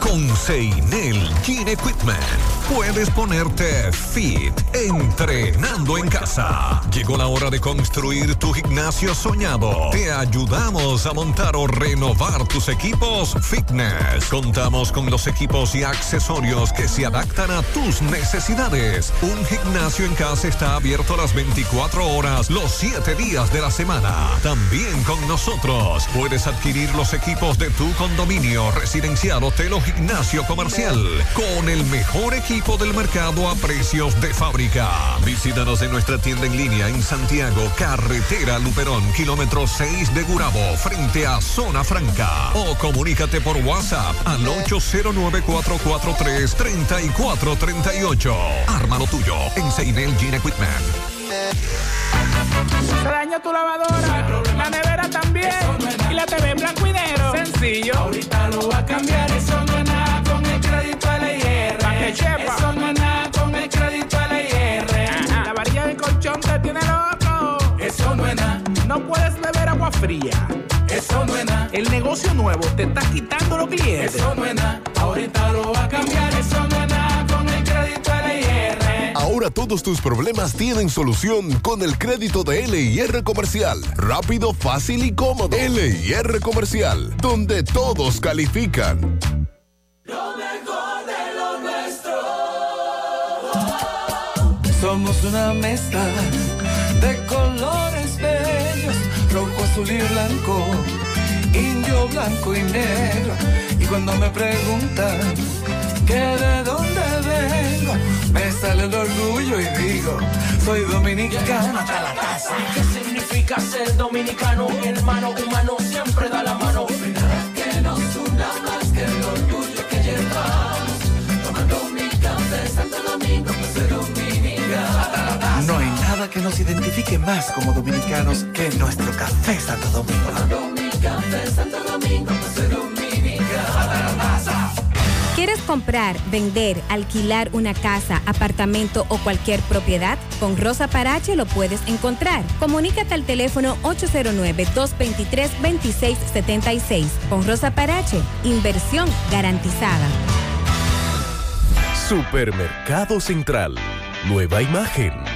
Con Seinel Gene Equipment puedes ponerte fit entrenando en casa. Llegó la hora de construir tu gimnasio soñado. Te ayudamos a montar o renovar tus equipos fitness. Contamos con los equipos y accesorios que se adaptan a tus necesidades. Un gimnasio en casa está abierto las 24 horas, los 7 días de la semana. También con nosotros puedes adquirir los equipos de tu condominio, residencial, hotel o gimnasio comercial con el mejor equipo del mercado a precios de fábrica. Visítanos en nuestra tienda en línea en Santiago, carretera Luperón, kilómetro 6 de Gurabo, frente a Zona Franca. O comunícate por WhatsApp al 809-443-3438. Arma lo tuyo en Seinel Gene Equipment. Dañó tu lavadora, la nevera también, y la TV en blanco y. Sencillo. Ahorita lo va a cambiar, No puedes beber agua fría. Eso no es nada. El negocio nuevo te está quitando los clientes. Eso no es nada. Ahorita lo va a cambiar, eso no es nada con el crédito LIR. Ahora todos tus problemas tienen solución con el crédito de LIR Comercial. Rápido, fácil y cómodo. LIR Comercial, donde todos califican. Lo mejor de lo nuestro. Somos una mezcla de colores azul y blanco, indio, blanco y negro. Y cuando me preguntan que de dónde vengo, me sale el orgullo y digo, soy dominicano hasta la casa. ¿Qué significa ser dominicano? Mi hermano humano siempre da la mano. Que nos una más que el orgullo nada que nos identifique más como dominicanos que nuestro café Santo Domingo. Tomando mi café Santo Domingo, soy dominicano. ¿Quieres comprar, vender, alquilar una casa, apartamento o cualquier propiedad? Con Rosa Parache lo puedes encontrar. Comunícate al teléfono 809-223-2676. Con Rosa Parache, inversión garantizada. Supermercado Central. Nueva imagen.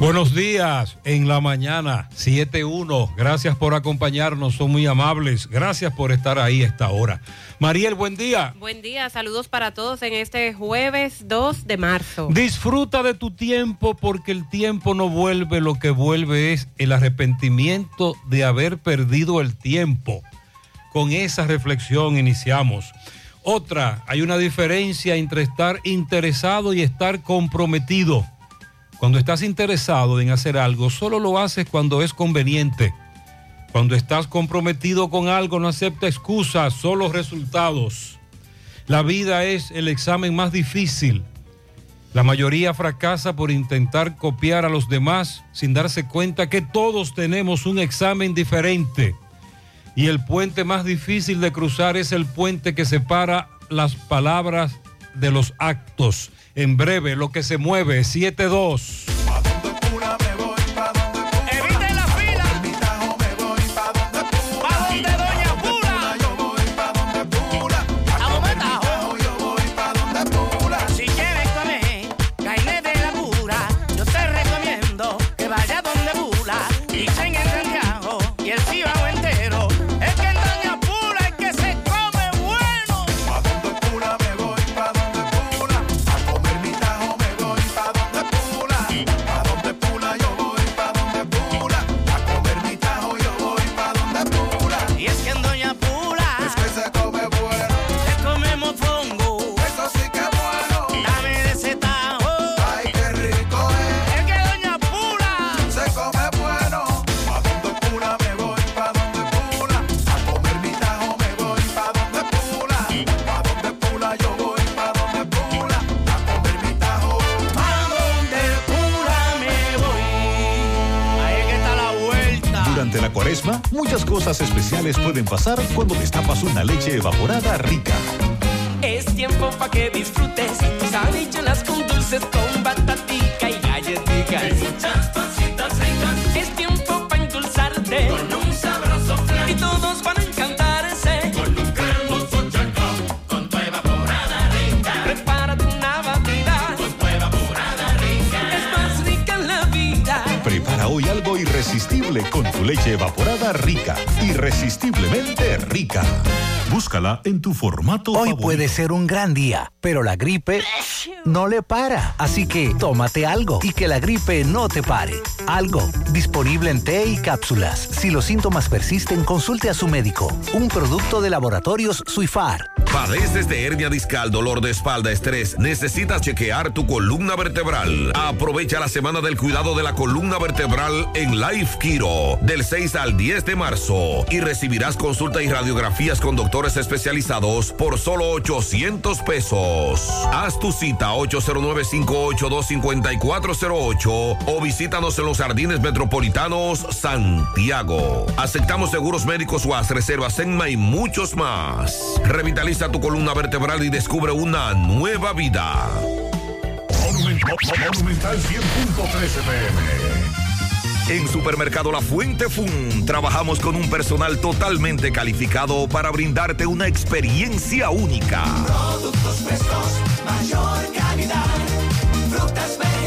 Buenos días en la mañana 7.1. Gracias por acompañarnos, son muy amables. Gracias por estar ahí a esta hora. Mariel, buen día. Buen día, saludos para todos en este jueves 2 de marzo. Disfruta de tu tiempo porque el tiempo no vuelve, lo que vuelve es el arrepentimiento de haber perdido el tiempo. Con esa reflexión iniciamos. Otra, hay una diferencia entre estar interesado y estar comprometido. Cuando estás interesado en hacer algo, solo lo haces cuando es conveniente. Cuando estás comprometido con algo, no acepta excusas, solo resultados. La vida es el examen más difícil. La mayoría fracasa por intentar copiar a los demás sin darse cuenta que todos tenemos un examen diferente. Y el puente más difícil de cruzar es el puente que separa las palabras de los actos. En breve, lo que se mueve, 7-2. Cosas especiales pueden pasar cuando destapas una leche evaporada rica. Es tiempo pa' que disfrutes tus con dulces, con batatica y galletica. Irresistible con tu leche evaporada rica. Irresistiblemente rica. Búscala en tu formato Hoy favorito. puede ser un gran día, pero la gripe no le para. Así que tómate algo y que la gripe no te pare. Algo, disponible en té y cápsulas. Si los síntomas persisten, consulte a su médico. Un producto de laboratorios Suifar. Padeces de hernia discal, dolor de espalda, estrés. Necesitas chequear tu columna vertebral. Aprovecha la semana del cuidado de la columna vertebral en Life Kiro del 6 al 10 de marzo y recibirás consulta y radiografías con doctores especializados por solo 800 pesos. Haz tu cita 809-582-5408 o visítanos en los Jardines Metropolitanos Santiago. Aceptamos seguros médicos o haz reservas en y muchos más. Revitaliza tu columna vertebral y descubre una nueva vida. Monumental 100.13 pm. En Supermercado La Fuente Fun trabajamos con un personal totalmente calificado para brindarte una experiencia única. Productos frescos, mayor calidad. Frutas,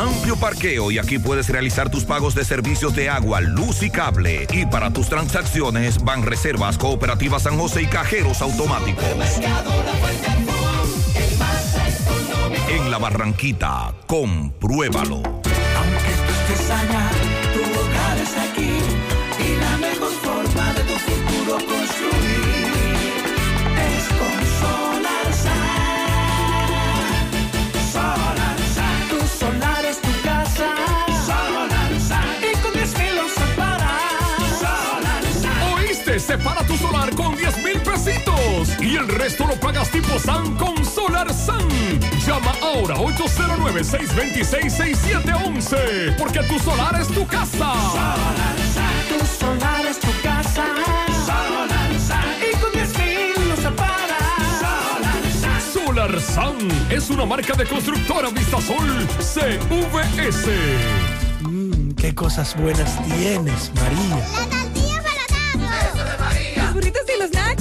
Amplio parqueo y aquí puedes realizar tus pagos de servicios de agua, luz y cable. Y para tus transacciones van reservas, cooperativas San José y cajeros automáticos. En la Barranquita, compruébalo. Aunque Separa tu solar con 10 mil pesitos y el resto lo pagas tipo SAN con Solar SAN. Llama ahora 809-626-6711 porque tu solar es tu casa. Tu solar es tu casa. Solar Y con 10 mil lo separas. Solar SAN es una marca de constructora Vistasol CVS. Mmm, qué cosas buenas tienes, María.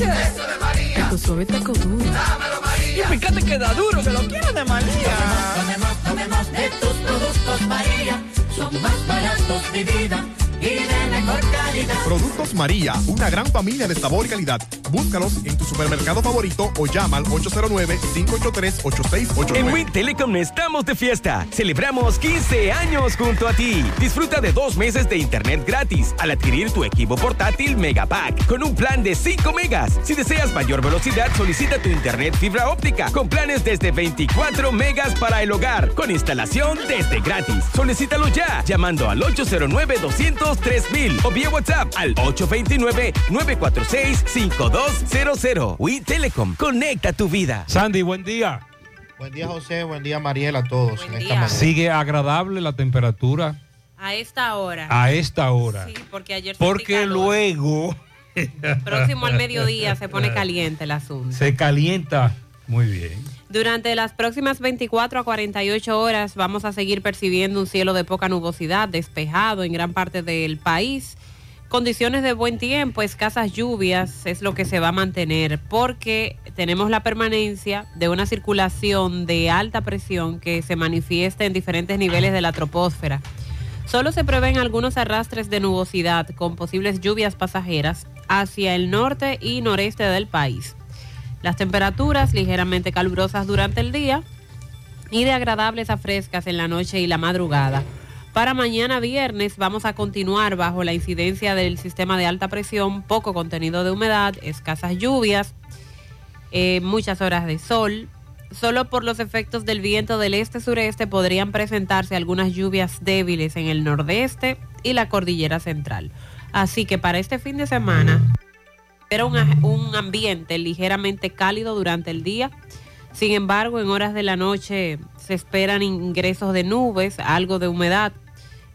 Nachos. Eso de María. Tu suave taco duro. Dámelo, María. Y fíjate que da duro, que lo quiero de María. Tomemos, tomemos de tus productos, María. Son más baratos, mi vida. Y de mejor calidad. Productos María, una gran familia de sabor y calidad. Búscanos en tu supermercado favorito o llama al 809-583-8689. En Win Telecom estamos de fiesta. Celebramos 15 años junto a ti. Disfruta de dos meses de internet gratis al adquirir tu equipo portátil Megapack con un plan de 5 megas. Si deseas mayor velocidad, solicita tu internet fibra óptica con planes desde 24 megas para el hogar con instalación desde gratis. Solicítalo ya llamando al 809-203 o vía WhatsApp al 829-946-5200. Win Telecom, conecta tu vida. Sandy, buen día. Buen día, José. Buen día, Mariela, a todos. en esta mañana. Sigue agradable la temperatura A esta hora. a esta hora. Sí, porque ayer Porque calor. luego Próximo al mediodía se pone caliente el asunto. se calienta muy bien. Durante las próximas 24 a 48 horas vamos a seguir percibiendo un cielo de poca nubosidad, despejado en gran parte del país. Condiciones de buen tiempo, escasas lluvias es lo que se va a mantener porque tenemos la permanencia de una circulación de alta presión que se manifiesta en diferentes niveles de la troposfera. Solo se prevén algunos arrastres de nubosidad con posibles lluvias pasajeras hacia el norte y noreste del país. Las temperaturas ligeramente calurosas durante el día y de agradables a frescas en la noche y la madrugada. Para mañana viernes vamos a continuar bajo la incidencia del sistema de alta presión, poco contenido de humedad, escasas lluvias, eh, muchas horas de sol. Solo por los efectos del viento del este-sureste podrían presentarse algunas lluvias débiles en el nordeste y la cordillera central. Así que para este fin de semana era un, un ambiente ligeramente cálido durante el día. Sin embargo, en horas de la noche se esperan ingresos de nubes, algo de humedad,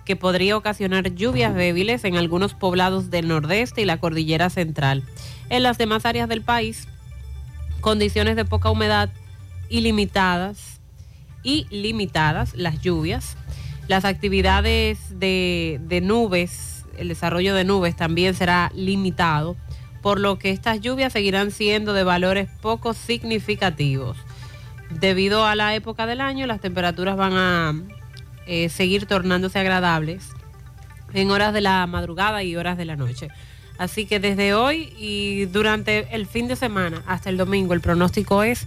que podría ocasionar lluvias débiles en algunos poblados del nordeste y la cordillera central. En las demás áreas del país, condiciones de poca humedad ilimitadas y limitadas las lluvias. Las actividades de, de nubes, el desarrollo de nubes también será limitado, por lo que estas lluvias seguirán siendo de valores poco significativos. Debido a la época del año, las temperaturas van a eh, seguir tornándose agradables en horas de la madrugada y horas de la noche. Así que desde hoy y durante el fin de semana hasta el domingo el pronóstico es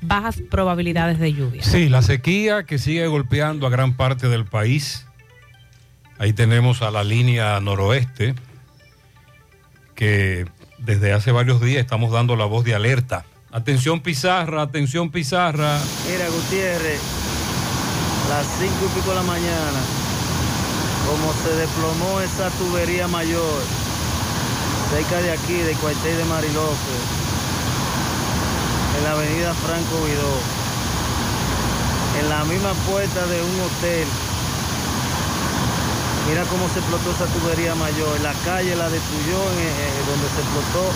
bajas probabilidades de lluvia. Sí, la sequía que sigue golpeando a gran parte del país. Ahí tenemos a la línea noroeste, que desde hace varios días estamos dando la voz de alerta. Atención Pizarra, atención Pizarra. Mira, Gutiérrez, las cinco y pico de la mañana, como se desplomó esa tubería mayor, cerca de aquí, de Cuartel de Marilope, en la avenida Franco Vidó, en la misma puerta de un hotel. Mira cómo se explotó esa tubería mayor, la calle la destruyó en, eh, donde se explotó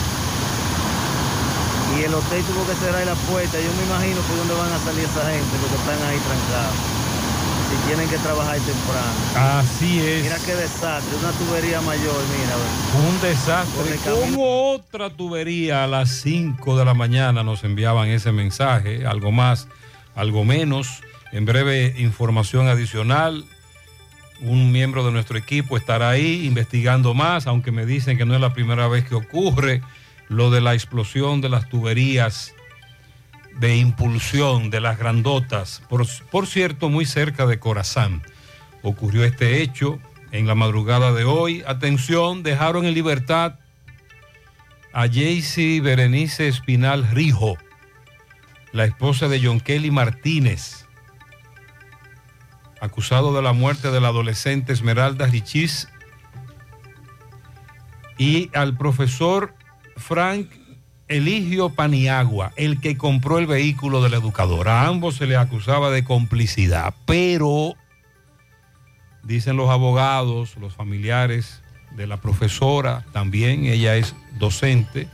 y el hotel tuvo que cerrar la puerta. Yo me imagino por dónde van a salir esa gente, los que están ahí trancados. Si tienen que trabajar temprano. Así es. Mira qué desastre, una tubería mayor, mira. Un desastre. Como otra tubería a las 5 de la mañana nos enviaban ese mensaje, algo más, algo menos. En breve, información adicional. Un miembro de nuestro equipo estará ahí investigando más, aunque me dicen que no es la primera vez que ocurre lo de la explosión de las tuberías de impulsión de las grandotas. Por, por cierto, muy cerca de Corazán ocurrió este hecho en la madrugada de hoy. Atención, dejaron en libertad a Jaycee Berenice Espinal Rijo, la esposa de John Kelly Martínez, acusado de la muerte de la adolescente Esmeralda Richis, y al profesor Frank Eligio Paniagua, el que compró el vehículo de la educadora. A ambos se les acusaba de complicidad, pero dicen los abogados, los familiares de la profesora, también ella es docente,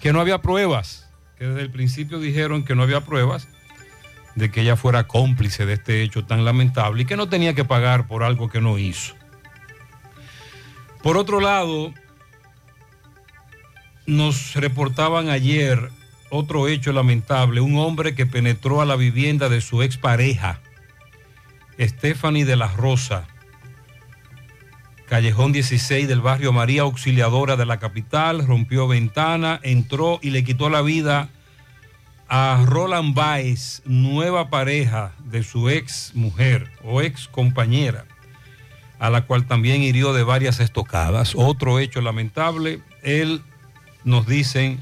que no había pruebas, que desde el principio dijeron que no había pruebas de que ella fuera cómplice de este hecho tan lamentable y que no tenía que pagar por algo que no hizo. Por otro lado, nos reportaban ayer otro hecho lamentable, un hombre que penetró a la vivienda de su expareja, Stephanie de la Rosa, Callejón 16 del barrio María Auxiliadora de la capital, rompió ventana, entró y le quitó la vida a Roland Baez, nueva pareja de su ex mujer o ex compañera, a la cual también hirió de varias estocadas. Otro hecho lamentable, él, nos dicen,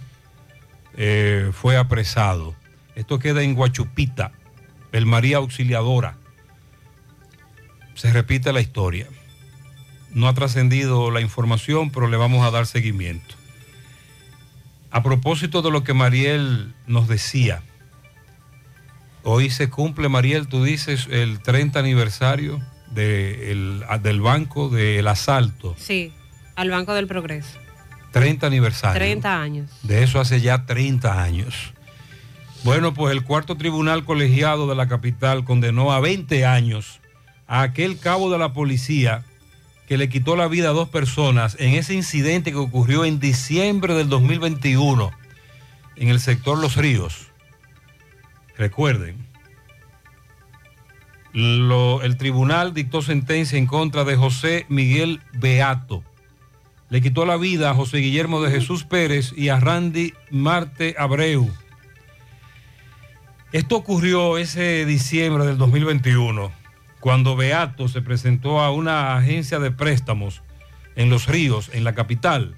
eh, fue apresado. Esto queda en Guachupita, el María Auxiliadora. Se repite la historia. No ha trascendido la información, pero le vamos a dar seguimiento. A propósito de lo que Mariel nos decía, hoy se cumple, Mariel, tú dices, el 30 aniversario de el- del banco del asalto. Sí, al Banco del Progreso. 30 aniversario. 30 años. De eso hace ya 30 años. Bueno, pues el cuarto tribunal colegiado de la capital condenó a 20 años a aquel cabo de la policía que le quitó la vida a dos personas en ese incidente que ocurrió en diciembre del 2021 en el sector Los Ríos. Recuerden, el tribunal dictó sentencia en contra de José Miguel Beato. Le quitó la vida a José Guillermo de Jesús Pérez y a Randy Marte Abreu. Esto ocurrió ese diciembre del 2021, cuando Beato se presentó a una agencia de préstamos en Los Ríos, en la capital.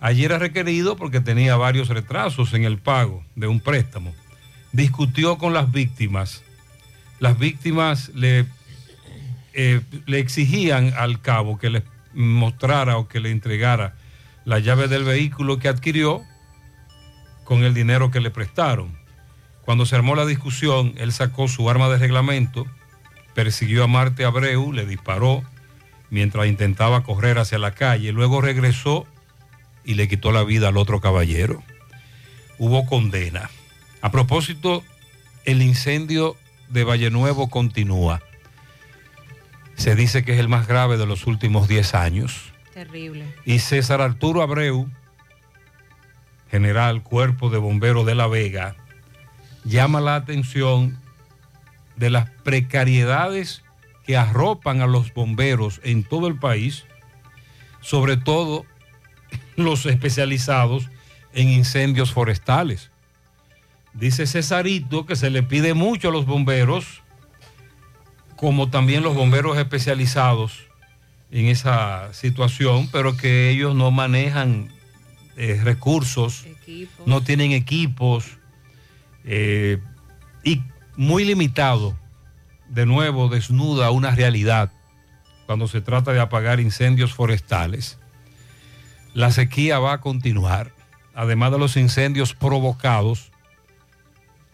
Allí era requerido porque tenía varios retrasos en el pago de un préstamo. Discutió con las víctimas. Las víctimas le, eh, exigían al cabo que les mostrara o que le entregara la llave del vehículo que adquirió con el dinero que le prestaron. Cuando se armó la discusión, él sacó su arma de reglamento, persiguió a Marte Abreu, le disparó mientras intentaba correr hacia la calle, luego regresó y le quitó la vida al otro caballero. Hubo condena. A propósito, el incendio de Valle Nuevo continúa. Se dice que es el más grave de los últimos 10 años. Terrible. Y César Arturo Abreu, general Cuerpo de Bomberos de La Vega, llama la atención de las precariedades que arropan a los bomberos en todo el país, sobre todo los especializados en incendios forestales. Dice Cesarito que se le pide mucho a los bomberos, como también los bomberos especializados en esa situación, pero que ellos no manejan eh, recursos, no tienen equipos eh, y muy limitado, de nuevo desnuda una realidad cuando se trata de apagar incendios forestales. La sequía va a continuar, además de los incendios provocados,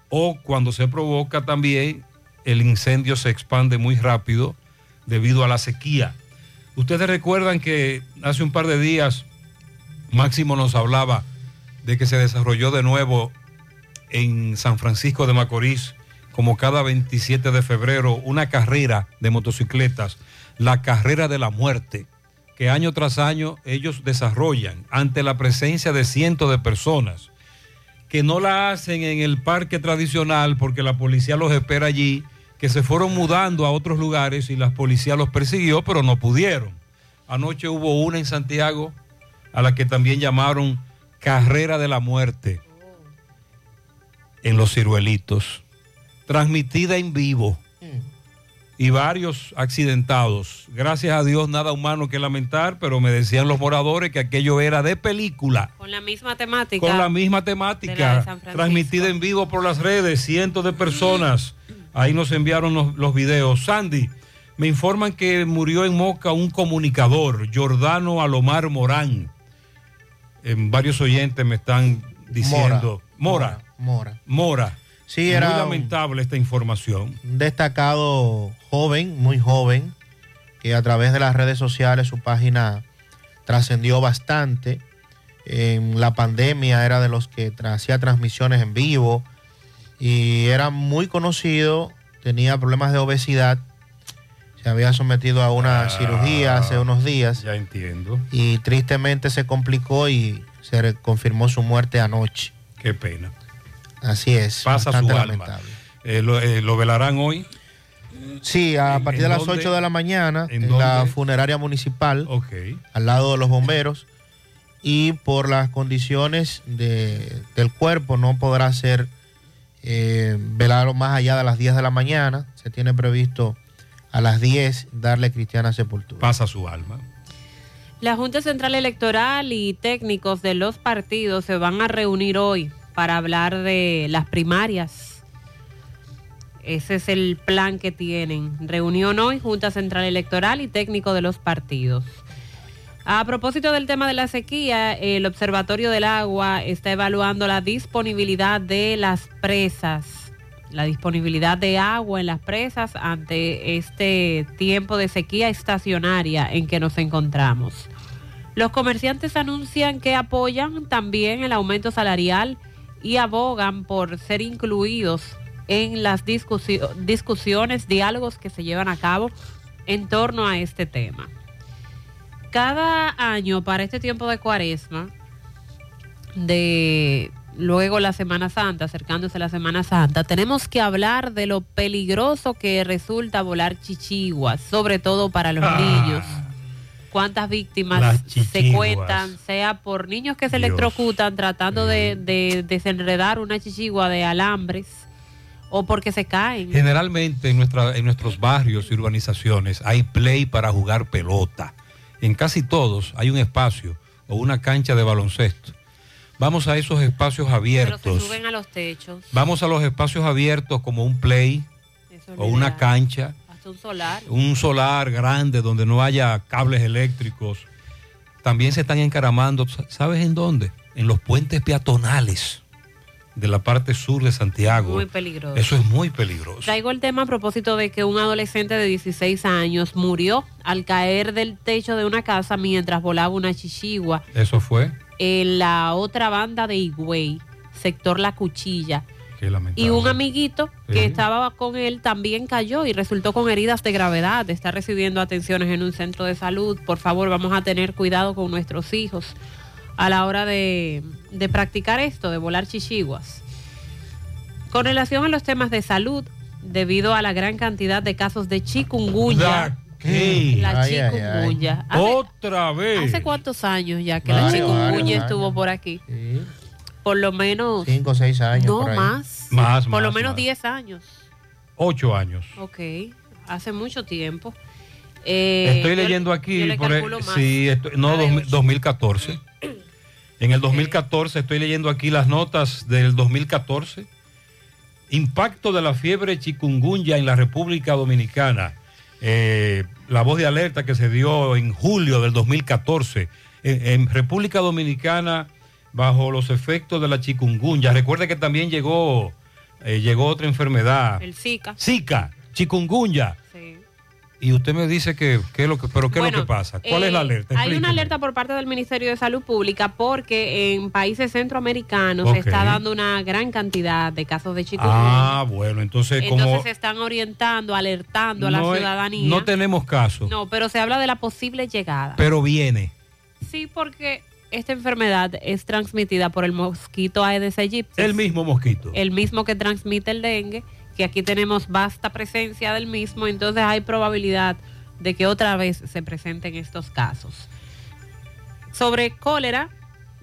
o cuando se provoca también el incendio se expande muy rápido debido a la sequía. Ustedes recuerdan que hace un par de días Máximo nos hablaba de que se desarrolló de nuevo en San Francisco de Macorís, como cada 27 de febrero, una carrera de motocicletas, la carrera de la muerte, que año tras año ellos desarrollan ante la presencia de cientos de personas, que no la hacen en el parque tradicional porque la policía los espera allí, que se fueron mudando a otros lugares y la policía los persiguió, pero no pudieron. Anoche hubo una en Santiago a la que también llamaron Carrera de la Muerte en Los Ciruelitos, transmitida en vivo y varios accidentados. Gracias a Dios nada humano que lamentar, pero me decían los moradores que aquello era de película. Con la misma temática. Con la misma de la temática, de San Francisco. transmitida en vivo por las redes, cientos de personas. Ahí nos enviaron los, los videos. Sandy, me informan que murió en Moca un comunicador, Jordano Alomar Morán. En varios oyentes me están diciendo. Mora. Mora. Mora. Sí, era lamentable esta información. un destacado joven, muy joven, que a través de las redes sociales su página trascendió bastante. En la pandemia era de los que hacía transmisiones en vivo y era muy conocido, tenía problemas de obesidad, se había sometido a una cirugía hace unos días. Ah, Ya entiendo. Y tristemente se complicó y se confirmó su muerte anoche. Qué pena. Así es. Pasa su bastante alma. lamentable. Eh, lo, eh, lo velarán hoy? Sí, a partir de las dónde? 8 de la mañana ¿En en, la funeraria municipal, Ok. al lado de los bomberos. Y por las condiciones de- del cuerpo no podrá ser eh, velado más allá de las 10 de la mañana. Se tiene previsto a las 10 darle cristiana sepultura. Pasa su alma. La Junta Central Electoral y técnicos de los partidos se van a reunir hoy para hablar de las primarias. Ese es el plan que tienen. Reunión hoy, Junta Central Electoral y técnicos de los partidos. A propósito del tema de la sequía, el Observatorio del Agua está evaluando la disponibilidad de las presas, la disponibilidad de agua en las presas ante este tiempo de sequía estacionaria en que nos encontramos. Los comerciantes anuncian que apoyan también el aumento salarial y abogan por ser incluidos en las discusio- discusiones, diálogos que se llevan a cabo en torno a este tema. Cada año para este tiempo de cuaresma, de luego la Semana Santa, acercándose la Semana Santa, tenemos que hablar de lo peligroso que resulta volar chichiguas, sobre todo para los Ah. niños. ¿Cuántas víctimas se cuentan, sea por niños que se Dios. electrocutan tratando de, de desenredar una chichigua de alambres o porque se caen? Generalmente en, nuestra, en nuestros barrios y urbanizaciones hay play para jugar pelota. En casi todos hay un espacio o una cancha de baloncesto. Vamos a esos espacios Pero se abiertos. suben a los techos, Vamos a los espacios abiertos como un play eso o una cancha, un solar. un solar grande donde no haya cables eléctricos. También se están encaramando, ¿sabes en dónde? En los puentes peatonales de la parte sur de Santiago. Muy peligroso. Eso es muy peligroso. Traigo el tema a propósito de que un adolescente de 16 años murió al caer del techo de una casa mientras volaba una chichigua Eso fue. en la otra banda de Higüey, sector La Cuchilla. Qué lamentable. Y un amiguito que estaba con él también cayó y resultó con heridas de gravedad. Está recibiendo atenciones en un centro de salud. Por favor, vamos a tener cuidado con nuestros hijos a la hora de, de practicar esto, de volar chichiguas. Con relación a los temas de salud, debido a la gran cantidad de casos de chikungunya, ¿Qué? la Ay, ay, ay. chikungunya. Hace- Otra vez. ¿Hace cuántos años ya que la Varios, chikungunya estuvo por aquí? Sí, Por lo menos, cinco o seis años. no por ahí. más, Más, por lo menos más. 10 años. Ocho años. Ok, hace mucho tiempo. Eh, Estoy yo- leyendo yo aquí, le por el- sí, estoy- no, Más de dos- ocho. 2014. En el 2014 estoy leyendo aquí las notas del 2014. Impacto de la fiebre chikungunya en la República Dominicana. Eh, la voz de alerta que se dio en julio del 2014 en, en República Dominicana bajo los efectos de la chikungunya. Recuerde que también llegó, eh, llegó otra enfermedad. El Zika. Zika, chikungunya. Sí. Y usted me dice que, ¿qué es lo que, pero ¿qué es lo que pasa? ¿Cuál es la eh, alerta? Hay una alerta por parte del Ministerio de Salud Pública porque en países centroamericanos se está dando una gran cantidad de casos de chikungunya. Ah, bueno, entonces, Entonces como se están orientando, alertando a la es- ciudadanía. no tenemos caso, No, pero se habla de la posible llegada. pero viene. Sí, porque esta enfermedad es transmitida por el mosquito Aedes aegypti. El mismo mosquito. el mismo que transmite el dengue, que aquí tenemos vasta presencia del mismo, entonces hay probabilidad de que otra vez se presenten estos casos. Sobre cólera,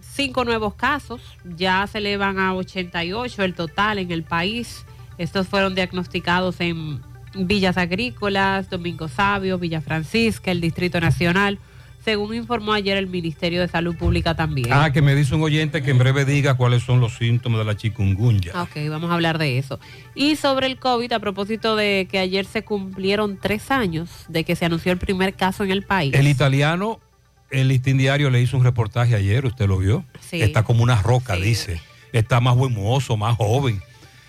cinco nuevos casos, ya se elevan a 88 el total en el país. Estos fueron diagnosticados en Villas Agrícolas, Domingo Sabio, Villa Francisca, el Distrito Nacional, según informó ayer el Ministerio de Salud Pública también. Ah, que me dice un oyente que en breve diga cuáles son los síntomas de la chikungunya. Ok, vamos a hablar de eso. Y sobre el COVID, a propósito de que ayer se cumplieron tres años de que se anunció el primer caso en el país. El italiano, el listín diario le hizo un reportaje ayer, ¿usted lo vio? Sí. Está como una roca, dice. Está más buen mozo, más joven.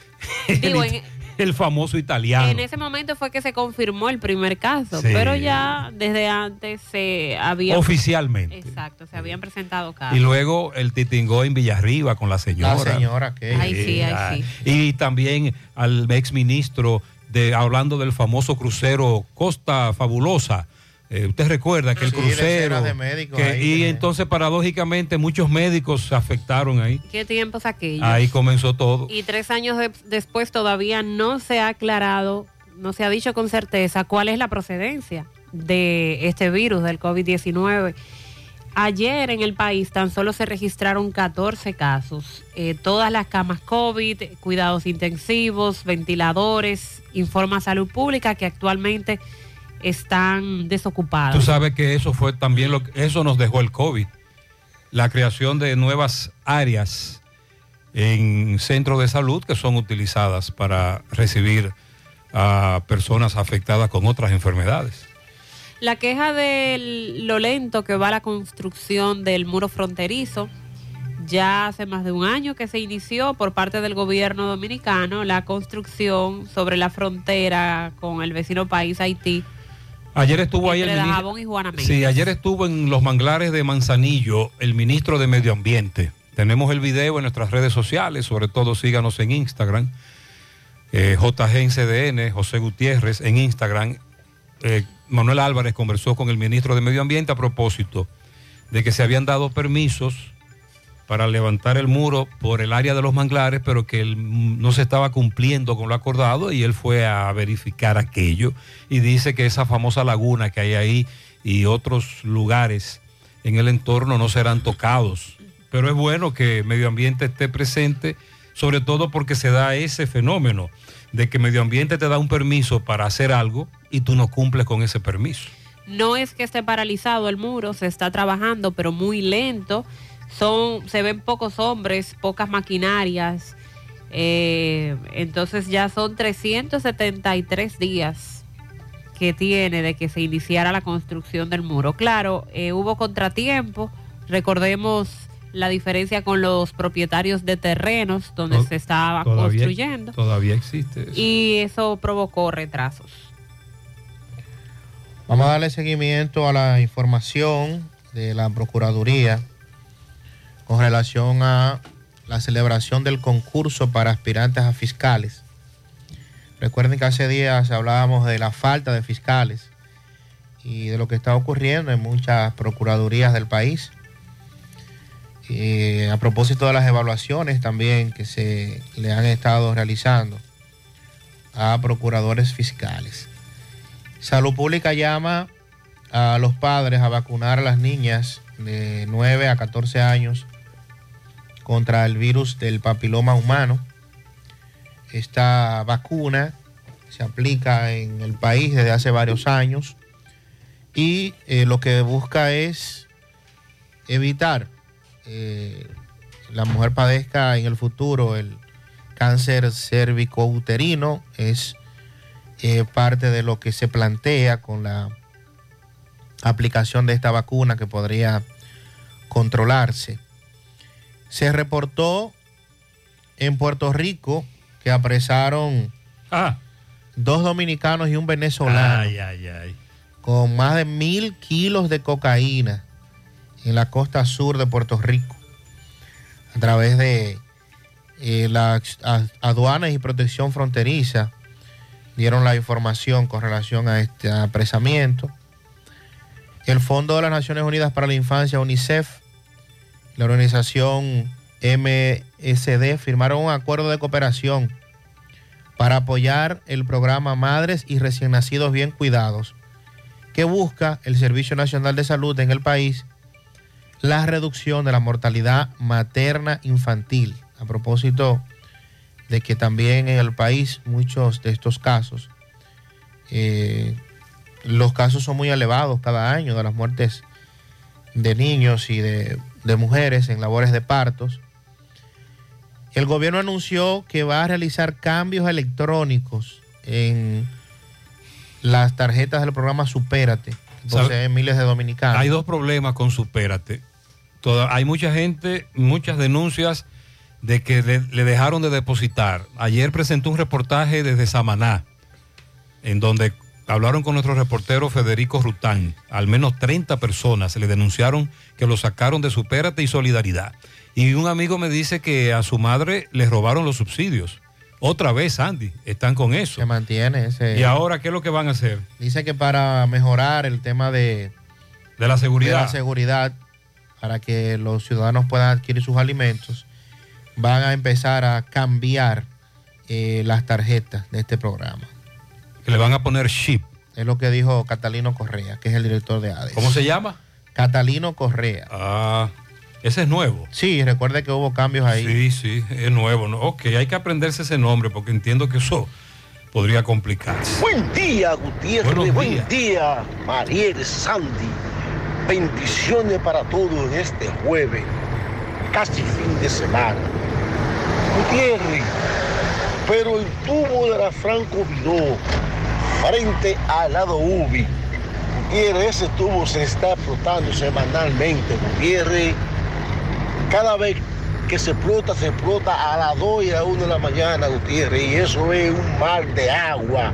Digo, en, el famoso italiano. en ese momento fue que se confirmó el primer caso, Sí. pero ya desde antes se había... Oficialmente. Exacto, se habían presentado casos. Y luego el titingó en Villarriba con la señora. La señora, ¿qué? Ay, sí, ay, sí. Y también al ex ministro de, hablando del famoso crucero Costa Fabulosa. Eh, usted recuerda que el Sí, crucero. de médicos que- ahí y que- entonces, paradójicamente, muchos médicos se afectaron ahí. ¿Qué tiempos aquellos? Ahí comenzó todo. Y tres años de- después todavía no se ha aclarado no se ha dicho con certeza cuál es la procedencia de este virus del COVID-19. Ayer en el país tan solo se registraron 14 casos. Eh, todas las camas COVID, cuidados intensivos, ventiladores, informa Salud Pública que actualmente están desocupados. Tú sabes que eso fue también lo que eso nos dejó el COVID. La creación de nuevas áreas en centros de salud que son utilizadas para recibir a personas afectadas con otras enfermedades. La queja de lo lento que va la construcción del muro fronterizo, ya hace más de un año que se inició por parte del gobierno dominicano la construcción sobre la frontera con el vecino país Haití. Ayer estuvo ahí el ministro. Dajabón y Juana Méndez. Sí, ayer estuvo en los manglares de Manzanillo el ministro de Medio Ambiente. Tenemos el video en nuestras redes sociales, sobre todo síganos en Instagram. Eh, JGNCDN, José Gutiérrez en Instagram. Eh, Manuel Álvarez conversó con el ministro de Medio Ambiente a propósito de que se habían dado permisos para levantar el muro por el área de los manglares, pero que él no se estaba cumpliendo con lo acordado y él fue a verificar aquello y dice que esa famosa laguna que hay ahí y otros lugares en el entorno no serán tocados. Pero es bueno que Medio Ambiente esté presente, sobre todo porque se da ese fenómeno de que Medio Ambiente te da un permiso para hacer algo y tú no cumples con ese permiso. No es que esté paralizado el muro, se está trabajando, pero muy lento. Son, se ven pocos hombres, pocas maquinarias. Eh, entonces ya son 373 días que tiene de que se iniciara la construcción del muro. Claro, eh, hubo contratiempo. Recordemos la diferencia con los propietarios de terrenos donde se estaba todavía- construyendo. Todavía existe eso. Y eso provocó retrasos. Vamos a darle seguimiento a la información de la Procuraduría con relación a la celebración del concurso para aspirantes a fiscales. Recuerden que hace días hablábamos de la falta de fiscales y de lo que está ocurriendo en muchas procuradurías del país. Y a propósito de las evaluaciones también que se le han estado realizando a procuradores fiscales. Salud Pública llama a los padres a vacunar a las niñas de 9 a 14 años contra el virus del papiloma humano. Esta vacuna se aplica en el país desde hace varios años y eh, lo que busca es evitar eh, la mujer padezca en el futuro el cáncer cervicouterino. Es eh, parte de lo que se plantea con la aplicación de esta vacuna que podría controlarse. Se reportó en Puerto Rico que apresaron dos dominicanos y un venezolano Ay, ay, ay. con más de mil kilos de cocaína en la costa sur de Puerto Rico a través de eh, las aduanas y protección fronteriza dieron la información con relación a este apresamiento. El Fondo de las Naciones Unidas para la Infancia, UNICEF, la organización MSD firmaron un acuerdo de cooperación para apoyar el programa Madres y Recién Nacidos Bien Cuidados, que busca el Servicio Nacional de Salud en el país la reducción de la mortalidad materna infantil. A propósito de que también en el país muchos de estos casos, eh, los casos son muy elevados cada año de las muertes de niños y de, de mujeres en labores de partos. El gobierno anunció que va a realizar cambios electrónicos en las tarjetas del programa Supérate, que poseen miles de dominicanos. Hay dos problemas con Supérate. Toda- hay mucha gente, muchas denuncias de que le, le dejaron de depositar. Ayer presentó un reportaje desde Samaná, en donde hablaron con nuestro reportero Federico Rután. Al menos 30 personas le denunciaron que lo sacaron de Supérate y Solidaridad. Y un amigo me dice que a su madre le robaron los subsidios. Otra vez, Andy, están con eso. Se mantiene ese. ¿Y ahora qué es lo que van a hacer? Dice que para mejorar el tema de, De la seguridad. de la seguridad, para que los ciudadanos puedan adquirir sus alimentos, van a empezar a cambiar eh, las tarjetas de este programa. Que le van a poner chip. Es lo que dijo Catalino Correa, que es el director de ADES. ¿Cómo se llama? Catalino Correa. Ah, ese es nuevo. Sí, recuerde que hubo cambios ahí. Sí, sí, es nuevo. ¿no? Ok, hay que aprenderse ese nombre porque entiendo que eso podría complicarse. Buen día, Gutiérrez. Buen días. día, Mariel Sandy. Bendiciones para todos en este jueves, casi fin de semana. Gutiérrez, pero el tubo de la Franco Vidó, frente al lado UBI, Gutiérrez, ese tubo se está explotando semanalmente, Gutiérrez. Cada vez que se explota, se explota a las 2 y a las 1 de la mañana, Gutiérrez, y eso es un mar de agua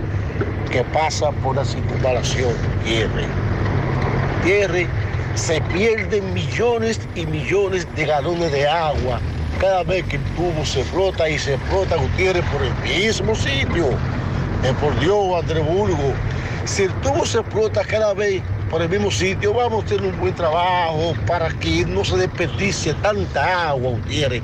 que pasa por la circunvalación, Gutiérrez. Gutiérrez, se pierden millones y millones de galones de agua cada vez que el tubo se flota y se flota, Gutiérrez, por el mismo sitio. Por Dios, Andreburgo. Si el tubo se explota cada vez por el mismo sitio, vamos a tener un buen trabajo para que no se desperdicie tanta agua, Gutiérrez.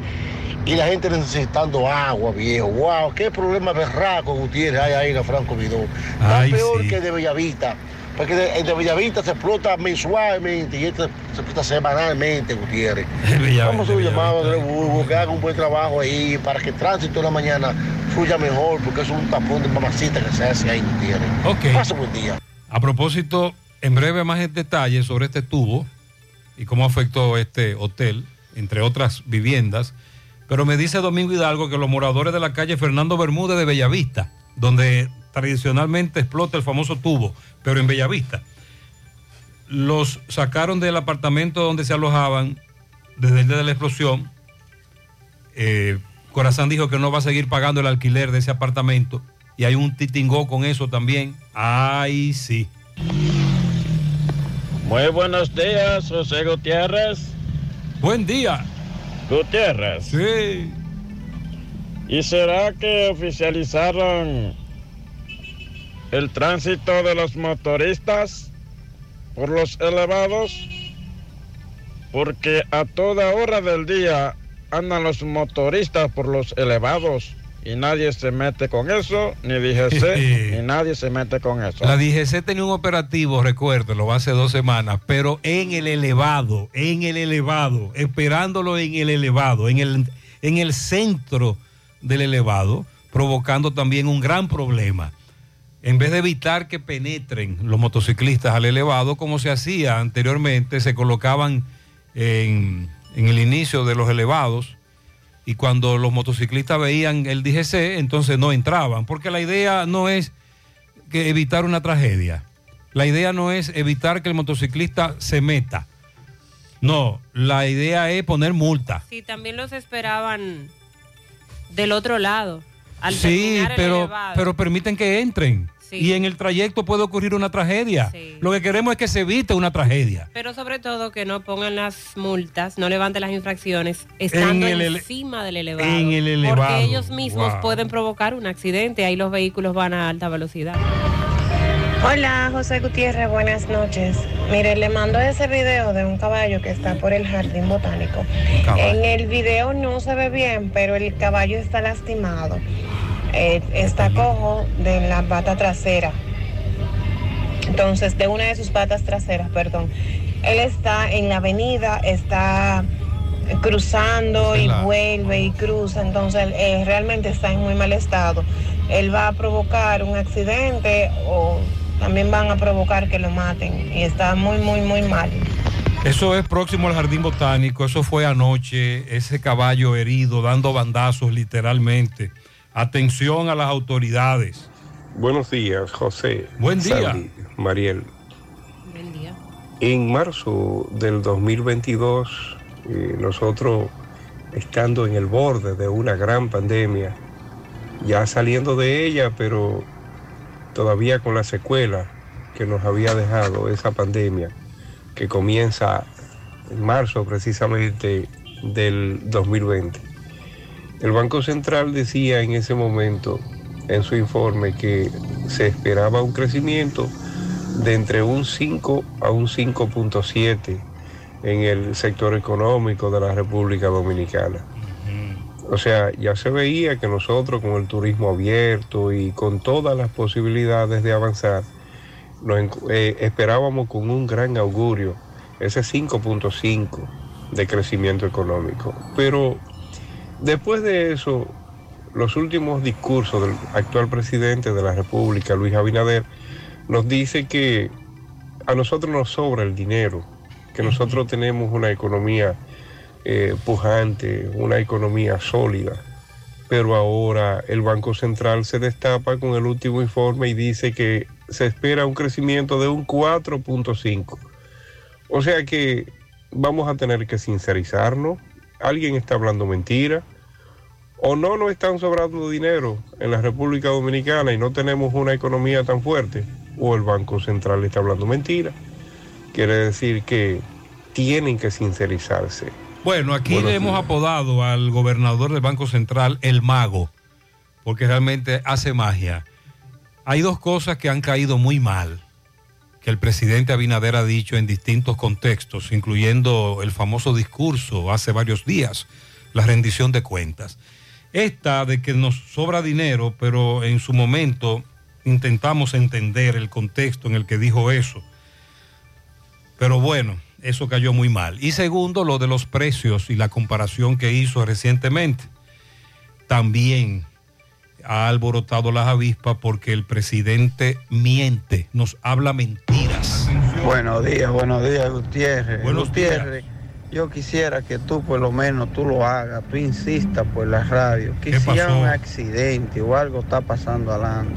Y la gente necesitando agua, viejo. Wow, qué problema berraco, Gutiérrez, hay ahí en la Franco Vidó. Está Ay, peor sí. que de Bellavista. Porque el de Bellavista se explota mensualmente y este se explota semanalmente, Gutiérrez. Vamos a un llamado a Andrés Burgo, que haga un buen trabajo ahí para que el tránsito de la mañana fluya mejor, porque es un tapón de mamacita que se hace ahí, Gutiérrez. Ok. Pasa buen día. A propósito, en breve más en detalle sobre este tubo y cómo afectó este hotel, entre otras viviendas. Pero me dice Domingo Hidalgo que los moradores de la calle Fernando Bermúdez de Bellavista, donde tradicionalmente explota el famoso tubo, pero en Bellavista, los sacaron del apartamento donde se alojaban desde el día de la explosión. Eh, Corazán dijo que no va a seguir pagando el alquiler de ese apartamento y hay un titingó con eso también. Ay, sí. Muy buenos días, José Gutiérrez. Buen día. Gutiérrez. Sí. ¿Y será que oficializaron el tránsito de los motoristas por los elevados? Porque a toda hora del día andan los motoristas por los elevados y nadie se mete con eso, ni DGC, ni nadie se mete con eso. La DGC tenía un operativo, recuérdelo, hace dos semanas, pero en el elevado, en el elevado, esperándolo en el elevado, en el, en el centro del elevado, provocando también un gran problema. En vez de evitar que penetren los motociclistas al elevado, como se hacía anteriormente, se colocaban en, en el inicio de los elevados y cuando los motociclistas veían el DGC, entonces no entraban, porque la idea no es que evitar una tragedia. La idea no es evitar que el motociclista se meta. No, la idea es poner multa. Sí, también los esperaban del otro lado. Al Sí, pero, elevado. pero permiten que entren. Sí. Y en el trayecto puede ocurrir una tragedia. Lo que queremos es que se evite una tragedia. Pero sobre todo que no pongan las multas, no levanten las infracciones estando En el ele- encima del elevado. en el elevado. Porque ellos mismos Wow. pueden provocar un accidente, ahí los vehículos van a alta velocidad. Hola, José Gutiérrez, buenas noches. Mire, le mando ese video de un caballo que está por el jardín botánico. En el video no se ve bien, pero el caballo está lastimado. Eh, está cojo de la pata trasera. Entonces, de una de sus patas traseras, perdón. Él está en la avenida, está cruzando y vuelve y cruza, entonces eh, realmente está en muy mal estado. Él va a provocar un accidente o también van a provocar que lo maten y está muy, muy, muy mal. Eso es próximo al jardín botánico. Eso fue anoche. Ese caballo herido, dando bandazos literalmente. Atención a las autoridades. Buenos días, José. Buen día. Sandy, Mariel. Buen día. En marzo del 2022, eh, nosotros estando en el borde de una gran pandemia, ya saliendo de ella, pero todavía con la secuela que nos había dejado esa pandemia, que comienza en marzo precisamente del 2020. El Banco Central decía en ese momento en su informe que se esperaba un crecimiento de entre un 5 a un 5.7 en el sector económico de la República Dominicana. O sea, ya se veía que nosotros con el turismo abierto y con todas las posibilidades de avanzar, nos eh, esperábamos con un gran augurio ese 5.5 de crecimiento económico. Pero después de eso, los últimos discursos del actual presidente de la República, Luis Abinader, nos dice que a nosotros nos sobra el dinero, que nosotros tenemos una economía eh, pujante, una economía sólida. Pero ahora el Banco Central se destapa con el último informe y dice que se espera un crecimiento de un 4.5. O sea que vamos a tener que sincerizarnos. Alguien está hablando mentira. O no nos están sobrando dinero en la República Dominicana y no tenemos una economía tan fuerte. O el Banco Central está hablando mentira. Quiere decir que tienen que sincerizarse. Bueno, aquí Buenos le hemos apodado al gobernador del Banco Central el mago, porque realmente hace magia. Hay dos cosas que han caído muy mal, que el presidente Abinader ha dicho en distintos contextos, incluyendo el famoso discurso hace varios días, la rendición de cuentas. Esta de que nos sobra dinero, pero en su momento intentamos entender el contexto en el que dijo eso. Pero bueno, eso cayó muy mal. Y segundo, lo de los precios y la comparación que hizo recientemente. También ha alborotado las avispas porque el presidente miente, nos habla mentiras. Buenos días, buenos días, Gutiérrez. Buenos Gutiérrez, yo quisiera que tú por lo menos tú lo hagas, tú insistas por la radio, que un accidente o algo está pasando adelante,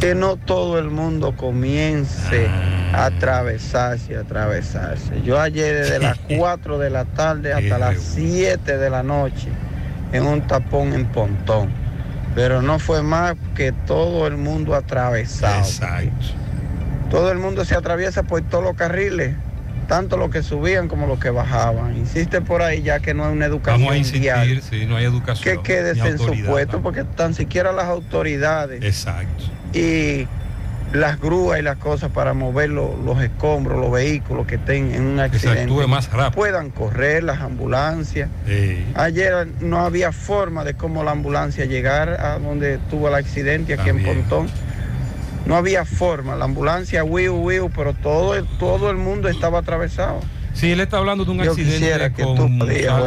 que no todo el mundo comience Ah. a atravesarse, a atravesarse. Yo ayer desde las 4 de la tarde hasta las 7 de la noche en un tapón en Pontón, pero no fue más que todo el mundo atravesado. Todo el mundo se atraviesa por todos los carriles, tanto los que subían como los que bajaban. Insiste por ahí ya que no hay una educación Vamos a insistir, si no hay educación. Que quede ni en su puesto, porque tan siquiera las autoridades Exacto. Y las grúas y las cosas para mover lo- los escombros, los vehículos que estén en un Que accidente, más rápido. puedan correr las ambulancias. Sí. Ayer no había forma de cómo la ambulancia llegara a donde tuvo el accidente aquí en Pontón. No había forma, la ambulancia, wiu, wiu, pero todo, el- todo el mundo estaba atravesado. Sí, él está hablando de un Yo accidente que con tú podías,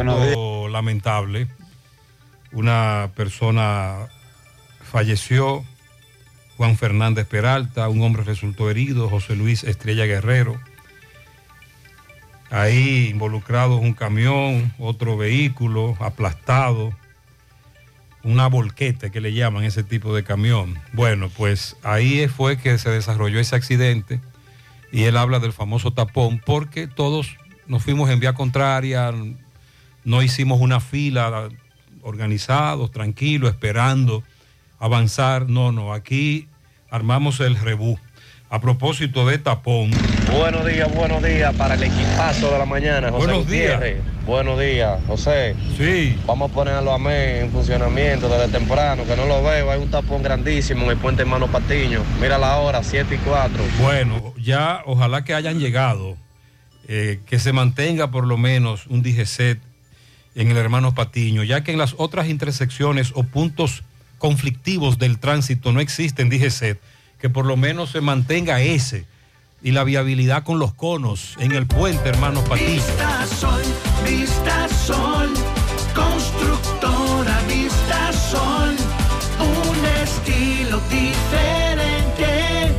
lamentable. Una persona falleció, Juan Fernández Peralta, un hombre resultó herido, José Luis Estrella Guerrero. Ahí involucrados un camión, otro vehículo aplastado, una volqueta que le llaman ese tipo de camión. Bueno, pues ahí fue que se desarrolló ese accidente y él habla del famoso tapón porque todos nos fuimos en vía contraria, no hicimos una fila organizados, tranquilos, esperando avanzar. No, no, aquí armamos el rebú. A propósito de tapón, Buenos días, buenos días para el equipazo de la mañana, José Buenos días. Buenos días, José. Sí. Vamos a ponerlo a MEN en funcionamiento desde temprano, que no lo veo. Hay un tapón grandísimo en el puente Hermano Patiño. Mira la hora, 7 y 4. bueno, ya ojalá que hayan llegado, eh, que se mantenga por lo menos un DGCET en el hermano Patiño, ya que en las otras intersecciones o puntos conflictivos del tránsito no existen DGCET, que por lo menos se mantenga ese y la viabilidad con los conos en el puente hermano Patiño. Vista Sol, Vista Sol, constructora Vista Sol, un estilo diferente,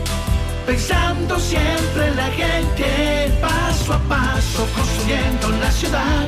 pensando siempre en la gente, paso a paso construyendo la ciudad,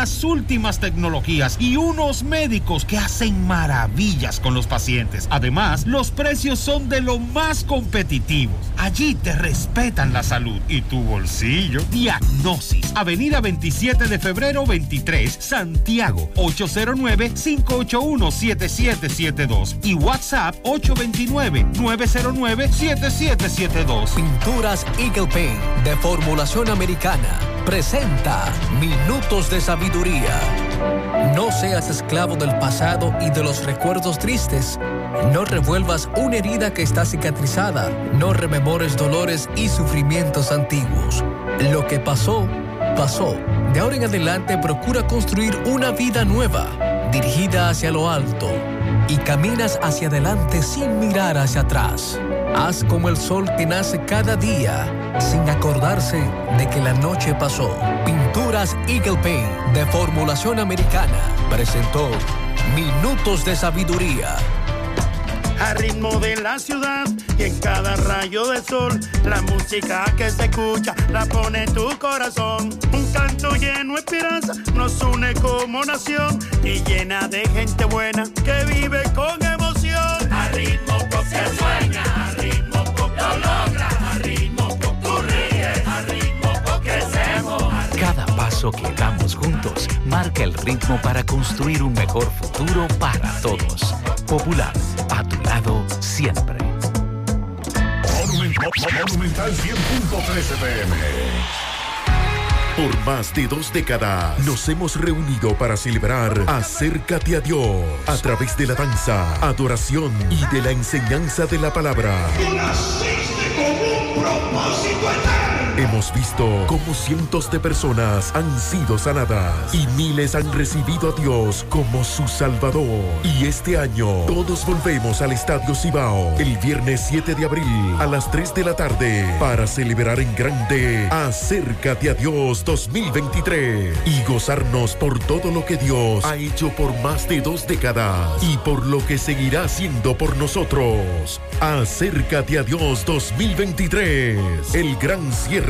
las últimas tecnologías y unos médicos que hacen maravillas con los pacientes. Además, los precios son de lo más competitivos. Allí te respetan la salud y tu bolsillo. Diagnosis, Avenida 27 de febrero 23, Santiago, 809-581-7772 y WhatsApp 829-909-7772. Pinturas Eagle Paint de formulación americana presenta Minutos de Sabiduría. No seas esclavo del pasado y de los recuerdos tristes. No revuelvas una herida que está cicatrizada. No rememores dolores y sufrimientos antiguos. Lo que pasó, pasó. De ahora en adelante procura construir una vida nueva, dirigida hacia lo alto. Y caminas hacia adelante sin mirar hacia atrás. Haz como el sol que nace cada día, sin acordarse de que la noche pasó. Pinturas Eagle Paint de formulación americana presentó Minutos de Sabiduría. a ritmo de la ciudad y en cada rayo del sol, la música que se escucha la pone tu corazón. Un canto lleno de esperanza nos une como nación y llena de gente buena que vive con emoción. A ritmo se sueña, paso que damos juntos marca el ritmo para construir un mejor futuro para todos. Popular, a tu lado siempre. Monumental 100.13 pm. Por más de dos décadas nos hemos reunido para celebrar Acércate a Dios a través de la danza, adoración y de la enseñanza de la palabra. Hemos visto cómo cientos de personas han sido sanadas y miles han recibido a Dios como su Salvador. Y este año todos volvemos al Estadio Cibao el viernes 7 de abril a las 3 de la tarde para celebrar en grande Acércate a Dios 2023 y gozarnos por todo lo que Dios ha hecho por más de dos décadas y por lo que seguirá haciendo por nosotros. Acércate a Dios 2023, el gran cierre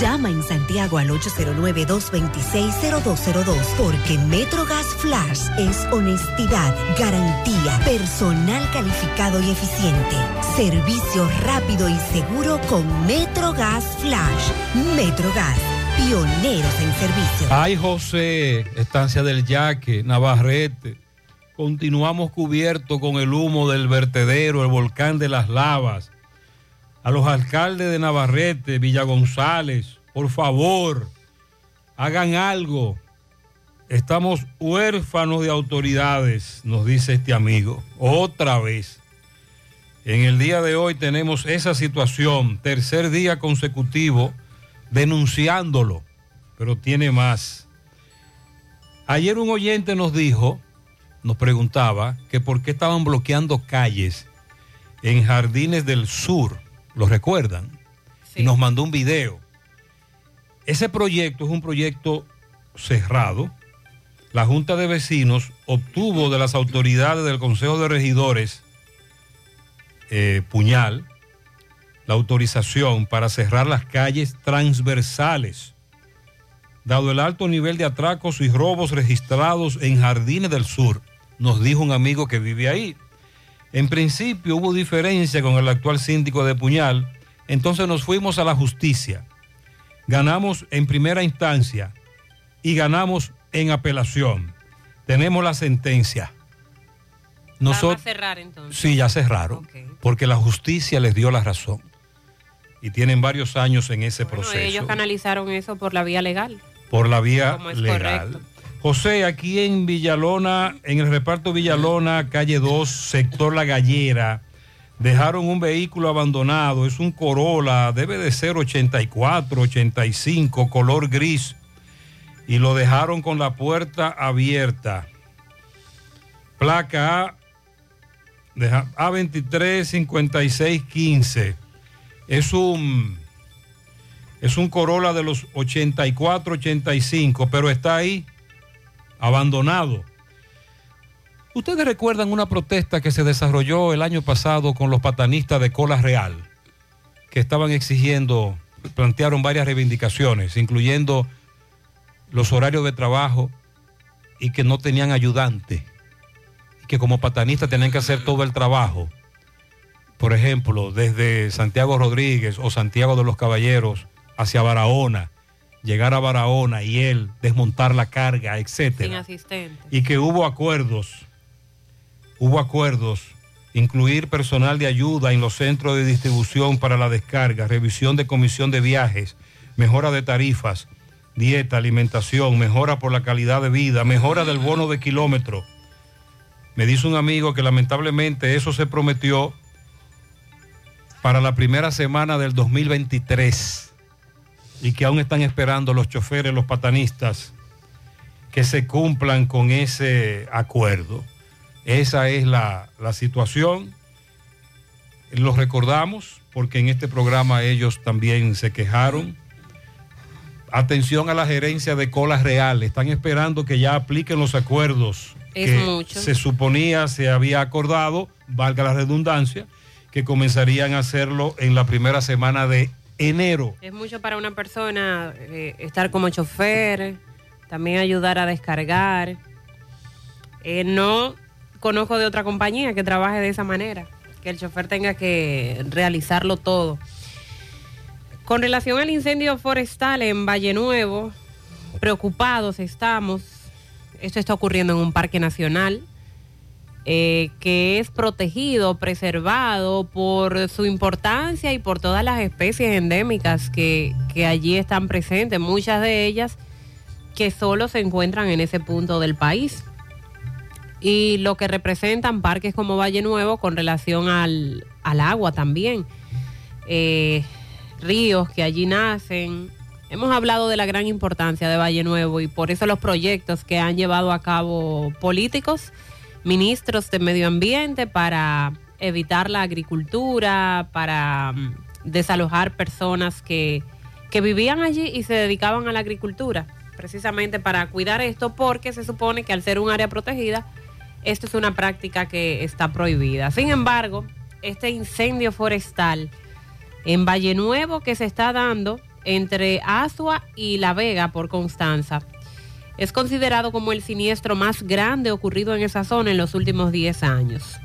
Llama en Santiago al 809-226-0202 porque Metrogas Flash es honestidad, garantía, personal calificado y eficiente, servicio rápido y seguro con Metrogas Flash. Metrogas, pioneros en servicio. Ay, José, estancia del Yaque, Navarrete. Continuamos cubiertos con el humo del vertedero, el volcán de las lavas. A los alcaldes de Navarrete, Villa González, por favor, hagan algo. Estamos huérfanos de autoridades, nos dice este amigo. Otra vez. En el día de hoy tenemos esa situación, tercer día consecutivo, denunciándolo, pero tiene más. Ayer un oyente nos dijo, nos preguntaba, que por qué estaban bloqueando calles en Jardines del Sur, ¿lo recuerdan? Y nos mandó un video. Ese proyecto es un proyecto cerrado. La Junta de Vecinos obtuvo de las autoridades del Consejo de Regidores eh, Puñal la autorización para cerrar las calles transversales, dado el alto nivel de atracos y robos registrados en Jardines del Sur, nos dijo un amigo que vive ahí. En principio hubo diferencia con el actual síndico de Puñal, entonces nos fuimos a la justicia. Ganamos en primera instancia y ganamos en apelación. Tenemos la sentencia. A cerrar entonces. Sí, ya cerraron, porque la justicia les dio la razón. Y tienen varios años en ese Bueno, proceso. ellos canalizaron eso por la vía legal. por la vía legal. correcto. José, aquí en Villalona, en el reparto Villalona, calle 2, sector La Gallera, dejaron un vehículo abandonado, es un Corolla, debe de ser 84, 85, color gris, y lo dejaron con la puerta abierta. Placa A, deja- A23 56 15. Es un es un Corolla de los 84, 85, pero está ahí abandonado. Ustedes recuerdan una protesta que se desarrolló el año pasado con los patanistas de Cola Real, que estaban exigiendo, plantearon varias reivindicaciones, incluyendo los horarios de trabajo y que no tenían ayudante, que como patanistas tenían que hacer todo el trabajo. Por ejemplo, desde Santiago Rodríguez o Santiago de los Caballeros hacia Barahona, llegar a Barahona y él desmontar la carga, etcétera Sin asistente. y que hubo acuerdos, hubo acuerdos, incluir personal de ayuda en los centros de distribución para la descarga, revisión de comisión de viajes, mejora de tarifas, dieta, alimentación, mejora por la calidad de vida, mejora del bono de kilómetro. Me dice un amigo que lamentablemente eso se prometió para la primera semana del 2023 y que aún están esperando los choferes, los patanistas, que se cumplan con ese acuerdo. Esa es la, la situación. Los recordamos porque en este programa ellos también se quejaron. Atención a la gerencia de Colas Real. Están esperando que ya apliquen los acuerdos Es que mucho. se suponía se había acordado, valga la redundancia, que comenzarían a hacerlo en la primera semana de enero. Es mucho para una persona eh, estar como chofer, también ayudar a descargar. Eh, no conozco de otra compañía que trabaje de esa manera, que el chofer tenga que realizarlo todo. Con relación al incendio forestal en Valle Nuevo, preocupados estamos. Esto está ocurriendo en un parque nacional eh, que es protegido, preservado por su importancia y por todas las especies endémicas que, que allí están presentes, muchas de ellas que solo se encuentran en ese punto del país. Y lo que representan parques como Valle Nuevo con relación al, al agua también. Eh, ríos que allí nacen. Hemos hablado de la gran importancia de Valle Nuevo y por eso los proyectos que han llevado a cabo políticos, ministros de medio ambiente para evitar la agricultura, para mm, desalojar personas que, que vivían allí y se dedicaban a la agricultura, precisamente para cuidar esto, porque se supone que al ser un área protegida, esto es una práctica que está prohibida. Sin embargo, este incendio forestal en Valle Nuevo que se está dando entre Asua y La Vega por Constanza. Es considerado como el siniestro más grande ocurrido en esa zona en los últimos 10 años.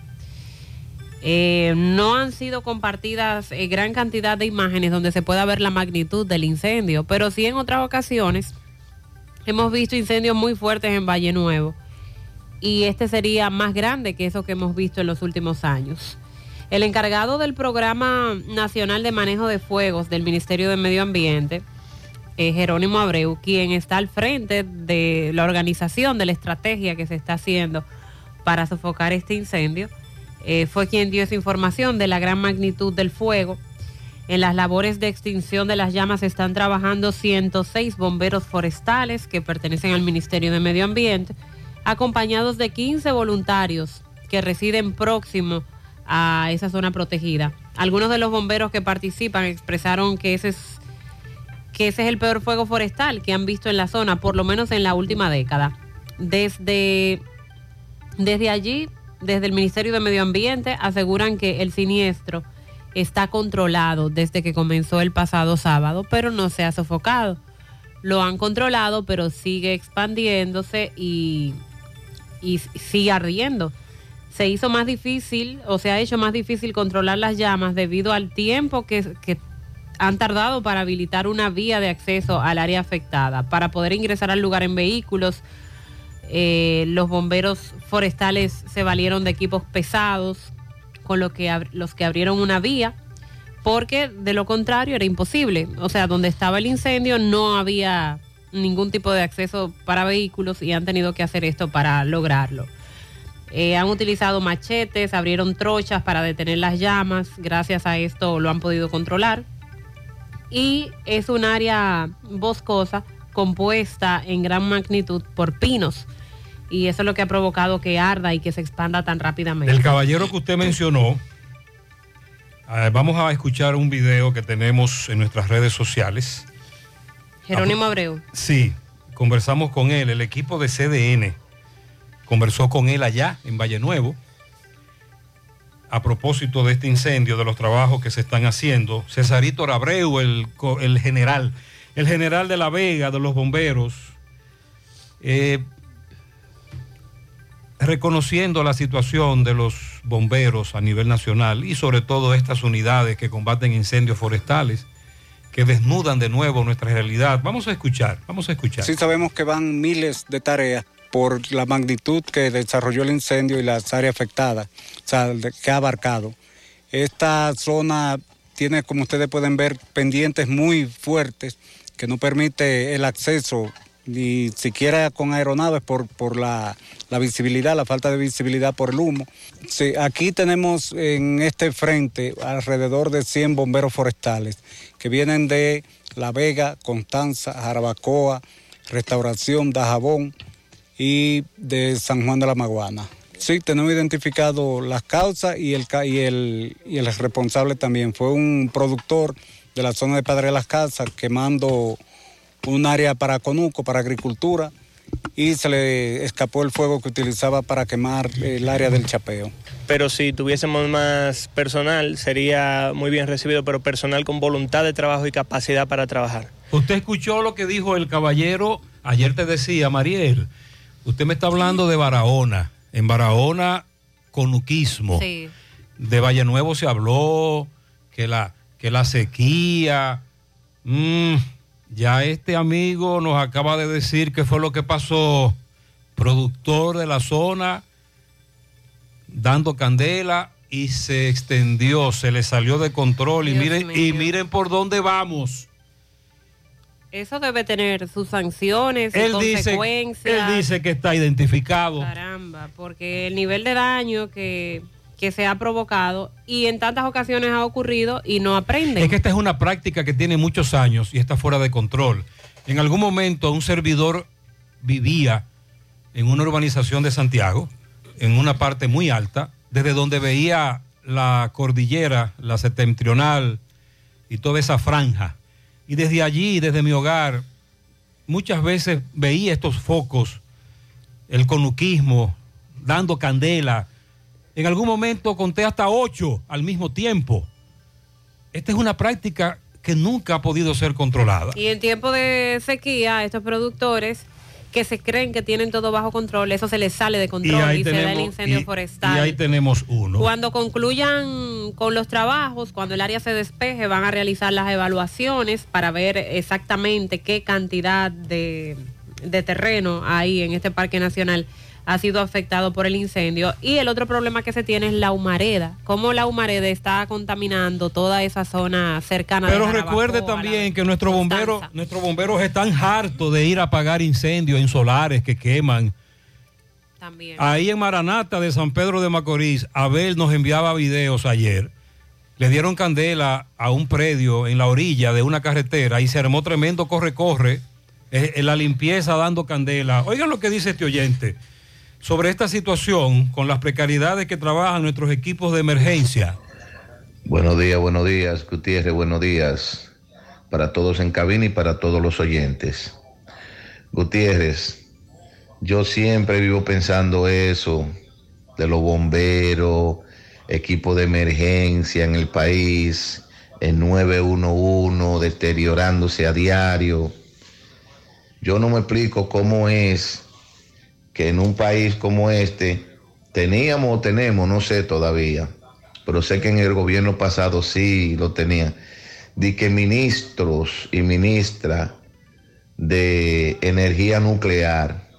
Eh, no han sido compartidas eh, gran cantidad de imágenes donde se pueda ver la magnitud del incendio, pero sí en otras ocasiones hemos visto incendios muy fuertes en Valle Nuevo y este sería más grande que eso que hemos visto en los últimos años. El encargado del Programa Nacional de Manejo de Fuegos del Ministerio de Medio Ambiente eh, Jerónimo Abreu, quien está al frente de la organización, de la estrategia que se está haciendo para sofocar este incendio. Eh, fue quien dio esa información de la gran magnitud del fuego. En las labores de extinción de las llamas están trabajando 106 bomberos forestales que pertenecen al Ministerio de Medio Ambiente, acompañados de 15 voluntarios que residen próximo a esa zona protegida. Algunos de los bomberos que participan expresaron que ese es que ese es el peor fuego forestal que han visto en la zona, por lo menos en la última década. Desde, desde allí, desde el Ministerio de Medio Ambiente, aseguran que el siniestro está controlado desde que comenzó el pasado sábado, pero no se ha sofocado. Lo han controlado, pero sigue expandiéndose y, y sigue ardiendo. Se hizo más difícil o se ha hecho más difícil controlar las llamas debido al tiempo que, que han tardado para habilitar una vía de acceso al área afectada. Para poder ingresar al lugar en vehículos, eh, los bomberos forestales se valieron de equipos pesados, con lo que los que abrieron una vía, porque de lo contrario era imposible. O sea, donde estaba el incendio no había ningún tipo de acceso para vehículos y han tenido que hacer esto para lograrlo. Eh, han utilizado machetes, abrieron trochas para detener las llamas, gracias a esto lo han podido controlar y es un área boscosa compuesta en gran magnitud por pinos. Y eso es lo que ha provocado que arda y que se expanda tan rápidamente. El caballero que usted mencionó, vamos a escuchar un video que tenemos en nuestras redes sociales. Jerónimo Abreu. Sí, conversamos con él, el equipo de CDN conversó con él allá en Valle Nuevo a propósito de este incendio, de los trabajos que se están haciendo. Cesarito Abreu, el, general, el general de la Vega, de los bomberos, eh, reconociendo la situación de los bomberos a nivel nacional y sobre todo estas unidades que combaten incendios forestales, que desnudan de nuevo nuestra realidad. Vamos a escuchar, vamos a escuchar. Sí sabemos que van miles de tareas por la magnitud que desarrolló el incendio y las áreas afectadas, o sea, que ha abarcado. Esta zona tiene, como ustedes pueden ver, pendientes muy fuertes que no permite el acceso ni siquiera con aeronaves por, la, visibilidad, la falta de visibilidad por el humo. Aquí tenemos en este frente alrededor de 100 bomberos forestales que vienen de La Vega, Constanza, Jarabacoa, Restauración, Dajabón y de San Juan de la Maguana. Sí, tenemos identificado las causas y el, y el, y el responsable también. Fue un productor de la zona de Padre de las Casas quemando un área para conuco, para agricultura, y se le escapó el fuego que utilizaba para quemar el área del chapeo. pero si tuviésemos más personal sería muy bien recibido, pero personal con voluntad de trabajo y capacidad para trabajar. Usted escuchó lo que dijo el caballero, ayer te decía, Mariel, usted me está hablando de Barahona, en Barahona conuquismo. Sí. De Valle Nuevo se habló que la, que la sequía. mm, ya este amigo nos acaba de decir qué fue lo que pasó. Productor de la zona, dando candela y se extendió, se le salió de control. Y miren, y miren por dónde vamos. Eso debe tener sus sanciones Él dice, consecuencias. él dice que está identificado. Caramba, porque el nivel de daño que, que se ha provocado y en tantas ocasiones ha ocurrido y no aprenden. Es que esta es una práctica que tiene muchos años y está fuera de control. En algún momento un servidor vivía en una urbanización de Santiago, en una parte muy alta, desde donde veía la cordillera, la septentrional y toda esa franja. Y desde allí, desde mi hogar, muchas veces veía estos focos, el conuquismo, dando candela. En algún momento conté hasta ocho al mismo tiempo. Esta es una práctica que nunca ha podido ser controlada. Y en tiempo de sequía, estos productores que se creen que tienen todo bajo control, eso se les sale de control y, se da el incendio y- forestal. y ahí tenemos uno. Cuando concluyan con los trabajos, cuando el área se despeje, van a realizar las evaluaciones para ver exactamente qué cantidad de, de terreno hay en este parque nacional ha sido afectado por el incendio. Y el otro problema que se tiene es la humareda. Cómo la humareda está contaminando toda esa zona cercana. Pero de recuerde también que nuestros bomberos, nuestros bomberos están hartos de ir a apagar incendios en solares que queman. También. Ahí en Maranata de San Pedro de Macorís, Abel nos enviaba videos ayer. Le dieron candela a un predio en la orilla de una carretera y se armó tremendo corre-corre eh, en la limpieza dando candela. Oigan lo que dice este oyente sobre esta situación con las precariedades que trabajan nuestros equipos de emergencia. Buenos días, buenos días, Gutiérrez, buenos días para todos en cabina y para todos los oyentes. Gutiérrez, yo siempre vivo pensando eso de los bomberos, equipo de emergencia en el país, el 911 deteriorándose a diario. Yo no me explico cómo es que en un país como este teníamos o tenemos, no sé todavía, pero sé que en el gobierno pasado sí lo tenían, de que ministros y ministras de energía nuclear,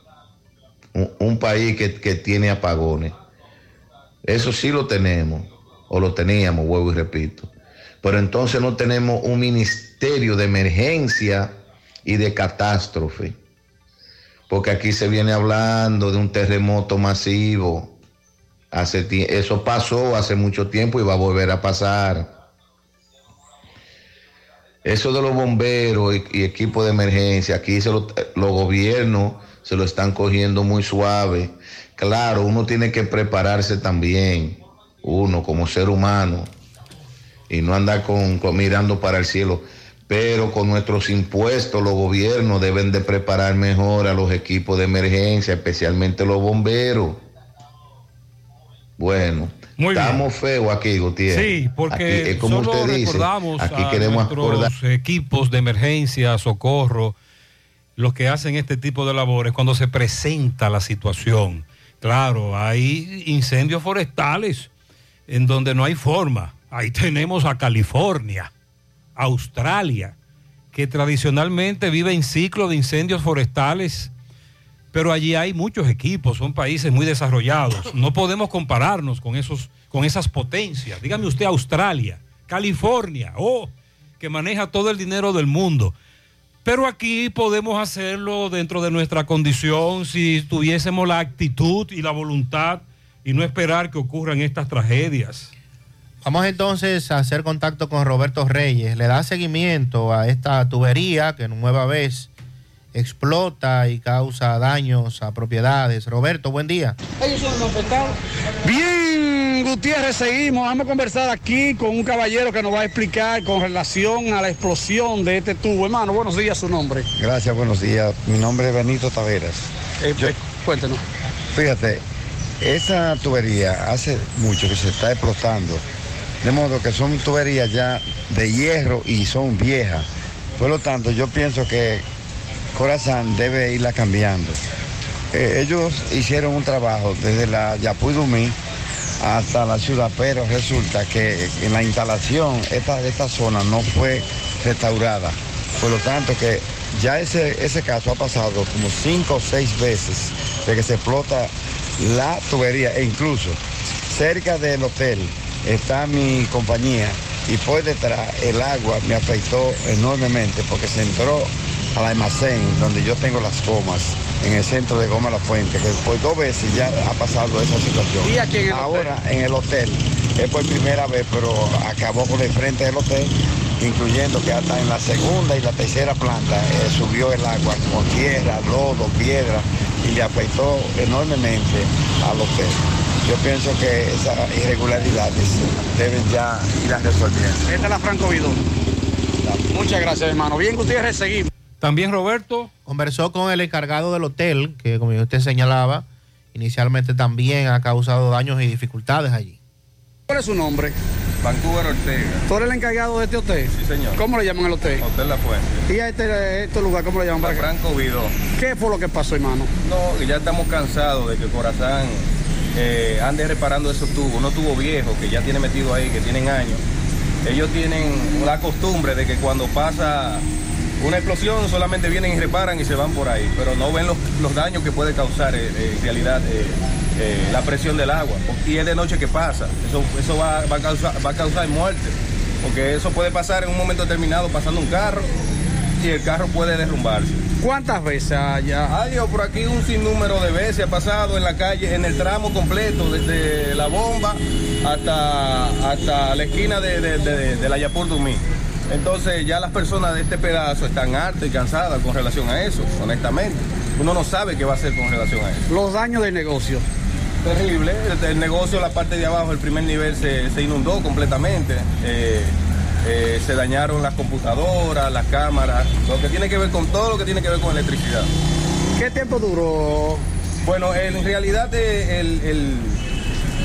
un, un país que, que tiene apagones, eso sí lo tenemos, o lo teníamos, vuelvo y repito, pero entonces no tenemos un ministerio de emergencia y de catástrofe porque aquí se viene hablando de un terremoto masivo. Hace eso pasó hace mucho tiempo y va a volver a pasar. Eso de los bomberos y, y equipos de emergencia, aquí se lo- los gobiernos se lo están cogiendo muy suave. Claro, uno tiene que prepararse también, uno como ser humano, y no andar con mirando para el cielo pero con nuestros impuestos los gobiernos deben de preparar mejor a los equipos de emergencia, especialmente los bomberos. Bueno, estamos feos aquí, Gutiérrez. Sí, Aquí, porque es como solo usted dice, recordamos aquí a queremos acordar. equipos de emergencia, socorro, los que hacen este tipo de labores cuando se presenta la situación. Claro, hay incendios forestales en donde no hay forma. Ahí tenemos a California, Australia, que tradicionalmente vive en ciclo de incendios forestales, pero allí hay muchos equipos, son países muy desarrollados. No podemos compararnos con, esos, con esas potencias. Dígame usted Australia, California, oh, que maneja todo el dinero del mundo. Pero aquí podemos hacerlo dentro de nuestra condición si tuviésemos la actitud y la voluntad y no esperar que ocurran estas tragedias. Vamos entonces a hacer contacto con Roberto Reyes. Le da seguimiento a esta tubería que nueva vez explota y causa daños a propiedades. Roberto, buen día. Ellos son los afectados. Bien, Gutiérrez, seguimos. Vamos a conversar aquí con un caballero que nos va a explicar con relación a la explosión de este tubo. Hermano, buenos días, su nombre. Gracias, buenos días. Mi nombre es Benito Taveras. Yo- cuéntenos. Fíjate, esa tubería hace mucho que se está explotando. De modo que son tuberías ya de hierro y son viejas. Por lo tanto, yo pienso que Corazán debe irla cambiando. Eh, ellos hicieron un trabajo desde la Yapuy Dumí hasta la ciudad, pero resulta que en la instalación esta, esta zona no fue restaurada. Por lo tanto que ya ese, ese caso ha pasado como cinco o seis veces de que se explota la tubería e incluso cerca del hotel está mi compañía y por detrás el agua me afectó enormemente porque se entró al almacén donde yo tengo las gomas en el centro de Goma La Fuente, que por dos veces ya ha pasado esa situación. ¿Y aquí en el Ahora en el hotel es por primera vez, pero acabó con el frente del hotel, incluyendo que hasta en la segunda y la tercera planta eh, subió el agua con tierra, lodo, piedra y le afectó enormemente al hotel. Yo pienso que esas irregularidades deben ya ir a resolviendo. Esta es la Franco Vidón. Muchas gracias, hermano. Bien, Gutiérrez, seguimos. También Roberto. Conversó con el encargado del hotel, que como usted señalaba, inicialmente también ha causado daños y dificultades allí. ¿Cuál es su nombre? Vancouver Ortega. ¿Tú eres el encargado de este hotel? Sí, señor. ¿Cómo le llaman el hotel? Hotel La Fuente. ¿Y a este, este lugar cómo le llaman? para acá? Franco Vidó. ¿Qué fue lo que pasó, hermano? No, que ya estamos cansados de que Corazán eh, ande reparando esos tubos, unos tubos viejos que ya tiene metido ahí, que tienen años. Ellos tienen la costumbre de que cuando pasa una explosión solamente vienen y reparan y se van por ahí, pero no ven los, los daños que puede causar eh, eh, en realidad eh, la presión del agua. Y es de noche que pasa, eso, eso va, va a causar, va a causar muerte, porque eso puede pasar en un momento determinado pasando un carro y el carro puede derrumbarse. ¿Cuántas veces allá? Ido por aquí un sinnúmero de veces, ha pasado en la calle, en el tramo completo, desde la bomba hasta, hasta la esquina de, de, de- de la Yapur Dumí. Entonces ya las personas de este pedazo están hartas y cansadas con relación a eso, honestamente. Uno no sabe qué va a hacer con relación a eso. Los daños del negocio. Terrible, el, el negocio, la parte de abajo, el primer nivel se, se inundó completamente. Eh, eh, se dañaron las computadoras, las cámaras, lo que tiene que ver con todo lo que tiene que ver con electricidad. ¿Qué tiempo duró? Bueno, en realidad eh, el, el-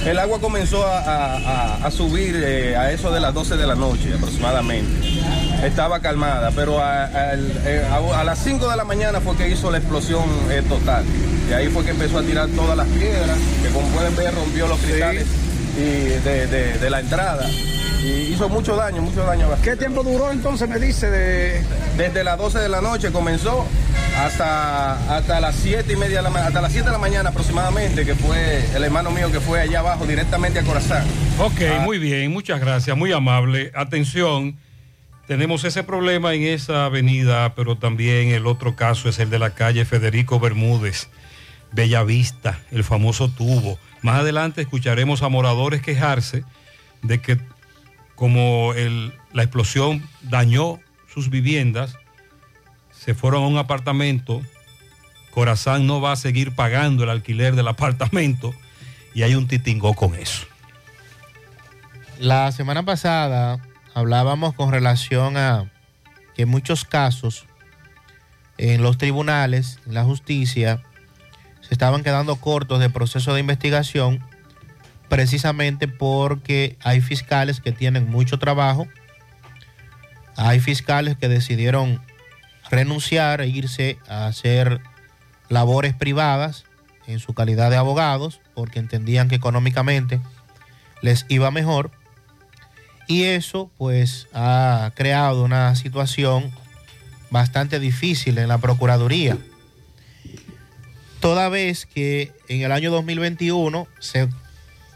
el agua comenzó a, a- subir eh, a eso de las 12 de la noche aproximadamente. Estaba calmada, pero a, a- las 5 de la mañana fue que hizo la explosión eh, total. Y ahí fue que empezó a tirar todas las piedras, que como pueden ver rompió los cristales y de, de- de la entrada. Y hizo mucho daño, mucho daño. ¿Qué tiempo duró entonces, me dice, de...? Desde las 12 de la noche comenzó hasta, hasta las 7 y media de la hasta las 7 de la mañana aproximadamente, que fue el hermano mío que fue allá abajo directamente a Corazán. Ok, Ah. muy bien, muchas gracias, muy amable. Atención, tenemos ese problema en esa avenida, pero también el otro caso es el de la calle Federico Bermúdez, Bellavista, el famoso tubo. Más adelante escucharemos a moradores quejarse de que como la explosión dañó sus viviendas, se fueron a un apartamento, Corazán no va a seguir pagando el alquiler del apartamento y hay un titingó con eso. La semana pasada hablábamos con relación a que en muchos casos en los tribunales, en la justicia, se estaban quedando cortos de proceso de investigación precisamente porque hay fiscales que tienen mucho trabajo, hay fiscales que decidieron renunciar e irse a hacer labores privadas en su calidad de abogados porque entendían que económicamente les iba mejor y eso pues ha creado una situación bastante difícil en la Procuraduría. Toda vez que en el año 2021 se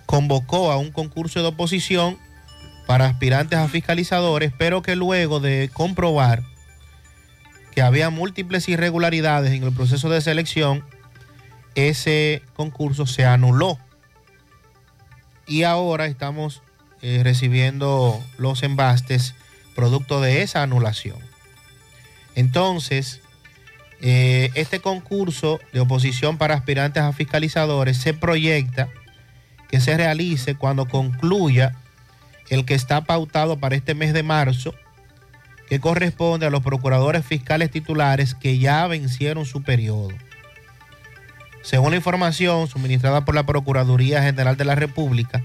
convocó a un concurso de oposición para aspirantes a fiscalizadores, pero que luego de comprobar que había múltiples irregularidades en el proceso de selección, ese concurso se anuló. Y ahora estamos eh, recibiendo los embastes producto de esa anulación. Entonces, eh, este concurso de oposición para aspirantes a fiscalizadores se proyecta que se realice cuando concluya el que está pautado para este mes de marzo, que corresponde a los procuradores fiscales titulares que ya vencieron su periodo. Según la información suministrada por la Procuraduría General de la República,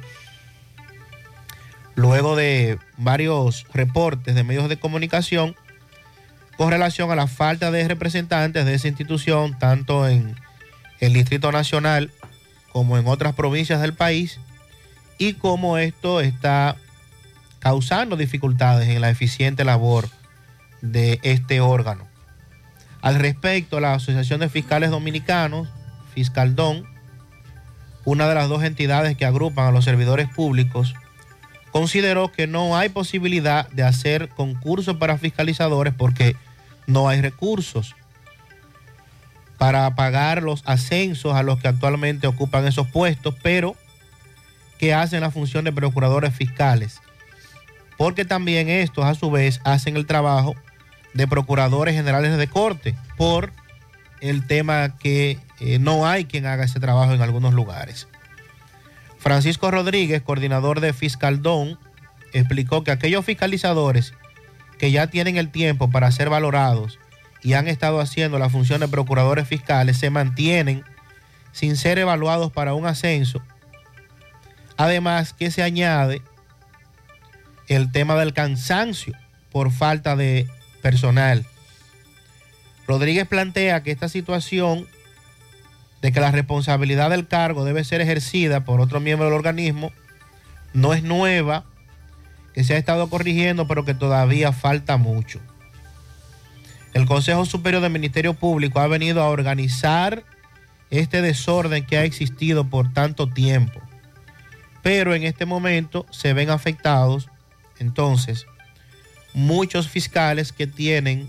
luego de varios reportes de medios de comunicación con relación a la falta de representantes de esa institución, tanto en el Distrito Nacional como en otras provincias del país, y cómo esto está causando dificultades en la eficiente labor de este órgano. Al respecto, la Asociación de Fiscales Dominicanos, Fiscaldón, una de las dos entidades que agrupan a los servidores públicos, consideró que no hay posibilidad de hacer concursos para fiscalizadores porque no hay recursos para pagar los ascensos a los que actualmente ocupan esos puestos, pero que hacen la función de procuradores fiscales. Porque también estos a su vez hacen el trabajo de procuradores generales de corte por el tema que eh, no hay quien haga ese trabajo en algunos lugares. Francisco Rodríguez, coordinador de Fiscaldón, explicó que aquellos fiscalizadores que ya tienen el tiempo para ser valorados y han estado haciendo la función de procuradores fiscales se mantienen sin ser evaluados para un ascenso. Además que se añade el tema del cansancio por falta de personal. Rodríguez plantea que esta situación de que la responsabilidad del cargo debe ser ejercida por otro miembro del organismo no es nueva, que se ha estado corrigiendo, pero que todavía falta mucho. El Consejo Superior del Ministerio Público ha venido a organizar este desorden que ha existido por tanto tiempo. Pero en este momento se ven afectados entonces muchos fiscales que tienen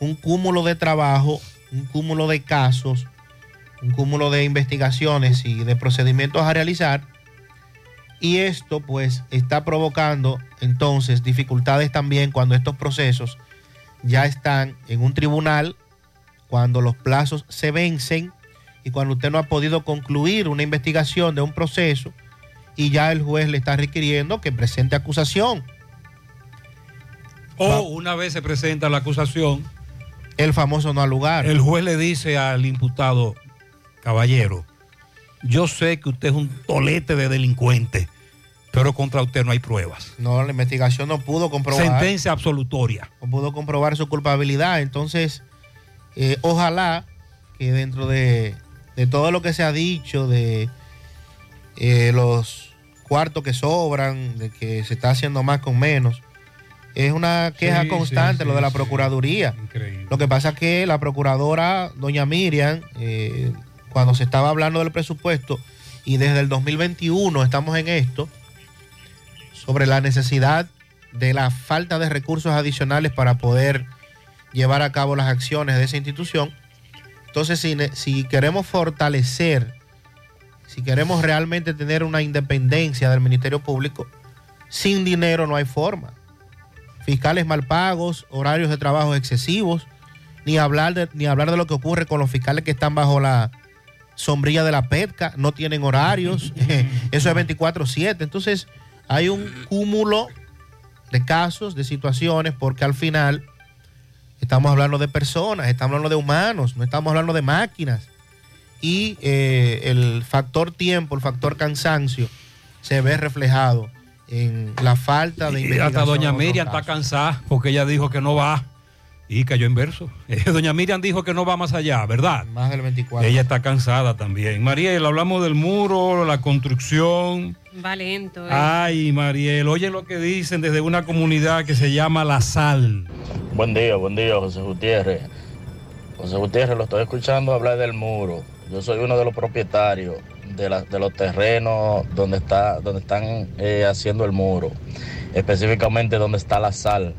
un cúmulo de trabajo, un cúmulo de casos, un cúmulo de investigaciones y de procedimientos a realizar. Y esto pues está provocando entonces dificultades también cuando estos procesos ya están en un tribunal, cuando los plazos se vencen y cuando usted no ha podido concluir una investigación de un proceso y ya el juez le está requiriendo que presente acusación. O una vez se presenta la acusación, el famoso no al lugar. El juez le dice al imputado, caballero, yo sé que usted es un tolete de delincuente, pero contra usted no hay pruebas. No, la investigación no pudo comprobar. Sentencia absolutoria. No pudo comprobar su culpabilidad. Entonces, eh, ojalá que dentro de, de todo lo que se ha dicho, de eh, los cuartos que sobran, de que se está haciendo más con menos, es una queja Sí, constante sí, lo de la Procuraduría. Lo que pasa es que la Procuradora, doña Miriam, eh, cuando se estaba hablando del presupuesto, y desde el 2021 estamos en esto, sobre la necesidad de la falta de recursos adicionales para poder llevar a cabo las acciones de esa institución. Entonces, si, queremos fortalecer, si queremos realmente tener una independencia del Ministerio Público, sin dinero no hay forma. Fiscales mal pagos, horarios de trabajo excesivos, ni hablar de, ni hablar de lo que ocurre con los fiscales que están bajo la sombrilla de la PETCA, no tienen horarios, eso es 24/7. Entonces, hay un cúmulo de casos, de situaciones, porque al final estamos hablando de personas, estamos hablando de humanos, no estamos hablando de máquinas. Y eh, el factor tiempo, el factor cansancio, se ve reflejado en la falta de Y hasta doña Miriam está cansada porque ella dijo que no va y cayó en verso. Eh, doña Miriam dijo que no va más allá, ¿verdad? Más del 24. Ella está cansada también. Mariel, hablamos del muro, la construcción. Va lento. ¿eh? Ay, Mariel, oye lo que dicen desde una comunidad que se llama La Sal. Buen día, buen día, José Gutiérrez. José Gutiérrez, lo estoy escuchando hablar del muro. Yo soy uno de los propietarios de, la- de los terrenos donde, está, donde están eh, haciendo el muro, específicamente donde está la sal.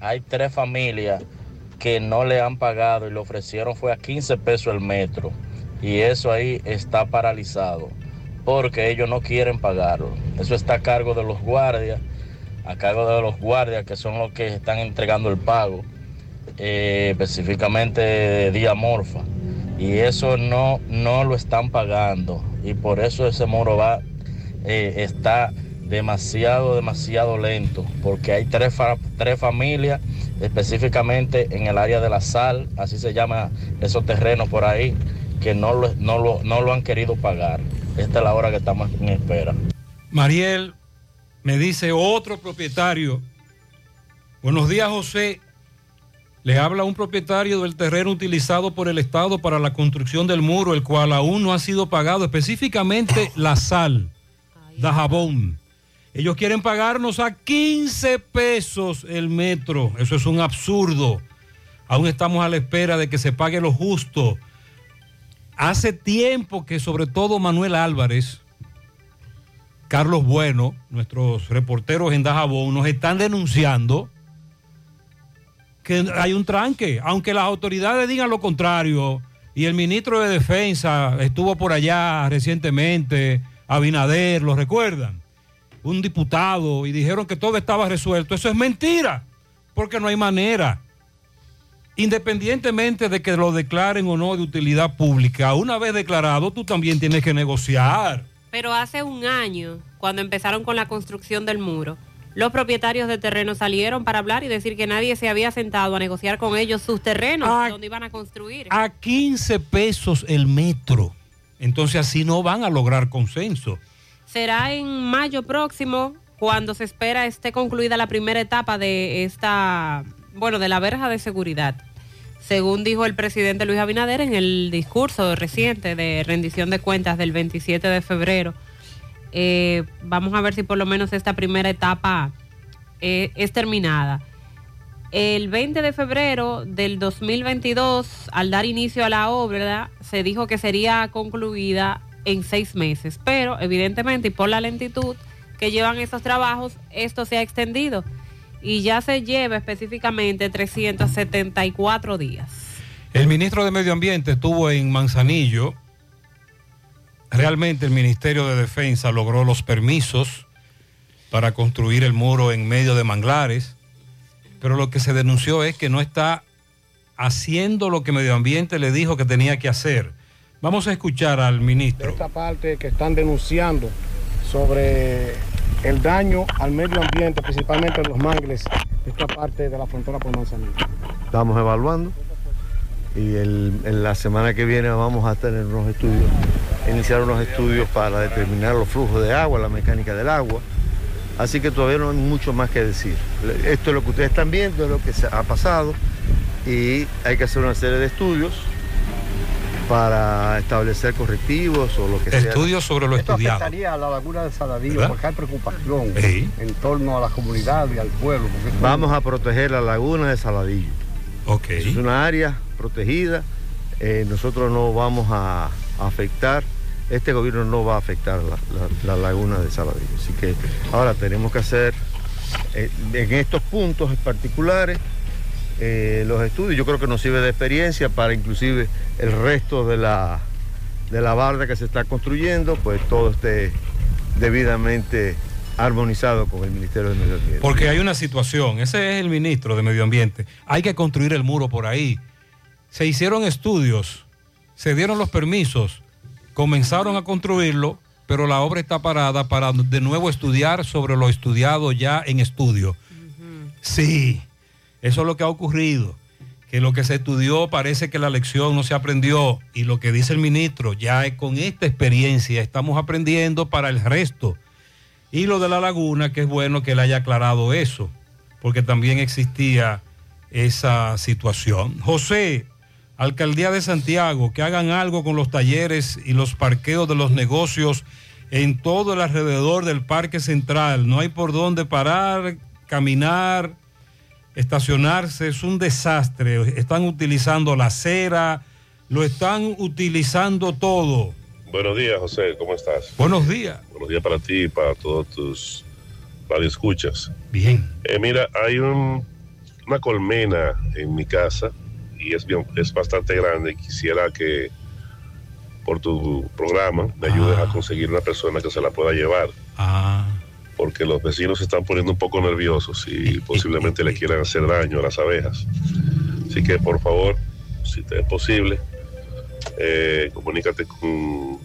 Hay tres familias que no le han pagado y le ofrecieron fue a 15 pesos el metro. Y eso ahí está paralizado porque ellos no quieren pagarlo. Eso está a cargo de los guardias, a cargo de los guardias que son los que están entregando el pago, eh, específicamente de Diamorfa. Y eso no, no lo están pagando. Y por eso ese muro va, eh, está demasiado, demasiado lento. Porque hay tres, fa- tres familias, específicamente en el área de la sal, así se llama esos terrenos por ahí, que no lo, no lo, no lo han querido pagar. Esta es la hora que estamos en espera. Mariel, me dice otro propietario. Buenos días, José. Le habla un propietario del terreno utilizado por el Estado para la construcción del muro, el cual aún no ha sido pagado, específicamente la sal, Dajabón. Ellos quieren pagarnos a 15 pesos el metro. Eso es un absurdo. Aún estamos a la espera de que se pague lo justo. Hace tiempo que sobre todo Manuel Álvarez, Carlos Bueno, nuestros reporteros en Dajabón, nos están denunciando que hay un tranque, aunque las autoridades digan lo contrario, y el ministro de Defensa estuvo por allá recientemente, Abinader, ¿lo recuerdan? Un diputado, y dijeron que todo estaba resuelto. Eso es mentira, porque no hay manera. Independientemente de que lo declaren o no de utilidad pública, una vez declarado, tú también tienes que negociar. Pero hace un año, cuando empezaron con la construcción del muro, los propietarios de terreno salieron para hablar y decir que nadie se había sentado a negociar con ellos sus terrenos donde iban a construir. a 15 pesos el metro. Entonces así no van a lograr consenso. Será en mayo próximo cuando se espera esté concluida la primera etapa de esta, bueno, de la verja de seguridad. Según dijo el presidente Luis Abinader en el discurso reciente de rendición de cuentas del 27 de febrero, eh, vamos a ver si por lo menos esta primera etapa eh, es terminada. El 20 de febrero del 2022, al dar inicio a la obra, se dijo que sería concluida en seis meses, pero evidentemente y por la lentitud que llevan esos trabajos, esto se ha extendido y ya se lleva específicamente 374 días. El ministro de Medio Ambiente estuvo en Manzanillo. Realmente el Ministerio de Defensa logró los permisos para construir el muro en medio de manglares, pero lo que se denunció es que no está haciendo lo que Medio Ambiente le dijo que tenía que hacer. Vamos a escuchar al ministro. Esta parte que están denunciando sobre el daño al medio ambiente, principalmente en los mangles, esta parte de la frontera por Manzanillo. Estamos evaluando y el- en la semana que viene vamos a tener unos estudios, iniciar unos estudios para determinar los flujos de agua, la mecánica del agua. Así que todavía no hay mucho más que decir. Esto es lo que ustedes están viendo, es lo que se ha pasado y hay que hacer una serie de estudios para establecer correctivos o lo que sea. Estudios sobre lo Esto estudiado. afectaría a la laguna de Saladillo ¿Verdad? porque hay preocupación Sí. en torno a la comunidad y al pueblo. Vamos a proteger la laguna de Saladillo. Es una área protegida. eh, nosotros no vamos a afectar, este gobierno no va a afectar la, la- la laguna de Saladillo. Así que ahora tenemos que hacer eh, en estos puntos particulares eh, los estudios. Yo creo que nos sirve de experiencia para inclusive el resto de la, de la barda que se está construyendo, pues todo esté debidamente armonizado con el Ministerio de Medio Ambiente. Porque hay una situación, ese es el ministro de Medio Ambiente, hay que construir el muro por ahí. Se hicieron estudios, se dieron los permisos, comenzaron a construirlo, pero la obra está parada para de nuevo estudiar sobre lo estudiado ya en estudio. Sí, eso es lo que ha ocurrido, que lo que se estudió parece que la lección no se aprendió y lo que dice el ministro, ya con esta experiencia estamos aprendiendo para el resto. Y lo de la laguna, que es bueno que él haya aclarado eso, porque también existía esa situación. José, Alcaldía de Santiago, que hagan algo con los talleres y los parqueos de los negocios en todo el alrededor del Parque Central. No hay por dónde parar, caminar, estacionarse. Es un desastre. Están utilizando la acera, lo están utilizando todo. Buenos días, José, ¿cómo estás? Buenos días. Buenos días para ti y para todos tus radioescuchas. Bien. Eh, mira, hay un- una colmena en mi casa y es, bien- es bastante grande. Quisiera que por tu programa me ayudes a conseguir una persona que se la pueda llevar. Porque los vecinos se están poniendo un poco nerviosos y posiblemente le quieran hacer daño a las abejas. Así que por favor, si te es posible, eh, comunícate con,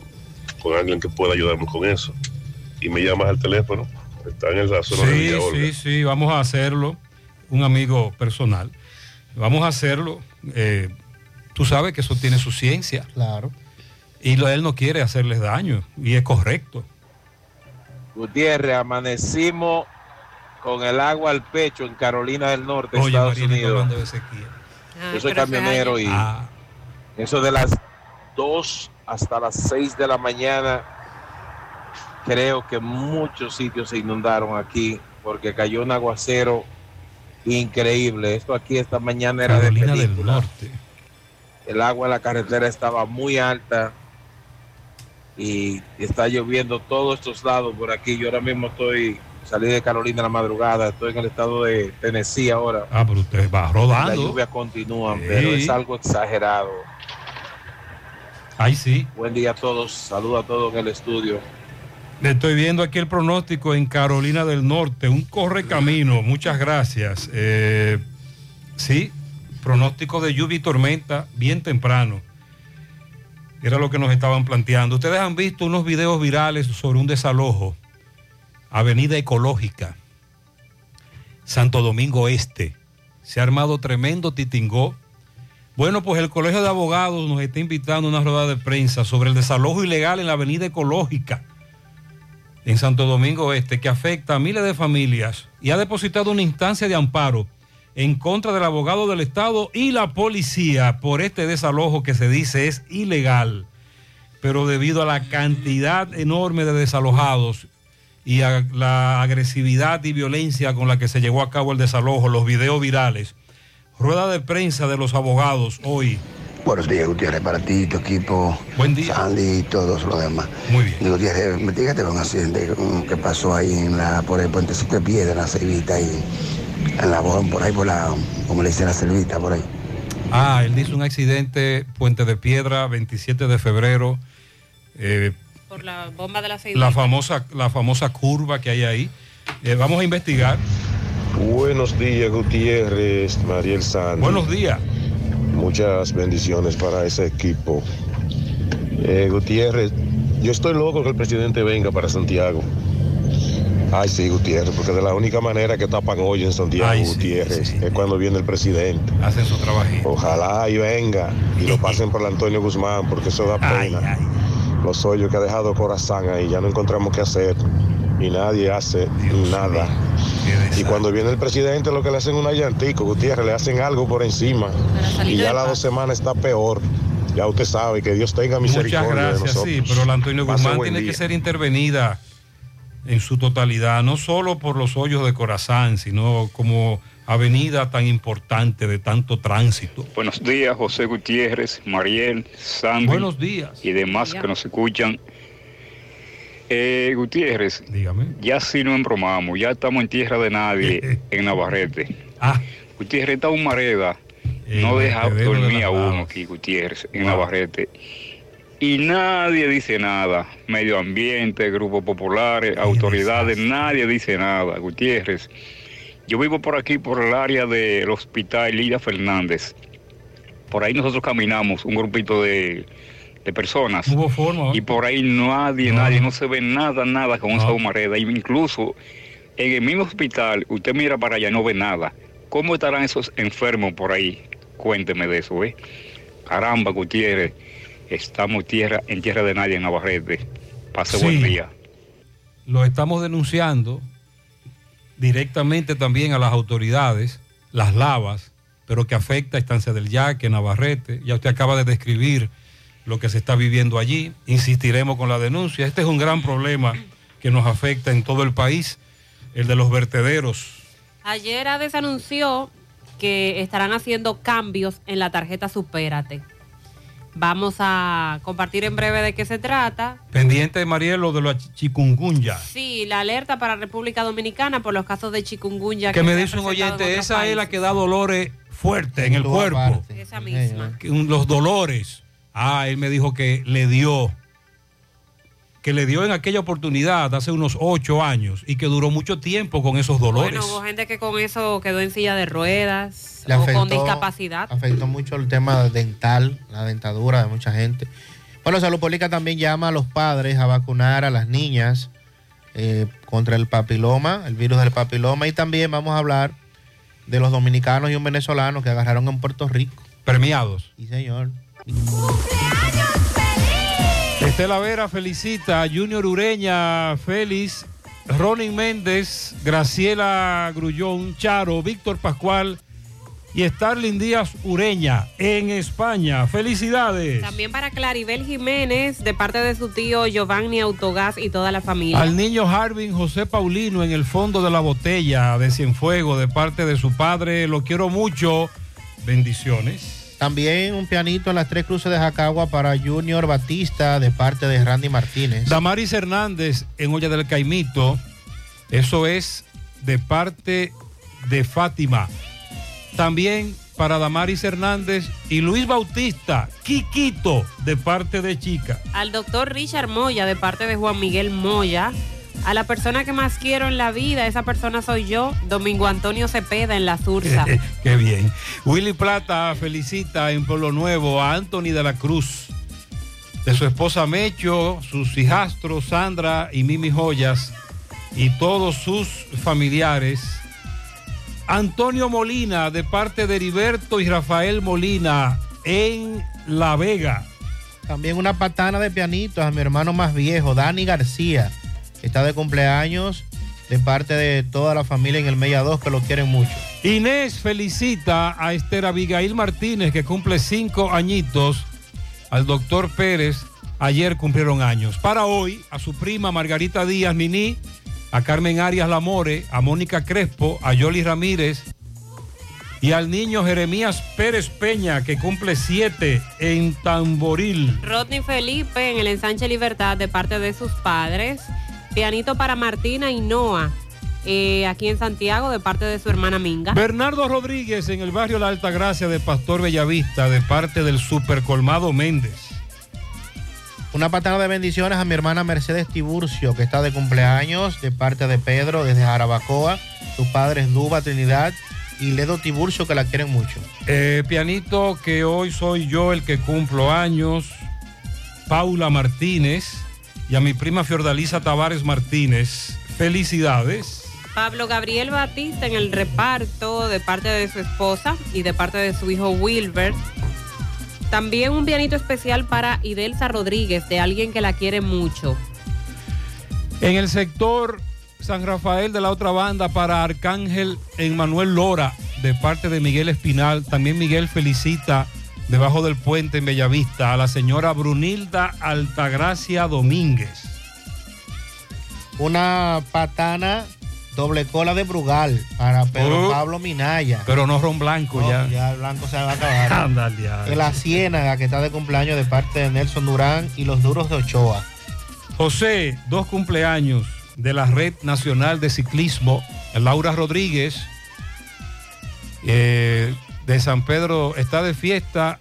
con alguien que pueda ayudarnos con eso. Y me llamas al teléfono. Está en la zona de Sí, Villa Olga. sí, sí, vamos a hacerlo. Un amigo personal. Vamos a hacerlo. Eh, tú sabes que eso tiene su ciencia. Claro. Y lo- él no quiere hacerles daño. Y es correcto. Gutiérrez, amanecimos con el agua al pecho en Carolina del Norte, Oye, Estados Unidos. sequía. Yo soy camionero y Ah. eso de las 2 hasta las 6 de la mañana, creo que muchos sitios se inundaron aquí porque cayó un aguacero increíble. Esto aquí esta mañana era Carolina de del. Norte. El agua en la carretera estaba muy alta y está lloviendo todos estos lados por aquí. Yo ahora mismo estoy, salí de Carolina en la madrugada, estoy en el estado de Tennessee ahora. Ah, pero usted va La rodando. lluvia continúa, Sí. pero es algo exagerado. Ahí sí. Buen día a todos, saludo a todos en el estudio. Le estoy viendo aquí el pronóstico en Carolina del Norte, un correcamino, muchas gracias. Eh, sí, pronóstico de lluvia y tormenta bien temprano. Era lo que nos estaban planteando. Ustedes han visto unos videos virales sobre un desalojo, Avenida Ecológica, Santo Domingo Este. Se ha armado tremendo titingó. Bueno, pues el Colegio de Abogados nos está invitando a una rueda de prensa sobre el desalojo ilegal en la Avenida Ecológica en Santo Domingo Este que afecta a miles de familias y ha depositado una instancia de amparo en contra del abogado del Estado y la policía por este desalojo que se dice es ilegal. Pero debido a la cantidad enorme de desalojados y a la agresividad y violencia con la que se llevó a cabo el desalojo, los videos virales. Rueda de prensa de los abogados hoy. Buenos días, Gutiérrez, para ti, tu equipo. Buen día. Sandy y todos los demás. Muy bien. Gutiérrez, un accidente que pasó ahí en la, por el puentecito de piedra, la Cevita, ahí, en la por ahí por la, como le dicen la Cevita, por ahí. Ah, él hizo un accidente, Puente de Piedra, 27 de febrero. eh, Por la bomba de la aceite. la, famosa, la famosa curva que hay ahí. Eh, vamos a investigar. Buenos días, Gutiérrez, Mariel Sandy. Buenos días. Muchas bendiciones para ese equipo. Eh, Gutiérrez, yo estoy loco que el presidente venga para Santiago. Ay, sí, Gutiérrez, porque de la única manera que tapan hoy en Santiago, Ay, sí, Gutiérrez, es cuando viene el presidente. Hacen su trabajito. Ojalá y venga y lo pasen por el Antonio Guzmán, porque eso da pena. Los hoyos que ha dejado Corazán ahí, ya no encontramos qué hacer y nadie hace nada. Y cuando viene el presidente, lo que le hacen una llantico, Gutiérrez, le hacen algo por encima. Y ya las dos semanas está peor. Ya usted sabe que Dios tenga Muchas misericordia de gracias, nosotros. sí, pero la Antonio Guzmán tiene día. que ser intervenida en su totalidad, no solo por los hoyos de Corazán, sino como avenida tan importante de tanto tránsito. Buenos días, José Gutiérrez, Mariel, Sandy. Buenos días. Y demás que nos escuchan. Eh, Gutiérrez, ya si no embromamos, ya estamos en tierra de nadie en Navarrete. Ah. Gutiérrez está un mareda, El no deja de dormir a uno aquí, Gutiérrez, en Wow. Navarrete. Y nadie dice nada. Medio ambiente, grupos populares, autoridades, nadie dice nada, Gutiérrez. Yo vivo por aquí, por el área del hospital Lidia Fernández. Por ahí nosotros caminamos, un grupito de, de personas. Hubo forma. Y por ahí nadie, nadie, no se ve nada, nada con esa humareda. Incluso en el mismo hospital, usted mira para allá, no ve nada. ¿Cómo estarán esos enfermos por ahí? Cuénteme de eso, ¿eh? Caramba, Gutiérrez, estamos tierra, en tierra de nadie en Navarrete. Pase Sí. buen día. Lo estamos denunciando directamente también a las autoridades, las lavas, pero que afecta a Estancia del Yaque, Navarrete. Ya usted acaba de describir lo que se está viviendo allí. Insistiremos con la denuncia. Este es un gran problema que nos afecta en todo el país, el de los vertederos. Ayer ADES anunció que estarán haciendo cambios en la tarjeta Supérate. Vamos a compartir en breve de qué se trata. Pendiente de Mariel, lo de la chikungunya. Sí, la alerta para República Dominicana por los casos de chikungunya. Que me se han dice un oyente, esa es la que da dolores fuertes en el cuerpo. Esa misma. Que Los dolores. Ah, él me dijo que le dio, que le dio en aquella oportunidad hace unos ocho años y que duró mucho tiempo con esos dolores. Bueno, hubo gente que con eso quedó en silla de ruedas Le o con discapacidad. Afectó mucho el tema dental, la dentadura de mucha gente. Bueno, Salud Pública también llama a los padres a vacunar a las niñas eh, contra el papiloma, el virus del papiloma. Y también vamos a hablar de los dominicanos y un venezolano que agarraron en Puerto Rico. Premiados. Sí, señor. Estela Vera felicita a Junior Ureña, Félix, Ronin Méndez, Graciela Grullón, Charo, Víctor Pascual y Starling Díaz Ureña en España. Felicidades. También para Claribel Jiménez, de parte de su tío Giovanni Autogás y toda la familia. Al niño Harvin José Paulino en el fondo de la botella de Cienfuego de parte de su padre. Lo quiero mucho. Bendiciones. También un pianito en las tres cruces de Jacagua para Junior Batista de parte de Randy Martínez. Damaris Hernández en Olla del Caimito. Eso es de parte de Fátima. También para Damaris Hernández y Luis Bautista, Quiquito, de parte de Chica. Al doctor Richard Moya, de parte de Juan Miguel Moya. A la persona que más quiero en la vida, esa persona soy yo, Domingo Antonio Cepeda en la Sursa. Qué bien. Willy Plata felicita en Pueblo Nuevo a Anthony de la Cruz, de su esposa Mecho, sus hijastros Sandra y Mimi Joyas y todos sus familiares. Antonio Molina, de parte de Heriberto y Rafael Molina, en La Vega. También una patana de pianitos a mi hermano más viejo, Dani García, está de cumpleaños de parte de toda la familia en el Mella 2, que lo quieren mucho. Inés felicita a Esther Abigail Martínez, que cumple cinco añitos, al doctor Pérez, ayer cumplieron años. Para hoy, a su prima Margarita Díaz Nini, a Carmen Arias Lamore, a Mónica Crespo, a Yoli Ramírez y al niño Jeremías Pérez Peña, que cumple siete en Tamboril. Rodney Felipe en el ensanche Libertad de parte de sus padres. Pianito para Martina y Noah. eh, aquí en Santiago de parte de su hermana Minga. Bernardo Rodríguez en el barrio La Alta Gracia de Pastor Bellavista de parte del Supercolmado Méndez. Una patada de bendiciones a mi hermana Mercedes Tiburcio, que está de cumpleaños, de parte de Pedro, desde Jarabacoa. Sus padres Duba Trinidad y Ledo Tiburcio, que la quieren mucho. Eh, pianito, que hoy soy yo el que cumplo años. Paula Martínez y a mi prima Fiordalisa Tavares Martínez. Felicidades. Pablo Gabriel Batista en el reparto de parte de su esposa y de parte de su hijo Wilber. También un pianito especial para Idelsa Rodríguez, de alguien que la quiere mucho. En el sector San Rafael de la otra banda para Arcángel Manuel Lora de parte de Miguel Espinal. También Miguel felicita debajo del puente en Bellavista a la señora Brunilda Altagracia Domínguez. Una patana doble cola de Brugal para Pedro Oh. Pablo Minaya. Pero no ron blanco No, ya. Ya el blanco se va a acabar. Ándale, ya. En la Ciénaga, que está de cumpleaños de parte de Nelson Durán y los duros de Ochoa. José, dos cumpleaños de la Red Nacional de Ciclismo. Laura Rodríguez eh, de San Pedro está de fiesta,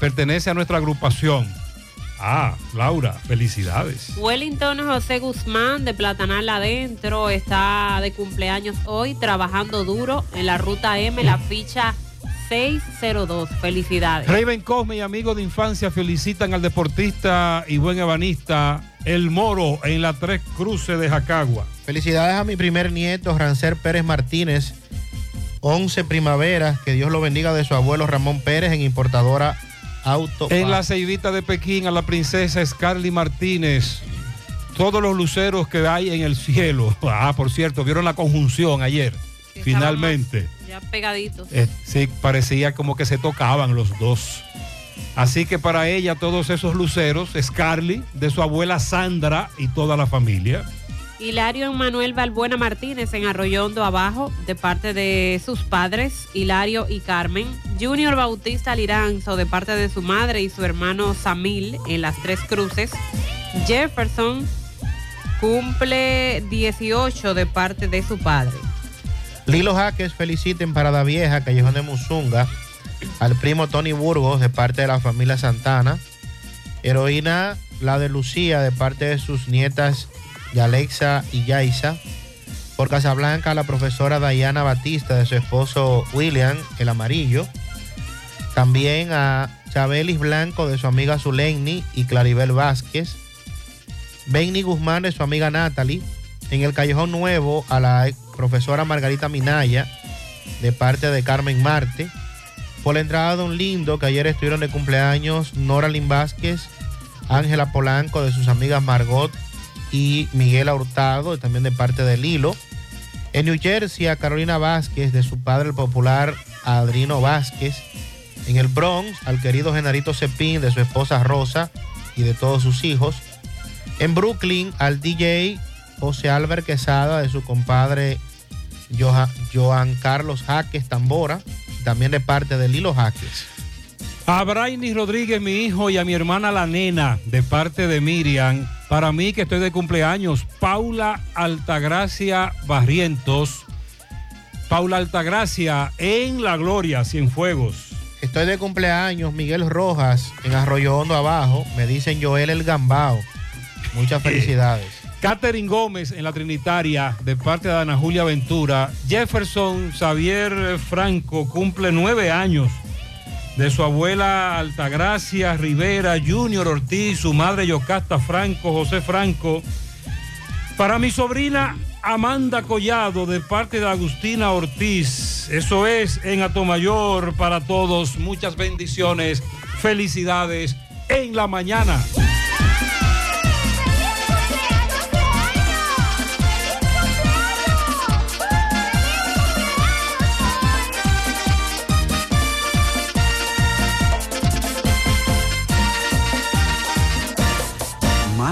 pertenece a nuestra agrupación. Ah, Laura, felicidades. Wellington José Guzmán de Platanal Adentro está de cumpleaños hoy, trabajando duro en la ruta M, la ficha 602. Felicidades. Raven Cosme y amigos de infancia felicitan al deportista y buen ebanista El Moro en la Tres Cruces de Jacagua. Felicidades a mi primer nieto, Rancer Pérez Martínez. 11 primaveras, que Dios lo bendiga de su abuelo Ramón Pérez en importadora Auto. En la ceibita de Pekín a la princesa Scarly Martínez. Todos los luceros que hay en el cielo. Ah, por cierto, vieron la conjunción ayer. Finalmente. Ya pegaditos. Eh, sí, parecía como que se tocaban los dos. Así que para ella todos esos luceros, Scarly, de su abuela Sandra y toda la familia. Hilario Manuel Balbuena Martínez en Arroyondo Abajo, de parte de sus padres, Hilario y Carmen. Junior Bautista Liranzo, de parte de su madre y su hermano Samil, en Las Tres Cruces. Jefferson cumple 18 de parte de su padre. Lilo Jaques felicita en Parada Vieja, Callejón de Musunga, al primo Tony Burgos de parte de la familia Santana. Heroína, la de Lucía, de parte de sus nietas Yalexa y Yaisa. Por Casablanca, la profesora Diana Batista, de su esposo William, el amarillo. También a Chabelis Blanco, de su amiga Zuleini y Claribel Vázquez. Benny Guzmán, de su amiga Natalie. En el Callejón Nuevo, a la profesora Margarita Minaya, de parte de Carmen Marte. Por la entrada de un lindo, que ayer estuvieron de cumpleaños, Nora Lin Vázquez, Ángela Polanco, de sus amigas Margot y Miguel Hurtado, también de parte de Lilo. En New Jersey, a Carolina Vázquez, de su padre el popular Adrino Vázquez. En el Bronx, al querido Genarito Cepín, de su esposa Rosa y de todos sus hijos. En Brooklyn, al DJ José Álvaro Quesada, de su compadre Joan Carlos Jaques Tambora, también de parte de Lilo Jaques. A Brainy Rodríguez, mi hijo, y a mi hermana la nena, de parte de Miriam. Para mí, que estoy de cumpleaños, Paula Altagracia Barrientos. Paula Altagracia en La Gloria, Cienfuegos. Estoy de cumpleaños, Miguel Rojas, en Arroyo Hondo Abajo. Me dicen Joel el Gambao. Muchas felicidades. Catherine Gómez en la Trinitaria, de parte de Ana Julia Ventura. Jefferson Xavier Franco cumple nueve años. De su abuela Altagracia Rivera, Junior Ortiz, su madre Yocasta Franco, José Franco. Para mi sobrina Amanda Collado, de parte de Agustina Ortiz. Eso es en Atomayor para todos. Muchas bendiciones, felicidades en la mañana.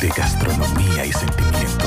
de gastronomía y sentimiento.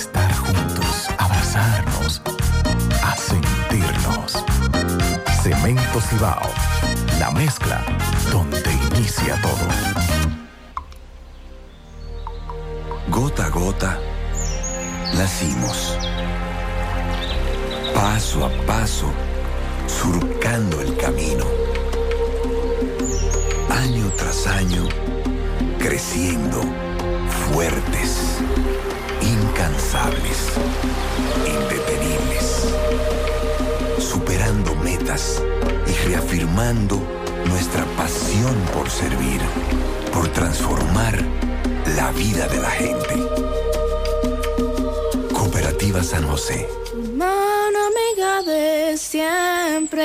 estar juntos, abrazarnos, a sentirnos. Cemento Cibao, la mezcla donde inicia todo. Gota a gota, nacimos. Paso a paso, surcando el camino. Año tras año, creciendo, fuertes, incansables, indetenibles, superando metas y reafirmando nuestra pasión por servir, por transformar la vida de la gente. Cooperativa San José. Mano amiga de siempre.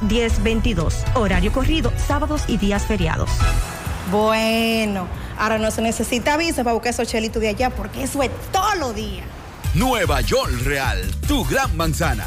1-210-22. Horario corrido, sábados y días feriados. Bueno, ahora no se necesita visa para buscar esos chelitos de allá porque eso es todos los días. Nueva York Real, tu gran manzana.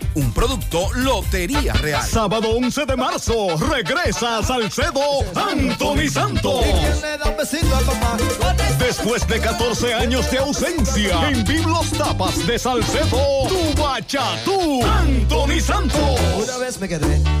Un producto Lotería Real. Sábado 11 de marzo, regresa a Salcedo Anthony Santos. Después de 14 años de ausencia, en Biblos Tapas de Salcedo, tu bachatú, Anthony Santos. Una vez me quedé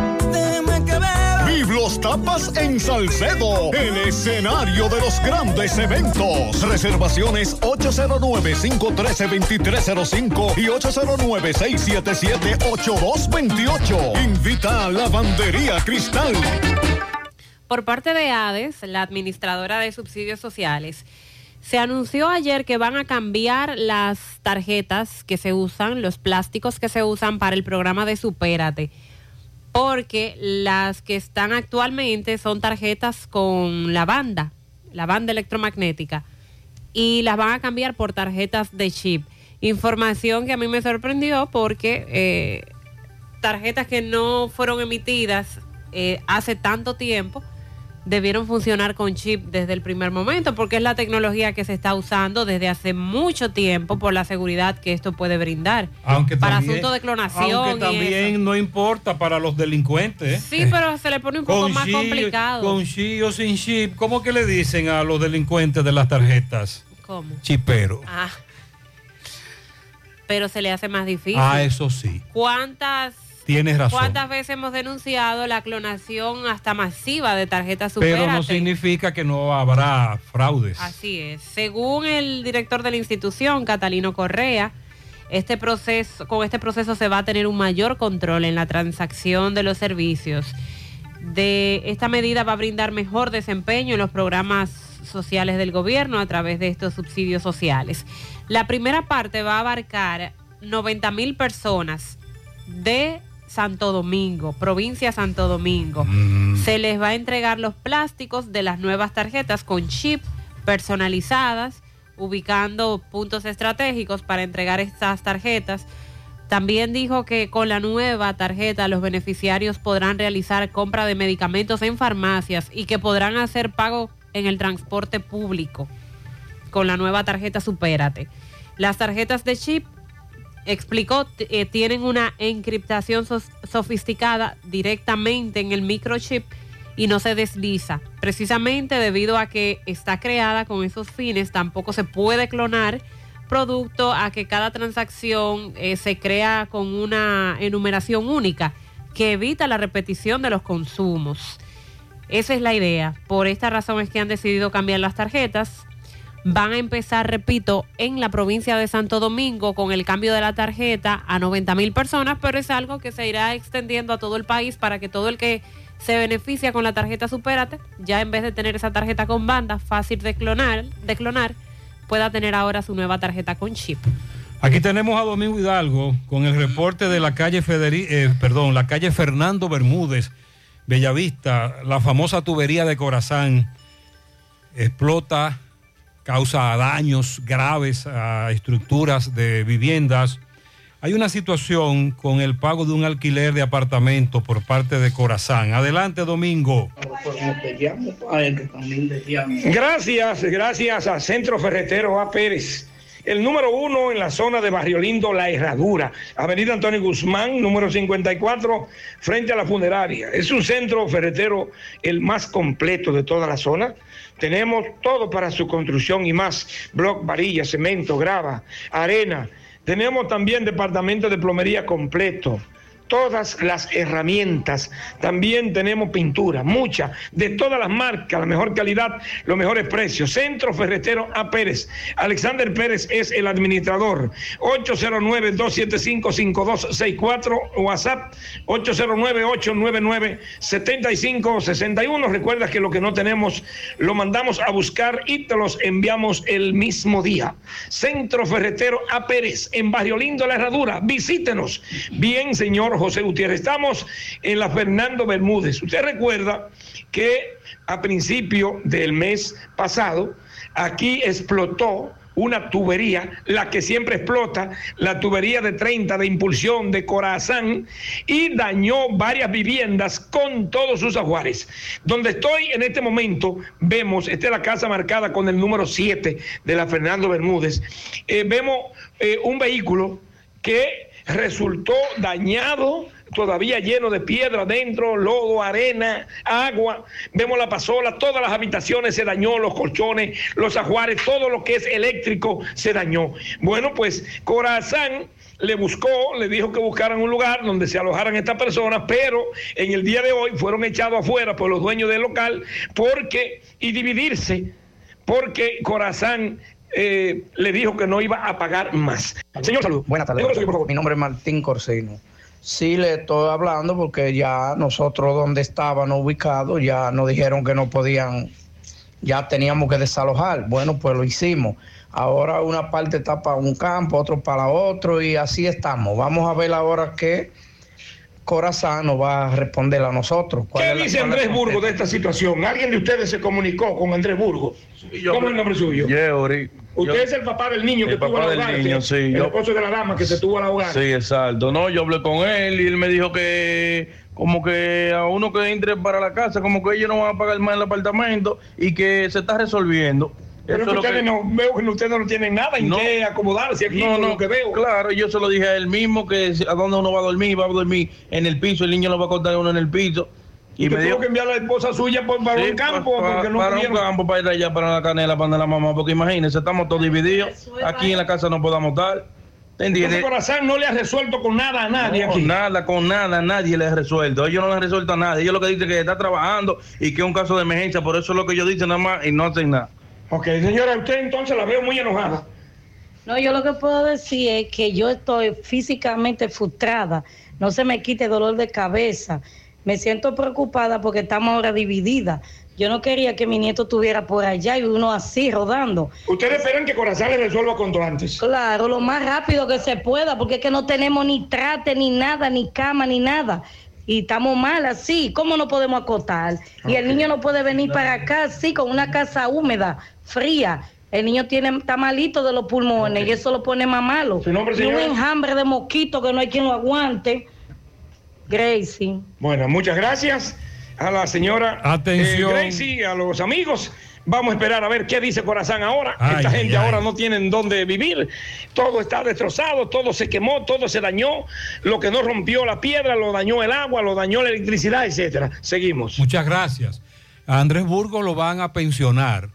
Biblos Tapas en Salcedo. El escenario de los grandes eventos. Reservaciones 809-513-2305 y 809-677-8228. Invita a Lavandería Cristal. Por parte de ADES, la administradora de subsidios sociales, Se anunció ayer que van a cambiar las tarjetas que se usan, los plásticos que se usan para el programa de Supérate, porque las que están actualmente son tarjetas con la banda, la banda electromagnética, y las van a cambiar por tarjetas de chip. Información que a mí me sorprendió porque eh, tarjetas que no fueron emitidas eh, hace tanto tiempo debieron funcionar con chip desde el primer momento, porque es la tecnología que se está usando desde hace mucho tiempo por la seguridad que esto puede brindar. Aunque para asuntos de clonación. Aunque y también no importa para los delincuentes. Sí, pero se le pone un poco más chip, complicado. Con chip o sin chip, ¿cómo que le dicen a los delincuentes de las tarjetas? ¿Cómo? Chipero. Ah. Pero se le hace más difícil. Ah, eso sí. ¿Cuántas, Tienes razón. ¿Cuántas veces hemos denunciado la clonación hasta masiva de tarjetas Pero no significa que no habrá fraudes. Así es. Según el director de la institución, Catalino Correa, este proceso, con este proceso se va a tener un mayor control en la transacción de los servicios. De esta medida va a brindar mejor desempeño en los programas sociales del gobierno a través de estos subsidios sociales. La primera parte va a abarcar 90 mil personas de Santo Domingo, provincia Santo Domingo. Se les va a entregar los plásticos de las nuevas tarjetas con chip personalizadas, ubicando puntos estratégicos para entregar estas tarjetas. También dijo que con la nueva tarjeta los beneficiarios podrán realizar compra de medicamentos en farmacias y que podrán hacer pago en el transporte público con la nueva tarjeta Supérate. Las tarjetas de chip, explicó, eh, tienen una encriptación sofisticada directamente en el microchip y no se desliza. Precisamente debido a que está creada con esos fines, tampoco se puede clonar producto a que cada transacción eh, se crea con una enumeración única que evita la repetición de los consumos. Esa es la idea. Por esta razón es que han decidido cambiar las tarjetas. Van a empezar, repito, en la provincia de Santo Domingo con el cambio de la tarjeta a 90 mil personas, pero es algo que se irá extendiendo a todo el país para que todo el que se beneficia con la tarjeta Supérate, ya en vez de tener esa tarjeta con banda fácil de clonar, de clonar, pueda tener ahora su nueva tarjeta con chip. Aquí tenemos a Domingo Hidalgo con el reporte de la calle Federi- eh, perdón, la calle Fernando Bermúdez, Bellavista, la famosa tubería de Corazán explota, causa daños graves a estructuras de viviendas. Hay una situación con el pago de un alquiler de apartamento por parte de Corazán. Adelante, Domingo. Gracias, gracias a Centro Ferretero A. Pérez. El número uno en la zona de Barrio Lindo, La Herradura, Avenida Antonio Guzmán, número 54, frente a la funeraria. Es un centro ferretero el más completo de toda la zona. Tenemos todo para su construcción y más. Bloc, varilla, cemento, grava, arena. Tenemos también departamento de plomería completo todas las herramientas. También tenemos pintura, mucha, de todas las marcas, la mejor calidad, los mejores precios. Centro Ferretero A. Pérez. Alexander Pérez es el administrador. 809-275-5264, WhatsApp 809-899-7561. Recuerda que lo que no tenemos lo mandamos a buscar y te los enviamos el mismo día. Centro Ferretero A. Pérez, en Barrio Lindo, La Herradura. Visítenos. Bien, señor José Gutiérrez. Estamos en la Fernando Bermúdez. Usted recuerda que a principio del mes pasado aquí explotó una tubería, la que siempre explota, la tubería de 30 de impulsión de Corazán, y dañó varias viviendas con todos sus ajuares. Donde estoy en este momento, vemos, esta es la casa marcada con el número 7 de la Fernando Bermúdez, eh, vemos eh, un vehículo que resultó dañado, todavía lleno de piedra dentro, lodo, arena, agua. Vemos la pasola, todas las habitaciones se dañó, los colchones, los ajuares, todo lo que es eléctrico se dañó. Bueno, pues Corazán le buscó, le dijo que buscaran un lugar donde se alojaran estas personas, pero en el día de hoy fueron echados afuera por los dueños del local porque y dividirse porque Corazán eh, le dijo que no iba a pagar más. Señor, salud. Buenas tardes. Dígame, por favor. Mi nombre es Martín Corsino. Sí le estoy hablando porque ya nosotros donde estábamos ubicados ya nos dijeron que no podían ya teníamos que desalojar. Bueno, pues lo hicimos. Ahora una parte está para un campo, otro para otro y así estamos. Vamos a ver ahora qué Corazán nos va a responder a nosotros. ¿Cuál ¿Qué es la- dice Andrés la Burgo de esta situación? ¿Alguien de ustedes se comunicó con Andrés Burgo? ¿Cómo es el nombre suyo? Yeuri. Usted Yo- es el papá del niño que El tuvo papá al del ahogarse, niño, sí, El yo- esposo de la dama que se tuvo al ahogar. Sí, exacto. No, yo hablé con él y él me dijo que como que a uno que entre para la casa, como que ellos no van a pagar más el apartamento y que se está resolviendo. Pero Eso que es lo ustedes no, veo que ustedes no tienen nada en No. qué acomodarse aquí, No, no, lo que veo. Claro, yo se lo dije a él mismo que a dónde uno va a dormir, va a dormir en el piso, el niño lo va a contar uno en el piso. Y me tuvo dijo que enviar a la esposa suya por, para Sí, un campo pa- porque no para un campo para ir allá para la canela para la mamá porque imagínense estamos todos divididos aquí en la casa no podamos estar. Entonces, Corazán no le ha resuelto con nada a nadie No, aquí. nada con nada nadie le ha resuelto ellos no le han resuelto a nadie ellos lo que dicen es que está trabajando y que es un caso de emergencia por eso es lo que ellos dicen nada más y no hacen nada Ok, señora, usted entonces la veo muy enojada. No, yo lo que puedo decir es que yo estoy físicamente frustrada, no se me quite dolor de cabeza, me siento preocupada porque estamos ahora divididas. Yo no quería que mi nieto estuviera por allá y uno así rodando. Ustedes esperan que Corazán le resuelva cuanto antes. Claro, lo más rápido que se pueda, porque es que no tenemos ni trate, ni nada, ni cama, ni nada. Y estamos mal así, ¿cómo no podemos acotar? Y el niño no puede venir para acá así, con una casa húmeda, fría. El niño tiene, está malito de los pulmones y eso lo pone más malo. nombre, y un enjambre de mosquito que no hay quien lo aguante. Gracie. Bueno, muchas gracias a la señora Atención. eh, Gracie, a los amigos. Vamos a esperar a ver qué dice Corazán ahora. Ay, Esta gente ay. ahora no tienen dónde vivir. Todo está destrozado, todo se quemó, todo se dañó. Lo que no rompió la piedra, lo dañó el agua, lo dañó la electricidad, etcétera. Seguimos. Muchas gracias. A Andrés Burgos lo van a pensionar.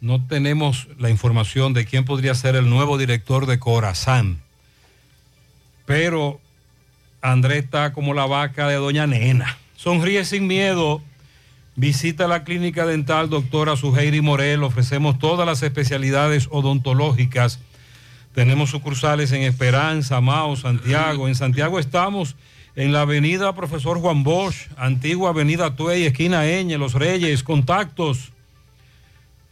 No tenemos la información de quién podría ser el nuevo director de Corazán. Pero Andrés está como la vaca de Doña Nena. Sonríe sin miedo. Visita la clínica dental doctora Suheiri Morel. Ofrecemos todas las especialidades odontológicas. Tenemos sucursales en Esperanza, Mao, Santiago. En Santiago estamos en la avenida Profesor Juan Bosch, antigua avenida Tuey, esquina Eñe, Los Reyes. Contactos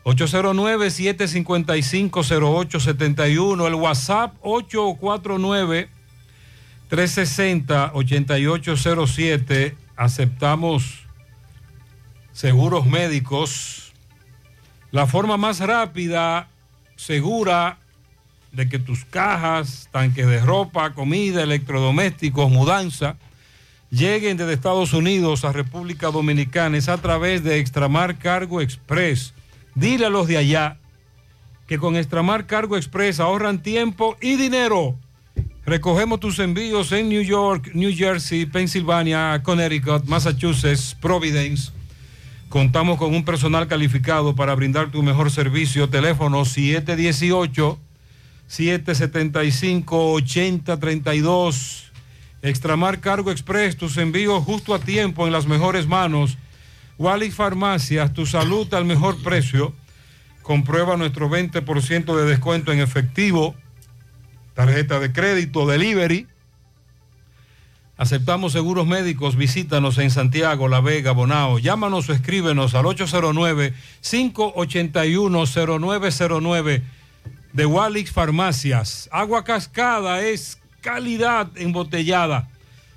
809-755-0871. El WhatsApp 849-360-8807. Aceptamos seguros médicos. La forma más rápida, segura de que tus cajas, tanques de ropa, comida, electrodomésticos, mudanza, lleguen desde Estados Unidos a República Dominicana es a través de Extramar Cargo Express. Dile a los de allá que con Extramar Cargo Express ahorran tiempo y dinero. Recogemos tus envíos en New York, New Jersey, Pensilvania, Connecticut, Massachusetts, Providence. Contamos con un personal calificado para brindar tu mejor servicio. Teléfono 718 775 8032. Extramar Cargo Express, tus envíos justo a tiempo en las mejores manos. Wally Farmacias, tu salud al mejor precio. Comprueba nuestro 20% de descuento en efectivo, tarjeta de crédito, delivery. Aceptamos seguros médicos, visítanos en Santiago, La Vega, Bonao. Llámanos o escríbenos al 809-581-0909 de Walix Farmacias. Agua cascada es calidad embotellada.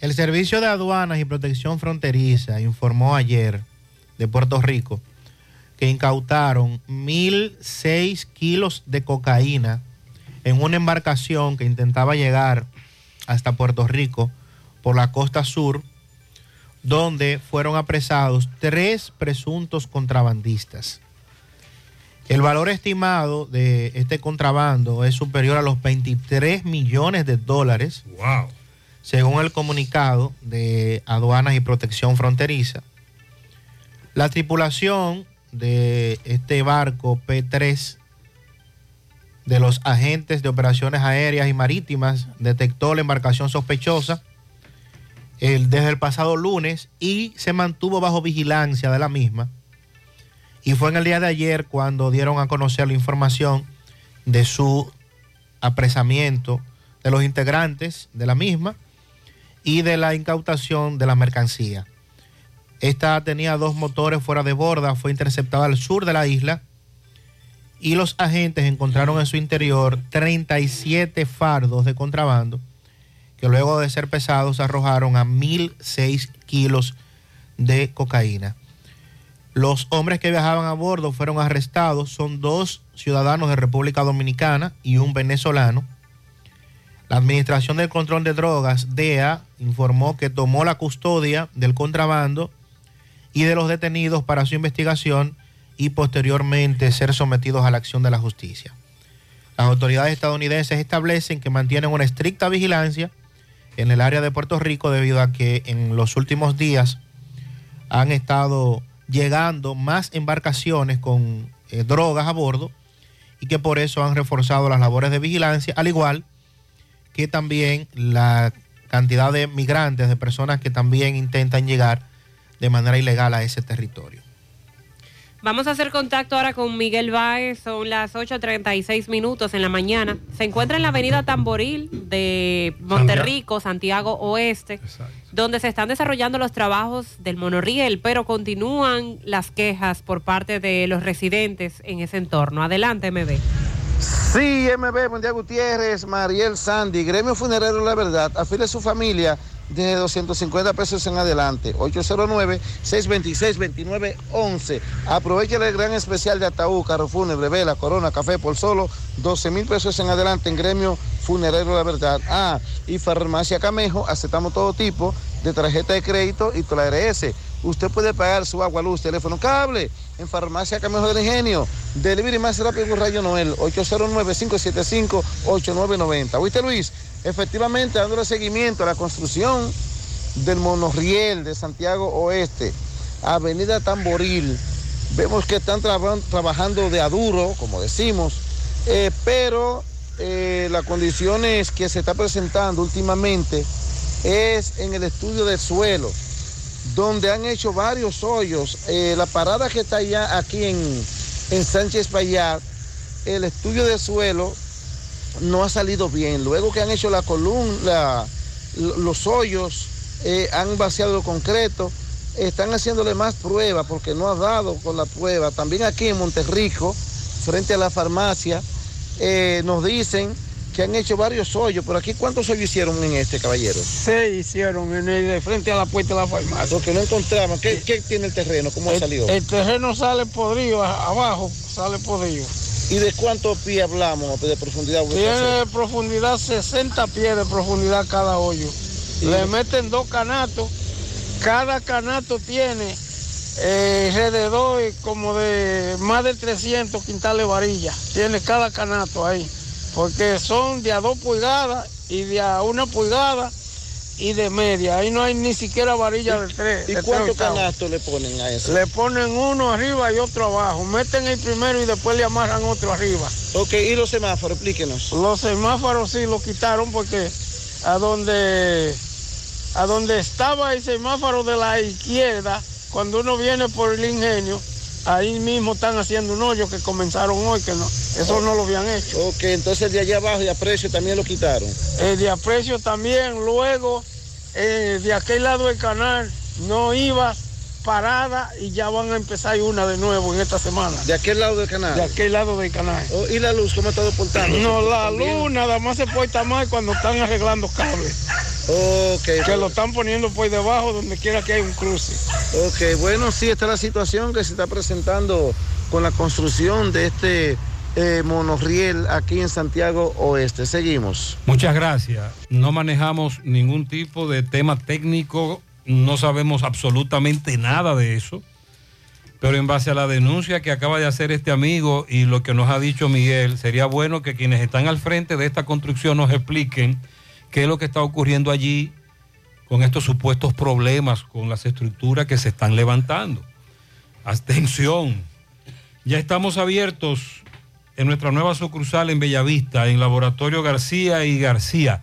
El Servicio de Aduanas y Protección Fronteriza informó ayer de Puerto Rico que incautaron 1.006 kilos de cocaína en una embarcación que intentaba llegar hasta Puerto Rico por la costa sur, donde fueron apresados tres presuntos contrabandistas. El valor estimado de este contrabando es superior a los 23 millones de dólares. Wow. Según el comunicado de Aduanas y Protección Fronteriza, la tripulación de este barco P3 de los agentes de operaciones aéreas y marítimas detectó la embarcación sospechosa el- desde el pasado lunes y se mantuvo bajo vigilancia de la misma. Y fue en el día de ayer cuando dieron a conocer la información de su apresamiento de los integrantes de la misma y de la incautación de la mercancía. Esta tenía dos motores fuera de borda, fue interceptada al sur de la isla y los agentes encontraron en su interior 37 fardos de contrabando que luego de ser pesados arrojaron a 1.006 kilos de cocaína. Los hombres que viajaban a bordo fueron arrestados, son dos ciudadanos de República Dominicana y un venezolano. La Administración del Control de Drogas, DEA, informó que tomó la custodia del contrabando y de los detenidos para su investigación y posteriormente ser sometidos a la acción de la justicia. Las autoridades estadounidenses establecen que mantienen una estricta vigilancia en el área de Puerto Rico debido a que en los últimos días han estado llegando más embarcaciones con eh, drogas a bordo y que por eso han reforzado las labores de vigilancia, al igual que también la cantidad de migrantes, de personas que también intentan llegar de manera ilegal a ese territorio. Vamos a hacer contacto ahora con Miguel Báez, son las 8.36 minutos en la mañana. Se encuentra en la avenida Tamboril de Monterrico, Santiago Oeste, donde se están desarrollando los trabajos del monorriel, pero continúan las quejas por parte de los residentes en ese entorno. Adelante, MB. Sí, MB, buen Gutiérrez, Mariel Sandy, Gremio Funerario La Verdad, afile a su familia desde 250 pesos en adelante, 809-626-2911. Aproveche el gran especial de ataúd, carro fúnebre, vela, corona, café por solo 12 mil pesos en adelante en Gremio Funerario La Verdad. Ah, y Farmacia Camejo, aceptamos todo tipo de tarjeta de crédito y toda la. Usted puede pagar su agua, luz, teléfono, cable en Farmacia Camejo del Ingenio. Delivery más rápido con Rayo Noel, 809-575-8990. ¿Oíste, Luis? Efectivamente, dándole seguimiento a la construcción del monorriel de Santiago Oeste, Avenida Tamboril. Vemos que están traba- trabajando de a duro, como decimos, eh, pero eh, las condiciones que se está presentando últimamente es en el estudio del suelo, donde han hecho varios hoyos. Eh, la parada que está allá aquí en, en Sánchez Payat, el estudio del suelo no ha salido bien. Luego que han hecho la columna, los hoyos, eh, han vaciado el concreto, están haciéndole más pruebas porque no ha dado con la prueba. También aquí en Monterrico, frente a la farmacia, eh, nos dicen que han hecho varios hoyos. Pero aquí, ¿cuántos hoyos hicieron en este, caballero? Se hicieron en el, de frente a la puerta de la farmacia. Porque no encontraban. ¿Qué, qué tiene el terreno? ¿Cómo ha El, salido? el terreno sale podrido, abajo sale podrido. ¿Y de cuántos pies hablamos de profundidad? Tiene profundidad 60 pies de profundidad cada hoyo. Le meten dos canatos. Cada canato tiene eh, alrededor como de más de 300 quintales de varilla. Tiene cada canato ahí. Porque son de a dos pulgadas y de a una pulgada y de media. Ahí no hay ni siquiera varilla de tres. ¿Y cuántos canastos le ponen a eso? Le ponen uno arriba y otro abajo. Meten el primero y después le amarran otro arriba. Ok, ¿y los semáforos? Explíquenos. Los semáforos sí los quitaron porque a donde, a donde estaba el semáforo de la izquierda, cuando uno viene por el ingenio, ahí mismo están haciendo un hoyo que comenzaron hoy, que no, eso no lo habían hecho. Ok, entonces el de allá abajo de aprecio también lo quitaron. El de aprecio también, luego eh, de aquel lado del canal no iba parada y ya van a empezar una de nuevo en esta semana. ¿De aquel lado del canal? De aquel lado del canal. Oh, ¿Y la luz cómo ha estado portando? No, la También. luz nada más se porta mal cuando están arreglando cables. Ok. Que lo están poniendo por debajo donde quiera que hay un cruce. Ok, bueno, sí, esta es la situación que se está presentando con la construcción de este eh, monorriel aquí en Santiago Oeste. Seguimos. Muchas gracias. No manejamos ningún tipo de tema técnico, no sabemos absolutamente nada de eso, pero en base a la denuncia que acaba de hacer este amigo y lo que nos ha dicho Miguel, sería bueno que quienes están al frente de esta construcción nos expliquen qué es lo que está ocurriendo allí con estos supuestos problemas con las estructuras que se están levantando. Atención, Ya estamos abiertos en nuestra nueva sucursal en Bellavista, en Laboratorio García y García.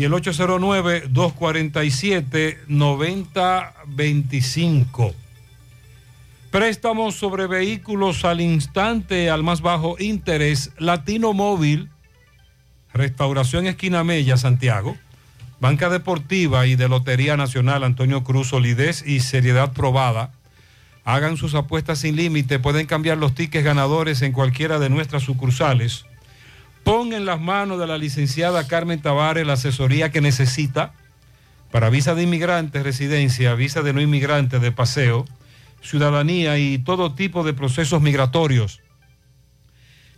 y el 809-247-9025. Préstamos sobre vehículos al instante, al más bajo interés, Latino Móvil, Restauración Esquina Mella, Santiago, Banca Deportiva y de Lotería Nacional Antonio Cruz, solidez y seriedad probada. Hagan sus apuestas sin límite, pueden cambiar los tickets ganadores en cualquiera de nuestras sucursales. Pon en las manos de la licenciada Carmen Tavares la asesoría que necesita para visa de inmigrante, residencia, visa de no inmigrante, de paseo, ciudadanía y todo tipo de procesos migratorios.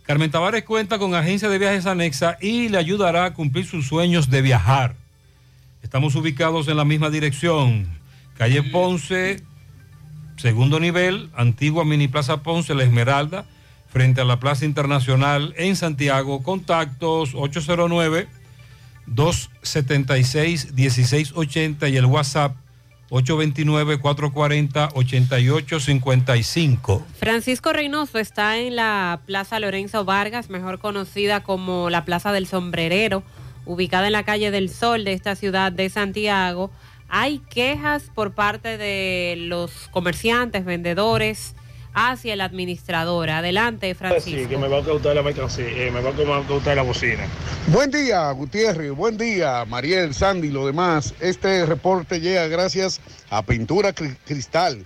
Carmen Tavares cuenta con agencia de viajes anexa y le ayudará a cumplir sus sueños de viajar. Estamos ubicados en la misma dirección, calle Ponce, segundo nivel, antigua Mini Plaza Ponce, La Esmeralda, frente a la Plaza Internacional en Santiago. Contactos 809-276-1680 y el WhatsApp 829-440-8855. Francisco Reynoso está en la Plaza Lorenzo Vargas, mejor conocida como la Plaza del Sombrerero, ubicada en la calle del Sol de esta ciudad de Santiago. Hay quejas por parte de los comerciantes, vendedores hacia el administrador. Adelante, Francisco. Sí, que me va a cautar la mercancía, eh, me va a cautar la bocina. Buen día, Gutiérrez. Buen día, Mariel, Sandy y lo demás. Este reporte llega gracias a Pintura Cri- Cristal.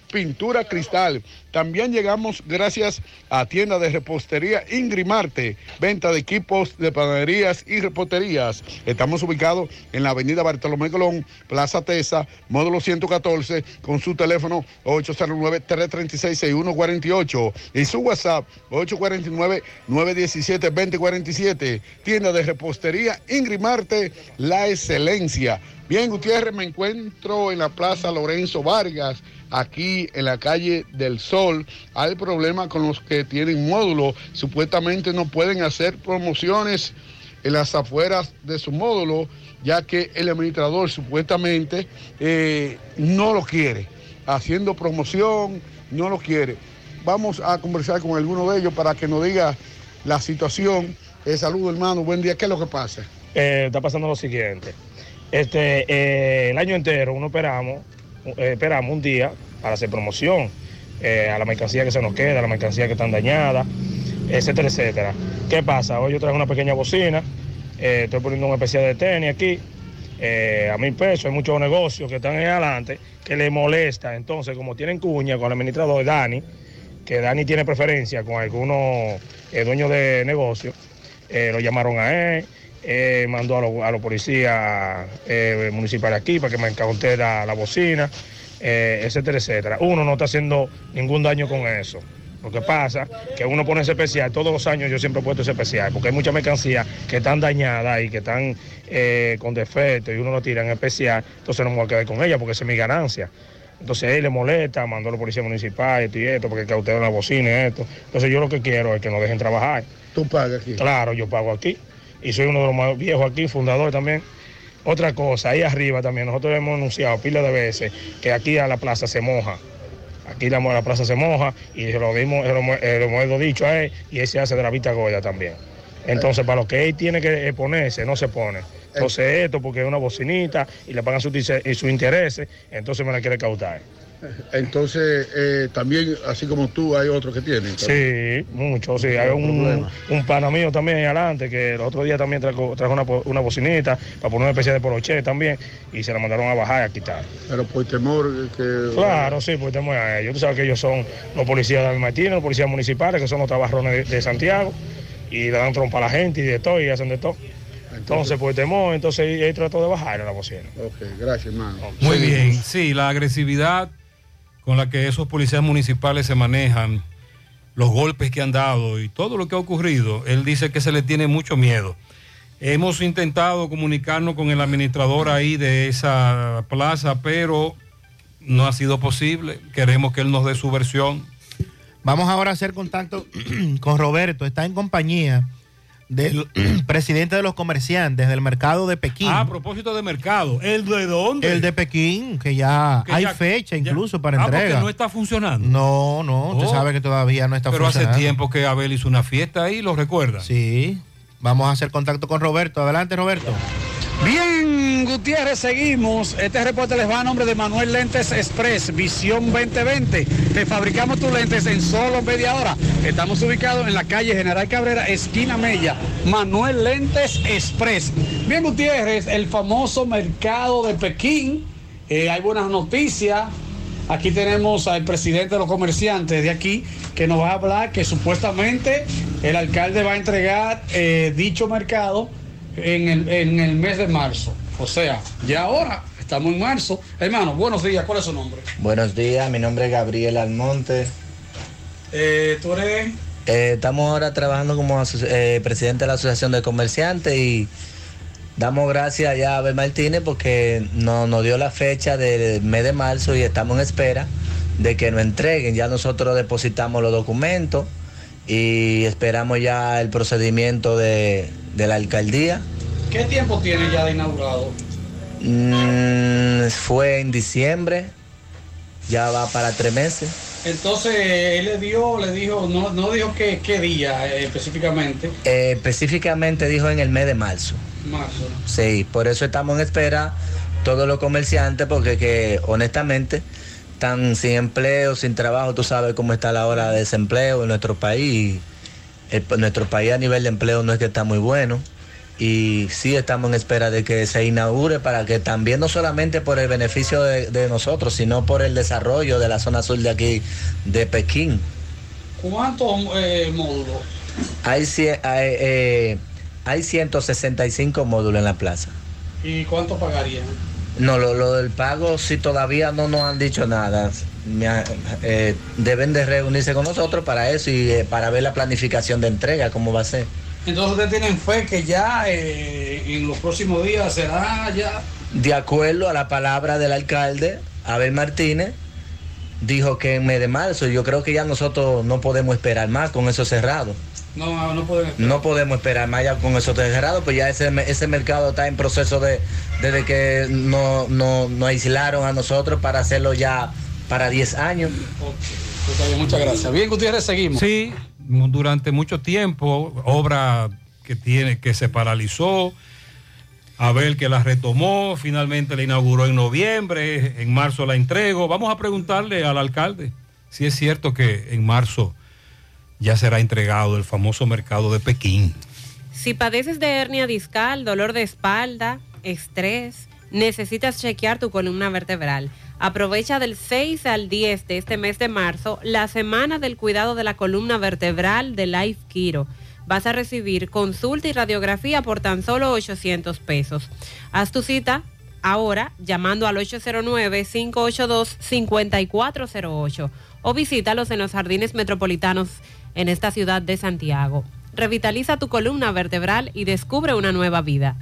Pintura Cristal. También llegamos gracias a tienda de repostería Ingrimarte, venta de equipos de panaderías y reposterías. Estamos ubicados en la avenida Bartolomé Colón, Plaza Tesa, módulo 114, con su teléfono 809-336-6148 y su WhatsApp 849-917-2047. Tienda de repostería Ingrimarte, la excelencia. Bien, Gutiérrez, me encuentro en la Plaza Lorenzo Vargas, aquí en la calle del Sol. Hay problema con los que tienen módulo. Supuestamente no pueden hacer promociones en las afueras de su módulo, ya que el administrador supuestamente eh, no lo quiere. Haciendo promoción, no lo quiere. Vamos a conversar con alguno de ellos para que nos diga la situación. Eh, saludo, hermano. Buen día. ¿Qué es lo que pasa? Eh, está pasando lo siguiente. Este, eh, el año entero uno esperamos, eh, esperamos un día para hacer promoción eh, a la mercancía que se nos queda, a la mercancía que están dañadas, etcétera, etcétera. ¿Qué pasa? Hoy yo traigo una pequeña bocina, eh, estoy poniendo un especial de tenis aquí, eh, a mil pesos, hay muchos negocios que están ahí adelante que le molesta. Entonces, como tienen cuña con el administrador Dani, que Dani tiene preferencia con algunos eh, dueños de negocios, eh, lo llamaron a él, eh, mandó a los a los policías eh, municipales aquí para que me encaute la, bocina, eh, etcétera, etcétera. Uno no está haciendo ningún daño con eso. Lo que pasa que uno pone ese especial, todos los años yo siempre he puesto ese especial, porque hay muchas mercancías que están dañadas y que están eh, con defectos y uno lo tira en especial, entonces no me voy a quedar con ella porque esa es mi ganancia. Entonces él le molesta, mandó a la policía municipal, esto y esto, porque cautela la bocina y esto. Entonces yo lo que quiero es que nos dejen trabajar. ¿Tú pagas aquí? Claro, yo pago aquí. Y soy uno de los más viejos aquí, fundador también. Otra cosa, ahí arriba también, nosotros hemos anunciado pila de veces que aquí a la plaza se moja. Aquí la, la plaza se moja y lo, dimos, lo, eh, lo hemos dicho a él y él se hace de la vista goya también. Entonces, para lo que él tiene que ponerse, no se pone. Entonces, esto porque es una bocinita y le pagan sus sus intereses, entonces me la quiere cautar. Entonces, eh, también, así como tú, hay otros que tienen. Sí, mucho, sí. Hay un, un pana mío también ahí adelante que el otro día también trajo, trajo una, una bocinita para poner una especie de poloche también y se la mandaron a bajar y a quitar. Pero por temor que... Claro, sí, pues tenemos a ellos. Tú sabes que ellos son los policías de David Martínez, los policías municipales, que son los trabarrones de, de Santiago y le dan trompa a la gente y de todo y hacen de todo. Entonces, por temor, entonces él trató de bajar la bocina. Ok, gracias, hermano. Muy bien, sí, la agresividad con la que esos policías municipales se manejan, los golpes que han dado y todo lo que ha ocurrido, él dice que se le tiene mucho miedo. Hemos intentado comunicarnos con el administrador ahí de esa plaza, pero no ha sido posible. Queremos que él nos dé su versión. Vamos ahora a hacer contacto con Roberto. Está en compañía del presidente de los comerciantes del mercado de Pekín. Ah, a propósito de mercado, ¿el de dónde? El de Pekín, que ya Que hay ya- fecha incluso para Ah, porque entrega. no está funcionando. No, no, usted Oh. sabe que todavía no está Pero hace funcionando. tiempo que Abel hizo una fiesta ahí, ¿lo recuerda? Sí. Vamos a hacer contacto con Roberto. Adelante, Roberto. Bien, Gutiérrez, seguimos. Este reporte les va a nombre de Manuel Lentes Express, Visión 2020. Te fabricamos tus lentes en solo media hora. Estamos ubicados en la calle General Cabrera, esquina Mella. Manuel Lentes Express. Bien, Gutiérrez, el famoso mercado de Pekín. Eh, hay buenas noticias. Aquí tenemos al presidente de los comerciantes de aquí que nos va a hablar que supuestamente el alcalde va a entregar eh, dicho mercado en el, en el mes de marzo. O sea, ya ahora estamos en marzo. Hermano, buenos días. ¿Cuál es su nombre? Buenos días, mi nombre es Gabriel Almonte. Eh, ¿Tú eres? Eh, estamos ahora trabajando como eh, presidente de la Asociación de Comerciantes y damos gracias ya a Abel Martínez porque no- nos dio la fecha del mes de marzo y estamos en espera de que nos entreguen. Ya nosotros depositamos los documentos y esperamos ya el procedimiento de, de la alcaldía. ¿Qué tiempo tiene ya de inaugurado? Mm, fue en diciembre, ya va para tres meses. Entonces, él le dio, le dijo, no, no dijo qué, qué día eh, específicamente. Eh, específicamente dijo en el mes de marzo. Marzo. Sí, por eso estamos en espera todos los comerciantes, porque que honestamente están sin empleo, sin trabajo, tú sabes cómo está la hora de desempleo en nuestro país. El- nuestro país a nivel de empleo no es que está muy bueno. Y sí estamos en espera de que se inaugure para que también no solamente por el beneficio de, de nosotros, sino por el desarrollo de la zona sur de aquí, de Pekín. ¿Cuántos eh, módulos? Hay, hay, eh, hay 165 módulos en la plaza. ¿Y cuánto pagarían? No, lo, lo del pago, si todavía no nos han dicho nada, me eh, deben de reunirse con nosotros para eso y eh, para ver la planificación de entrega, cómo va a ser. Entonces ustedes tienen fe que ya eh, en los próximos días será ya. De acuerdo a la palabra del alcalde, Abel Martínez, dijo que en mes de marzo, yo creo que ya nosotros no podemos esperar más con eso cerrado. No, no pueden. No podemos esperar más ya con eso cerrado, pues ya ese, ese mercado está en proceso de, desde que no, no, nos aislaron a nosotros para hacerlo ya para 10 años. Pues muchas gracias. Bien, Gutiérrez, seguimos. Sí, durante mucho tiempo, obra que tiene, que se paralizó, Abel que la retomó, finalmente la inauguró en noviembre, en marzo la entregó. Vamos a preguntarle al alcalde si es cierto que en marzo ya será entregado el famoso mercado de Pekín. Si padeces de hernia discal, dolor de espalda, estrés, necesitas chequear tu columna vertebral. Aprovecha del 6 al 10 de este mes de marzo la semana del cuidado de la columna vertebral de Life Kiro. Vas a recibir consulta y radiografía por tan solo 800 pesos. Haz tu cita ahora llamando al 809-582-5408 o visítalos en los jardines metropolitanos en esta ciudad de Santiago. Revitaliza tu columna vertebral y descubre una nueva vida.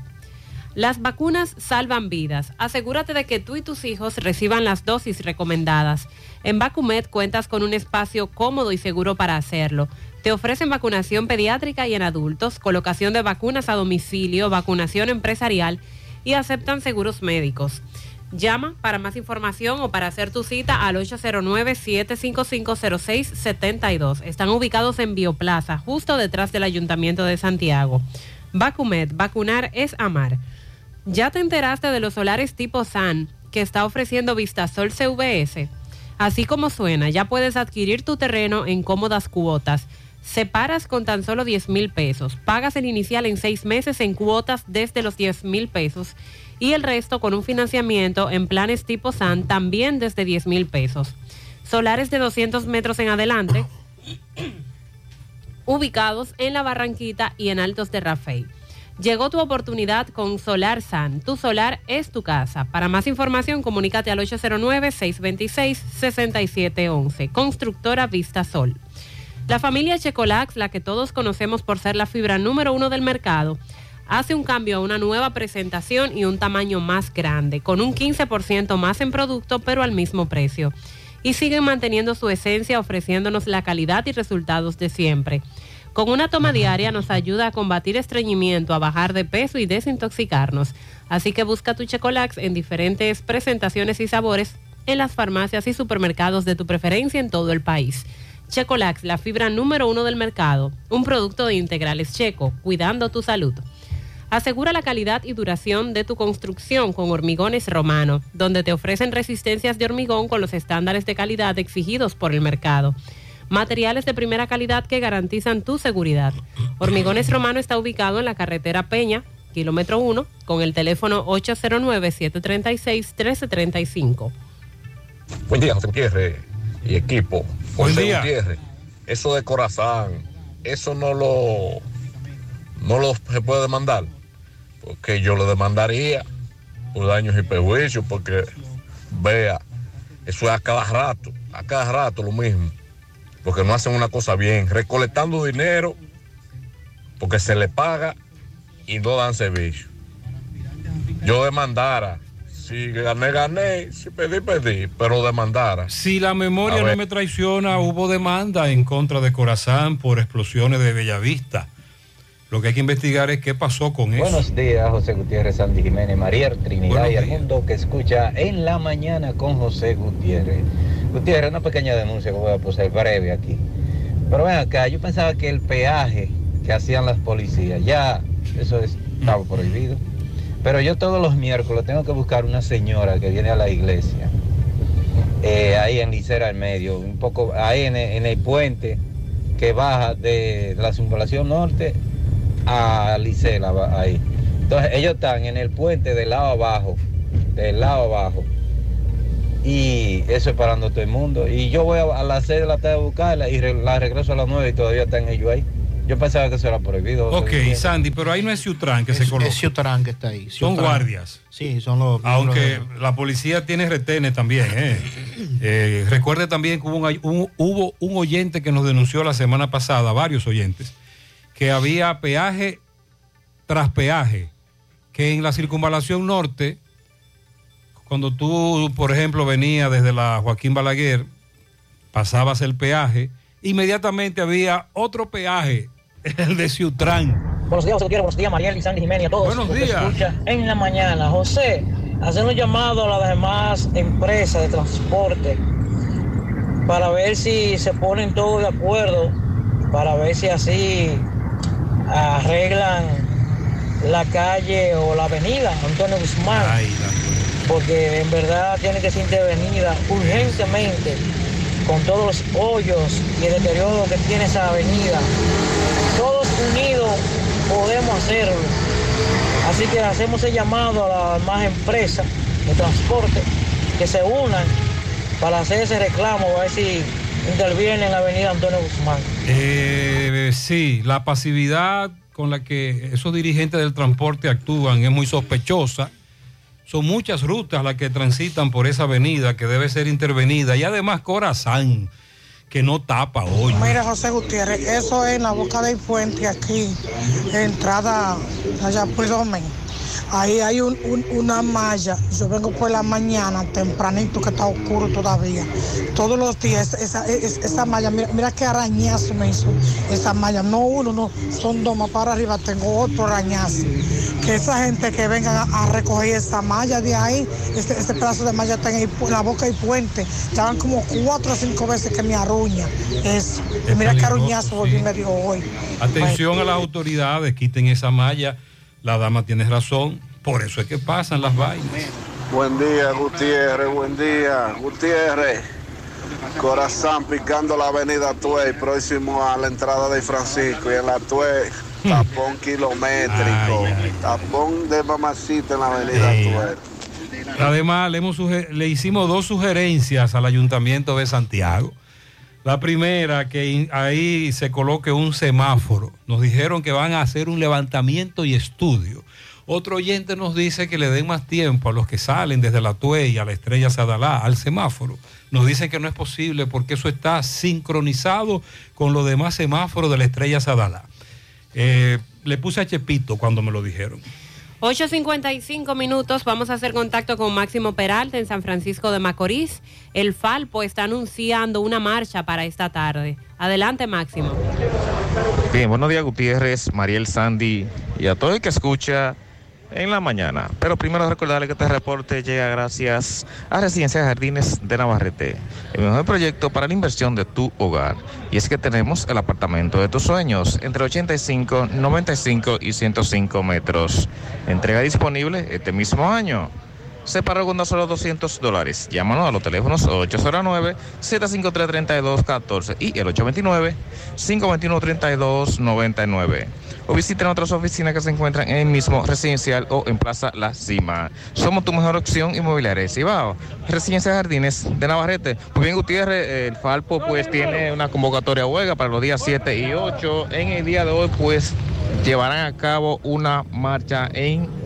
Las vacunas salvan vidas. Asegúrate de que tú y tus hijos reciban las dosis recomendadas. En Vacumed cuentas con un espacio cómodo y seguro para hacerlo. Te ofrecen vacunación pediátrica y en adultos, colocación de vacunas a domicilio, vacunación empresarial y aceptan seguros médicos. Llama para más información o para hacer tu cita al 809-755-0672. Están ubicados en Bioplaza, justo detrás del Ayuntamiento de Santiago. Vacumed, vacunar es amar. ¿Ya te enteraste de los solares tipo SAN que está ofreciendo Vistasol CVS? Así como suena, ya puedes adquirir tu terreno en cómodas cuotas. Separas con tan solo 10 mil pesos. Pagas el inicial en seis meses en cuotas desde los 10 mil pesos y el resto con un financiamiento en planes tipo SAN también desde 10 mil pesos. Solares de 200 metros en adelante, ubicados en la Barranquita y en Altos de Rafey. Llegó tu oportunidad con Solar San. Tu solar es tu casa. Para más información, comunícate al 809-626-6711. Constructora Vista Sol. La familia Checolax, la que todos conocemos por ser la fibra número uno del mercado, hace un cambio a una nueva presentación y un tamaño más grande, con un 15% más en producto, pero al mismo precio. Y siguen manteniendo su esencia, ofreciéndonos la calidad y resultados de siempre. Con una toma diaria nos ayuda a combatir estreñimiento, a bajar de peso y desintoxicarnos. Así que busca tu Checolax en diferentes presentaciones y sabores en las farmacias y supermercados de tu preferencia en todo el país. Checolax, la fibra número uno del mercado, un producto de integrales checo, cuidando tu salud. Asegura la calidad y duración de tu construcción con Hormigones Romano, donde te ofrecen resistencias de hormigón con los estándares de calidad exigidos por el mercado. Materiales de primera calidad que garantizan tu seguridad. Hormigones Romano está ubicado en la carretera Peña, kilómetro 1, con el teléfono 809-736-1335. Buen día, José Gutiérrez y equipo. Buen José día. Gutiérrez, eso de corazón, eso no lo, no lo se puede demandar, porque yo lo demandaría por daños y perjuicios, porque vea, eso es a cada rato, a cada rato lo mismo, porque no hacen una cosa bien, recolectando dinero, porque se le paga y no dan servicio. Yo demandara, si gané, gané, si perdí, perdí, pero demandara. Si la memoria no me traiciona, hubo demanda en contra de Corazán por explosiones de Bellavista. Lo que hay que investigar es qué pasó con eso. Buenos días, José Gutiérrez, Sandy Jiménez, María Trinidad Buenos y el días. mundo que escucha en la mañana con José Gutiérrez. Gutiérrez, una pequeña denuncia que voy a poner breve aquí. Pero ven acá, yo pensaba que el peaje que hacían las policías, ya eso es- estaba prohibido. Pero yo todos los miércoles tengo que buscar una señora que viene a la iglesia, eh, ahí en Licera al medio, un poco ahí en el, en el puente que baja de la circunvalación norte a Licela, va- ahí. Entonces ellos están en el puente del lado abajo, del lado abajo. Y eso es parando todo el mundo. Y yo voy a, a las 6 de la tarde a buscarla y re- la regreso a las 9 y todavía están ellos ahí. Yo pensaba que eso era prohibido. Ok, Sandy, pero ahí no es Ciutrán que se coloca. Es Ciutrán que está ahí. Son guardias. Sí, son los. Aunque los- la policía tiene retenes también. ¿eh? Eh, recuerde también que hubo un, un- hubo un oyente que nos denunció la semana pasada, varios oyentes, que había peaje tras peaje, que en la circunvalación norte, cuando tú, por ejemplo, venías desde la Joaquín Balaguer, pasabas el peaje, inmediatamente había otro peaje, el de Ciutrán. Buenos días, José Gutiérrez. Buenos días, Mariel y Sandy Jiménez. A todos. Buenos días. en la mañana. José, hacer un llamado a las demás empresas de transporte para ver si se ponen todos de acuerdo, para ver si así arreglan la calle o la avenida Antonio Guzmán. Porque en verdad tiene que ser intervenida urgentemente con todos los hoyos y el deterioro que tiene esa avenida. Todos unidos podemos hacerlo. Así que hacemos el llamado a las demás empresas de transporte que se unan para hacer ese reclamo, a ver si interviene en la avenida Antonio Guzmán. Eh, sí, la pasividad con la que esos dirigentes del transporte actúan es muy sospechosa. Son muchas rutas las que transitan por esa avenida que debe ser intervenida y además Corazán, que no tapa hoy. Mira, José Gutiérrez, eso es en la boca del puente aquí, entrada allá por Domen. Ahí hay un- un- una malla. Yo vengo por la mañana, tempranito, que está oscuro todavía. Todos los días, esa, es- esa malla, mira, mira qué arañazo me hizo esa malla. No uno, no, son dos más para arriba, tengo otro arañazo. Que esa gente que venga a, a recoger esa malla de ahí, ese, ese pedazo de malla está en, el pu- en la boca del puente. Ya van como cuatro o cinco veces que me arruña eso. Y Es mira qué aruñazo volví sí. me dio hoy. Atención a las autoridades, quiten esa malla. La dama tiene razón, por eso es que pasan las vainas. Buen día, Gutiérrez, buen día, Gutiérrez. Corazán picando la avenida Tuey, próximo a la entrada de Francisco. Y en la Tuey, tapón kilométrico. Tapón de mamacita en la avenida Ey. Tuey. Además, le, hemos le hicimos dos sugerencias al Ayuntamiento de Santiago. La primera, que ahí se coloque un semáforo. Nos dijeron que van a hacer un levantamiento y estudio. Otro oyente nos dice que le den más tiempo a los que salen desde la Tuey a la Estrella Sadalá, al semáforo. Nos dicen que no es posible porque eso está sincronizado con los demás semáforos de la Estrella Sadalá. Eh, le puse a Chepito cuando me lo dijeron. 8.55 minutos, vamos a hacer contacto con Máximo Peralta en San Francisco de Macorís. El Falpo está anunciando una marcha para esta tarde. Adelante, Máximo. Bien, buenos días Gutiérrez, Mariel Sandy y a todo el que escucha en la mañana. Pero primero recordarle que este reporte llega gracias a Residencia Jardines de Navarrete, el mejor proyecto para la inversión de tu hogar. Y es que tenemos el apartamento de tus sueños entre 85, 95 y 105 metros. Entrega disponible este mismo año. Se paga con solo 200 dólares. Llámanos a los teléfonos 809-753-3214 y el 829-521-3299. O visiten otras oficinas que se encuentran en el mismo residencial o en Plaza La Cima. Somos tu mejor opción inmobiliaria Cibao. Residencia Jardines de Navarrete. Muy bien, Gutiérrez, el Falpo pues tiene una convocatoria huelga para los días 7 y 8. En el día de hoy pues llevarán a cabo una marcha en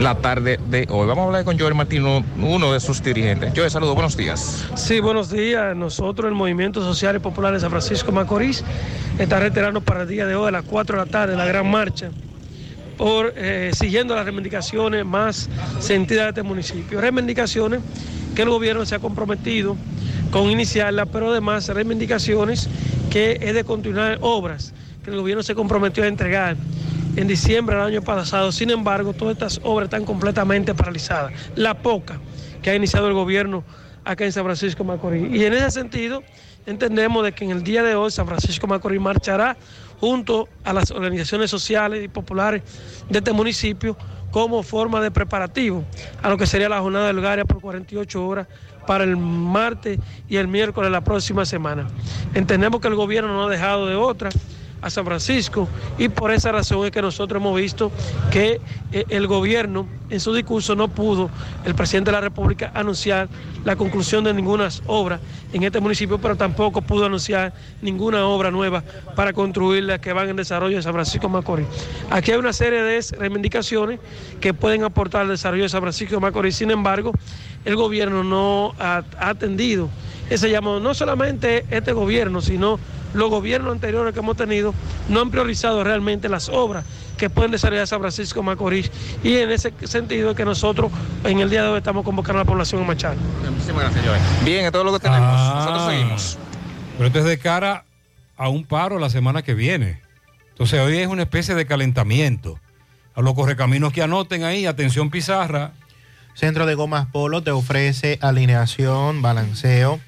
la tarde de hoy. Vamos a hablar con Joel Martino, uno de sus dirigentes. Joel, saludos, buenos días. Sí, buenos días. Nosotros, el Movimiento Social y Popular de San Francisco Macorís, está reiterando para el día de hoy a las 4 de la tarde la gran marcha, por eh, siguiendo las reivindicaciones más sentidas de este municipio. Reivindicaciones que el gobierno se ha comprometido con iniciarlas, pero además reivindicaciones que es de continuar obras que el gobierno se comprometió a entregar en diciembre del año pasado. Sin embargo, todas estas obras están completamente paralizadas. La poca que ha iniciado el gobierno acá en San Francisco Macorís. Y en ese sentido, entendemos de que en el día de hoy San Francisco Macorís marchará junto a las organizaciones sociales y populares de este municipio como forma de preparativo a lo que sería la jornada del Garia por 48 horas para el martes y el miércoles de la próxima semana. Entendemos que el gobierno no ha dejado de otra a San Francisco y por esa razón es que nosotros hemos visto que eh, el gobierno en su discurso no pudo, el presidente de la República, anunciar la conclusión de ninguna obra en este municipio, pero tampoco pudo anunciar ninguna obra nueva para construir las que van en desarrollo de San Francisco Macorís. Aquí hay una serie de reivindicaciones que pueden aportar al desarrollo de San Francisco Macorís, sin embargo, el gobierno no ha atendido ese llamado, no solamente este gobierno, sino los gobiernos anteriores que hemos tenido no han priorizado realmente las obras que pueden desarrollar San Francisco de Macorís y en ese sentido es que nosotros en el día de hoy estamos convocando a la población a marchar. Muchísimas gracias, Joel. Bien, es lo que tenemos. Nosotros seguimos. Pero esto es de cara a un paro la semana que viene. Entonces hoy es una especie de calentamiento. A los correcaminos que anoten ahí, atención pizarra. Centro de Gomas Polo te ofrece alineación, balanceo,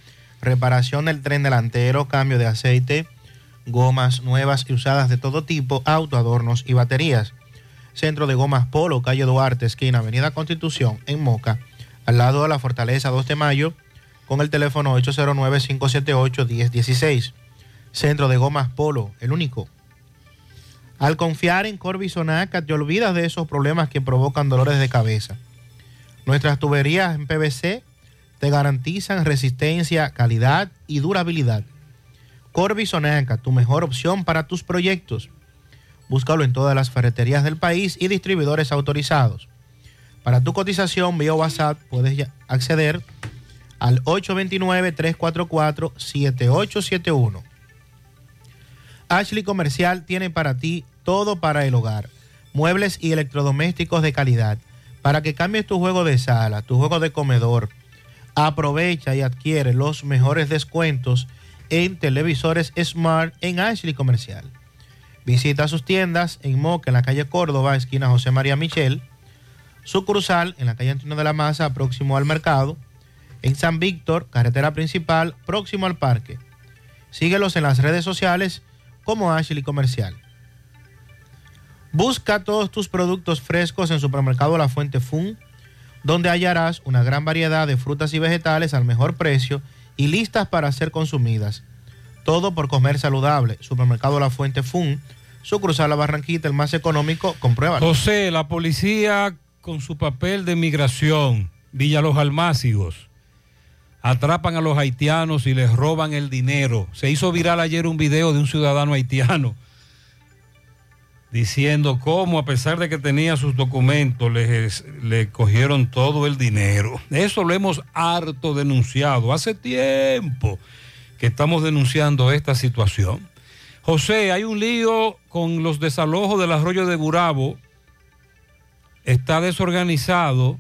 reparación del tren delantero, cambio de aceite, gomas nuevas y usadas de todo tipo, autoadornos y baterías. Centro de Gomas Polo, calle Duarte, esquina Avenida Constitución, en Moca, al lado de la Fortaleza 2 de Mayo, con el teléfono 809-578-1016. Centro de Gomas Polo, el único. Al confiar en Corbisonaca, te olvidas de esos problemas que provocan dolores de cabeza. Nuestras tuberías en PVC te garantizan resistencia, calidad y durabilidad. Corbisonaca, tu mejor opción para tus proyectos. Búscalo en todas las ferreterías del país y distribuidores autorizados. Para tu cotización vía WhatsApp puedes acceder al 829-344-7871. Ashley Comercial tiene para ti todo para el hogar. Muebles y electrodomésticos de calidad. Para que cambies tu juego de sala, tu juego de comedor. Aprovecha y adquiere los mejores descuentos en televisores Smart en Ashley Comercial. Visita sus tiendas en Moca, en la calle Córdoba, esquina José María Michel. Sucursal en la calle Antonio de la Maza, próximo al mercado. En San Víctor, carretera principal, próximo al parque. Síguelos en las redes sociales como Ashley Comercial. Busca todos tus productos frescos en Supermercado La Fuente Fun, donde hallarás una gran variedad de frutas y vegetales al mejor precio y listas para ser consumidas. Todo por comer saludable. Supermercado La Fuente Fun, sucursal La Barranquita, el más económico, compruébalo. José, la policía con su papel de migración, Villa Los Almácigos, atrapan a los haitianos y les roban el dinero. Se hizo viral ayer un video de un ciudadano haitiano diciendo cómo a pesar de que tenía sus documentos les, le cogieron todo el dinero. Eso lo hemos harto denunciado hace tiempo que estamos denunciando esta situación. José, hay un lío con los desalojos del arroyo de Burabo. Está desorganizado.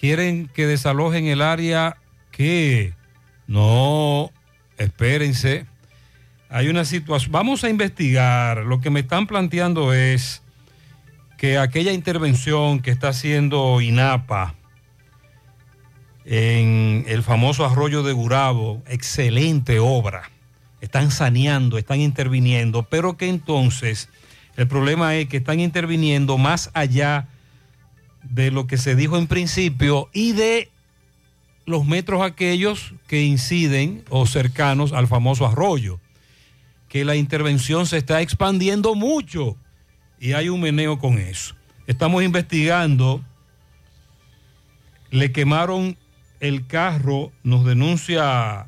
Quieren que desalojen el área que... No, espérense. Hay una situación. Vamos a investigar. Lo que me están planteando es que aquella intervención que está haciendo INAPA en el famoso arroyo de Burabo, excelente obra. Están saneando, están interviniendo, pero que entonces el problema es que están interviniendo más allá de lo que se dijo en principio y de los metros aquellos que inciden o cercanos al famoso arroyo, que la intervención se está expandiendo mucho y hay un meneo con eso. Estamos investigando, le quemaron el carro, nos denuncia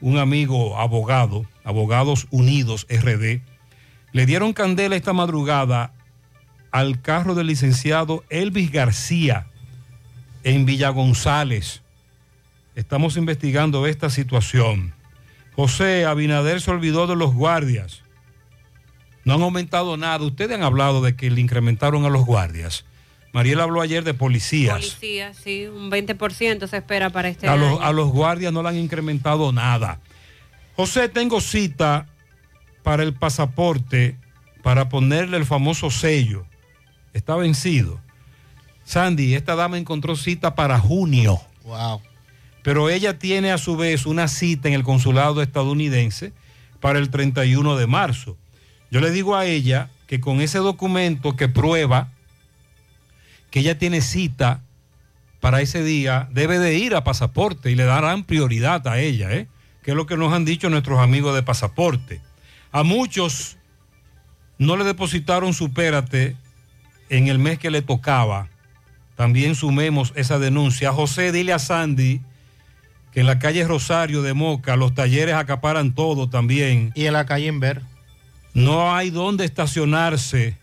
un amigo abogado, Abogados Unidos RD, le dieron candela esta madrugada al carro del licenciado Elvis García en Villa González. Estamos investigando esta situación. José Abinader se olvidó de los guardias. No han aumentado nada. Ustedes han hablado de que le incrementaron a los guardias. Mariela habló ayer de policías. Policías, sí, un 20% se espera para este A año. los, a los guardias no le han incrementado nada. José, tengo cita para el pasaporte para ponerle el famoso sello. Está vencido. Sandy, esta dama encontró cita para junio. Wow. Pero ella tiene a su vez una cita en el consulado estadounidense para el 31 de marzo. Yo le digo a ella que con ese documento que prueba que ella tiene cita para ese día, debe de ir a pasaporte y le darán prioridad a ella, ¿eh? que es lo que nos han dicho nuestros amigos de pasaporte. A muchos no le depositaron su pérate en el mes que le tocaba. También sumemos esa denuncia. José, dile a Sandy que en la calle Rosario de Moca los talleres acaparan todo también. Y en la calle Enver. No hay dónde estacionarse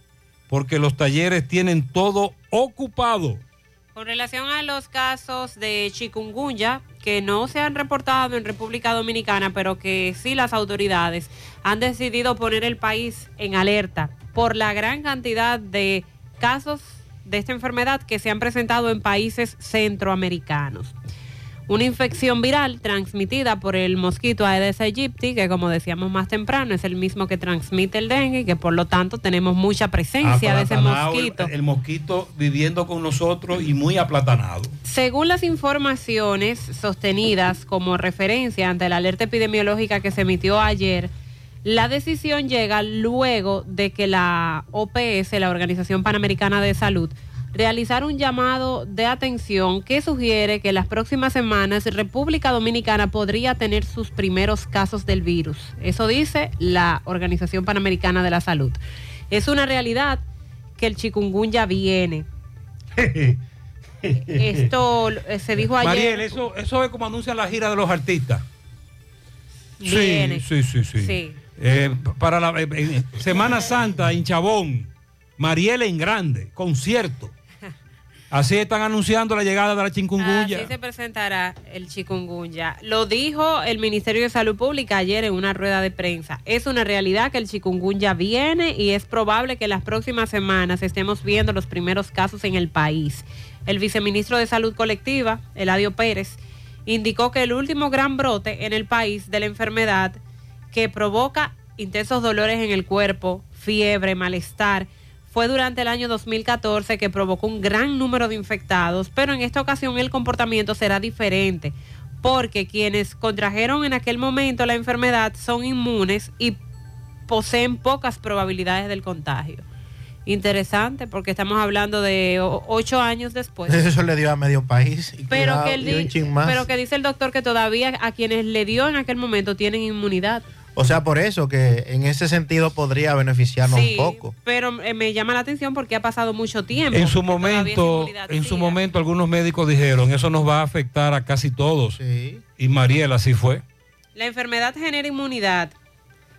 porque los talleres tienen todo ocupado. Con relación a los casos de chikungunya, que no se han reportado en República Dominicana, pero que sí las autoridades han decidido poner el país en alerta por la gran cantidad de casos de esta enfermedad que se han presentado en países centroamericanos. Una infección viral transmitida por el mosquito Aedes aegypti, que como decíamos más temprano, es el mismo que transmite el dengue y que por lo tanto tenemos mucha presencia de ese Aplatanado, el- mosquito. El, mosquito viviendo con nosotros y muy aplatanado. Según las informaciones sostenidas como referencia ante la alerta epidemiológica que se emitió ayer, la decisión llega luego de que la OPS, la Organización Panamericana de Salud, realizara un llamado de atención que sugiere que las próximas semanas República Dominicana podría tener sus primeros casos del virus. Eso dice la Organización Panamericana de la Salud. Es una realidad que el chikungunya viene. Esto eh, se dijo ayer. Mariel, eso, eso es como anuncian la gira de los artistas. Viene. Sí, sí, sí. sí. Sí. Eh, para la eh, Semana Santa en Chabón, Mariel en grande, concierto. Así están anunciando la llegada de la chikungunya. Así se presentará el chikungunya. Lo dijo el Ministerio de Salud Pública ayer en una rueda de prensa. Es una realidad que el chikungunya viene y es probable que las próximas semanas estemos viendo los primeros casos en el país. El viceministro de Salud Colectiva, Eladio Pérez, indicó que el último gran brote en el país de la enfermedad que provoca intensos dolores en el cuerpo, fiebre, malestar, fue durante el año 2014 que provocó un gran número de infectados, pero en esta ocasión el comportamiento será diferente, porque quienes contrajeron en aquel momento la enfermedad son inmunes y poseen pocas probabilidades del contagio. Interesante, porque estamos hablando de ocho años después. Eso le dio a medio país. y Pero cuidado, que, pero que dice el doctor que todavía a quienes le dio en aquel momento tienen inmunidad. O sea, por eso que en ese sentido podría beneficiarnos Sí, un poco. pero eh, me llama la atención porque ha pasado mucho tiempo. En su momento, en su momento algunos médicos dijeron, eso nos va a afectar a casi todos. Y Mariel así fue. La enfermedad genera inmunidad.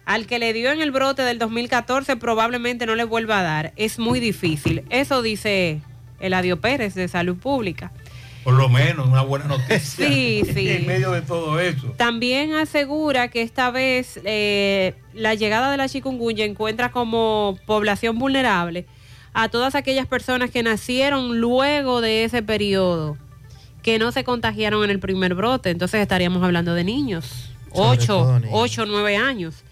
Al que le dio en el brote del 2014 probablemente no le vuelva a dar. Es muy difícil. Eso dice Eladio Pérez de Salud Pública. Por lo menos, una buena noticia. Sí, sí. en medio de todo eso. También asegura que esta vez eh, la llegada de la chikungunya encuentra como población vulnerable a todas aquellas personas que nacieron luego de ese periodo, que no se contagiaron en el primer brote. Entonces estaríamos hablando de niños, Sobre 8, todo niños. 8, 9 años.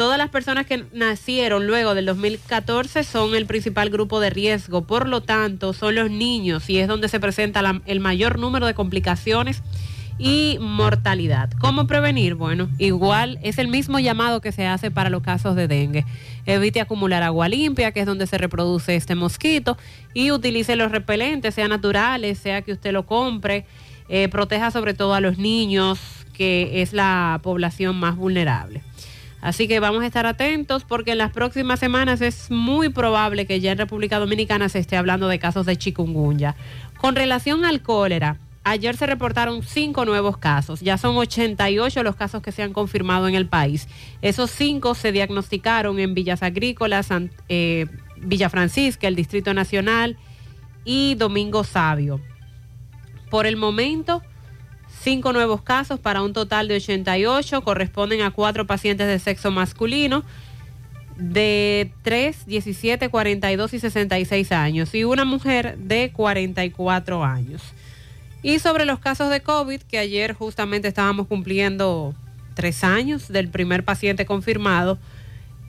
Todas las personas que nacieron luego del 2014 son el principal grupo de riesgo, por lo tanto son los niños y es donde se presenta el mayor número de complicaciones y mortalidad. ¿Cómo prevenir? Bueno, igual es el mismo llamado que se hace para los casos de dengue. Evite acumular agua limpia, que es donde se reproduce este mosquito, y utilice los repelentes, sean naturales, sea que usted lo compre. Eh, proteja sobre todo a los niños, que es la población más vulnerable. Así que vamos a estar atentos porque en las próximas semanas es muy probable que ya en República Dominicana se esté hablando de casos de chikungunya. Con relación al cólera, ayer se reportaron cinco nuevos casos. Ya son 88 los casos que se han confirmado en el país. Esos cinco se diagnosticaron en Villas Agrícolas, eh, Villa Francisca, el Distrito Nacional y Domingo Sabio. Por el momento, cinco nuevos casos para un total de 88, corresponden a cuatro pacientes de sexo masculino de 3, 17, 42 y 66 años y una mujer de 44 años. Y sobre los casos de COVID, que ayer justamente estábamos cumpliendo tres años del primer paciente confirmado,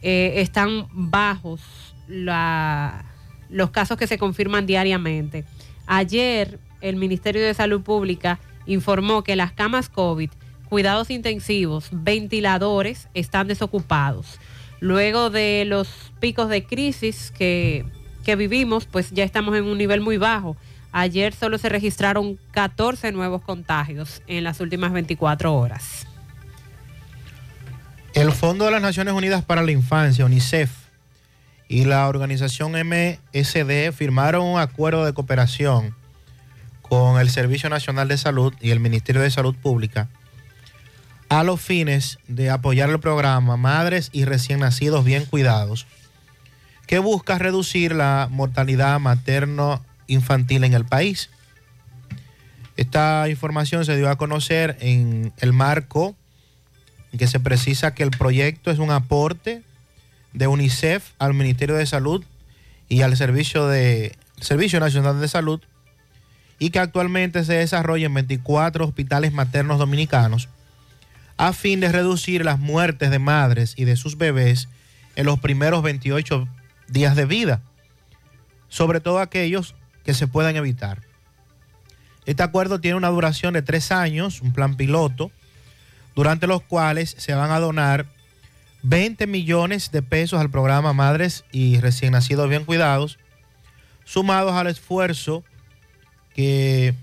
eh, están bajos la- los casos que se confirman diariamente. Ayer el Ministerio de Salud Pública informó que las camas COVID, cuidados intensivos, ventiladores están desocupados. Luego de los picos de crisis que, que vivimos, pues ya estamos en un nivel muy bajo. Ayer solo se registraron 14 nuevos contagios en las últimas 24 horas. El Fondo de las Naciones Unidas para la Infancia, UNICEF, y la organización MSD firmaron un acuerdo de cooperación con el Servicio Nacional de Salud y el Ministerio de Salud Pública a los fines de apoyar el programa Madres y Recién Nacidos Bien Cuidados, que busca reducir la mortalidad materno-infantil en el país. Esta información se dio a conocer en el marco en que se precisa que el proyecto es un aporte de UNICEF al Ministerio de Salud y al Servicio, de, Servicio Nacional de Salud y que actualmente se desarrolla en 24 hospitales maternos dominicanos a fin de reducir las muertes de madres y de sus bebés en los primeros 28 días de vida, sobre todo aquellos que se puedan evitar. Este acuerdo tiene una duración de tres años, un plan piloto, durante los cuales se van a donar 20 millones de pesos al programa Madres y Recién Nacidos Bien Cuidados, sumados al esfuerzo que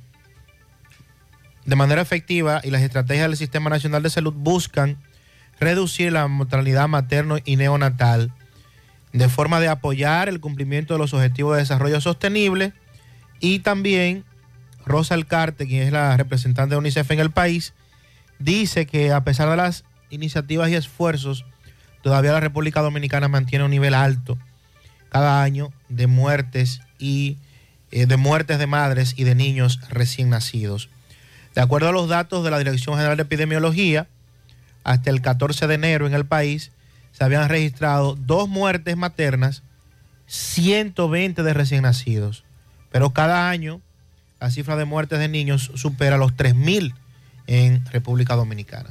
de manera efectiva y las estrategias del Sistema Nacional de Salud buscan reducir la mortalidad materno y neonatal de forma de apoyar el cumplimiento de los objetivos de desarrollo sostenible y también Rosa Alcarte, quien es la representante de UNICEF en el país, dice que a pesar de las iniciativas y esfuerzos, todavía la República Dominicana mantiene un nivel alto cada año de muertes y eh, de muertes de madres y de niños recién nacidos. De acuerdo a los datos de la Dirección General de Epidemiología, hasta el 14 de enero en el país se habían registrado dos muertes maternas, 120 de recién nacidos. Pero cada año la cifra de muertes de niños supera los 3.000 en República Dominicana.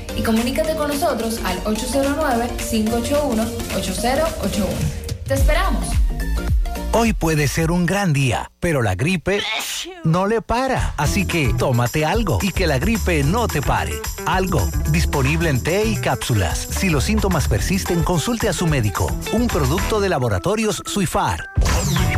y comunícate con nosotros al 809-581-8081. ¡Te esperamos! Hoy puede ser un gran día, pero la gripe no le para. Así que tómate algo y que la gripe no te pare. Algo, disponible en té y cápsulas. Si los síntomas persisten, consulte a su médico. Un producto de laboratorios Suifar.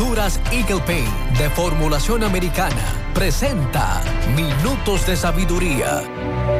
Pinturas Eagle Paint de formulación americana presenta Minutos de Sabiduría.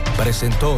presentó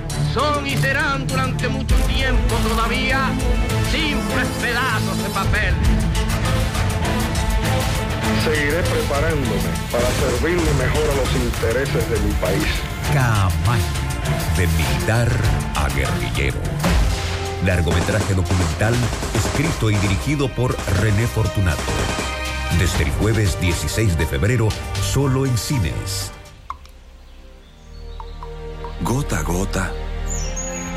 son y serán durante mucho tiempo todavía simples pedazos de papel. Seguiré preparándome para servirle mejor a los intereses de mi país. Camaño, de militar a guerrillero. Largometraje documental escrito y dirigido por René Fortunato. Desde el jueves 16 de febrero, solo en cines. Gota a gota,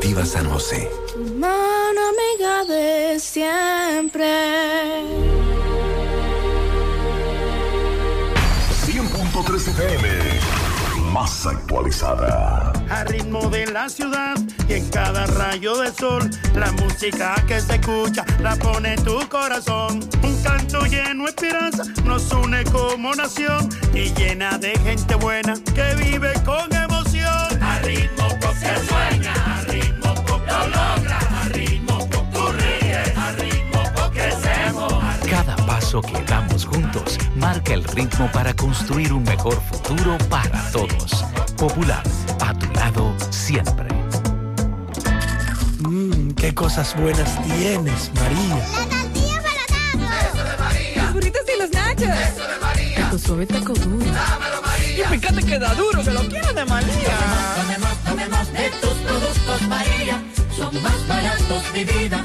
Cooperativa San José. Mano amiga de siempre. 100.3 FM. Más actualizada. Al ritmo de la ciudad y en cada rayo de sol, la música que se escucha la pone en tu corazón. Un canto lleno de esperanza nos une como nación y llena de gente buena que vive con emoción. Al ritmo que sueña, paso que damos juntos marca el ritmo para construir un mejor futuro para todos. Popular, a tu lado siempre. Mmm, qué cosas buenas tienes, María. tortilla para Eso de María. Los burritos y los nachos. Eso de María. Taco suave, taco duro. Dámelo, María. Y fíjate que da duro, que lo quiero de María. Tomemos, tomemos de tus productos María. Son más baratos de vida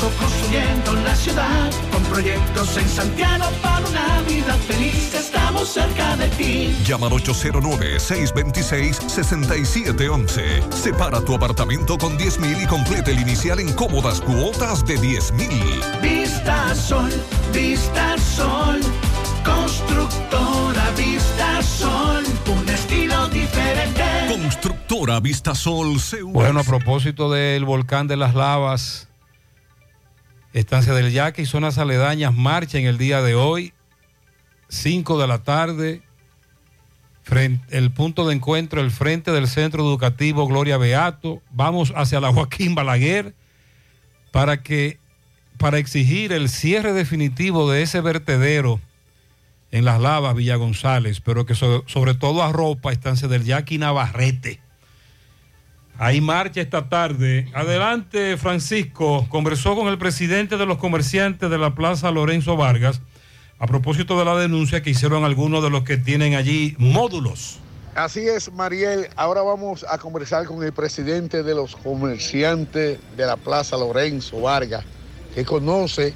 construyendo la ciudad, con proyectos en Santiago para una vida feliz, estamos cerca de ti. Llama al 809-626-6711. Separa tu apartamento con 10 mil y complete el inicial en cómodas cuotas de 10 mil. Vista Sol, Vista Sol, constructora Vista Sol, un estilo diferente. Constructora Vistasol CU. Bueno, a propósito del volcán de las lavas, Estancia del Yaque y zonas aledañas marcha en el día de hoy, 5 de la tarde, frente, el punto de encuentro, el frente del Centro Educativo Gloria Beato. Vamos hacia la Joaquín Balaguer para que para exigir el cierre definitivo de ese vertedero en las lavas Villa González, pero que so- sobre todo arropa Estancia del Yaqui Navarrete. Hay marcha esta tarde. Adelante, Francisco. Conversó con el presidente de los comerciantes de la Plaza Lorenzo Vargas a propósito de la denuncia que hicieron algunos de los que tienen allí módulos. Así es, Mariel. Ahora vamos a conversar con el presidente de los comerciantes de la Plaza Lorenzo Vargas, que conoce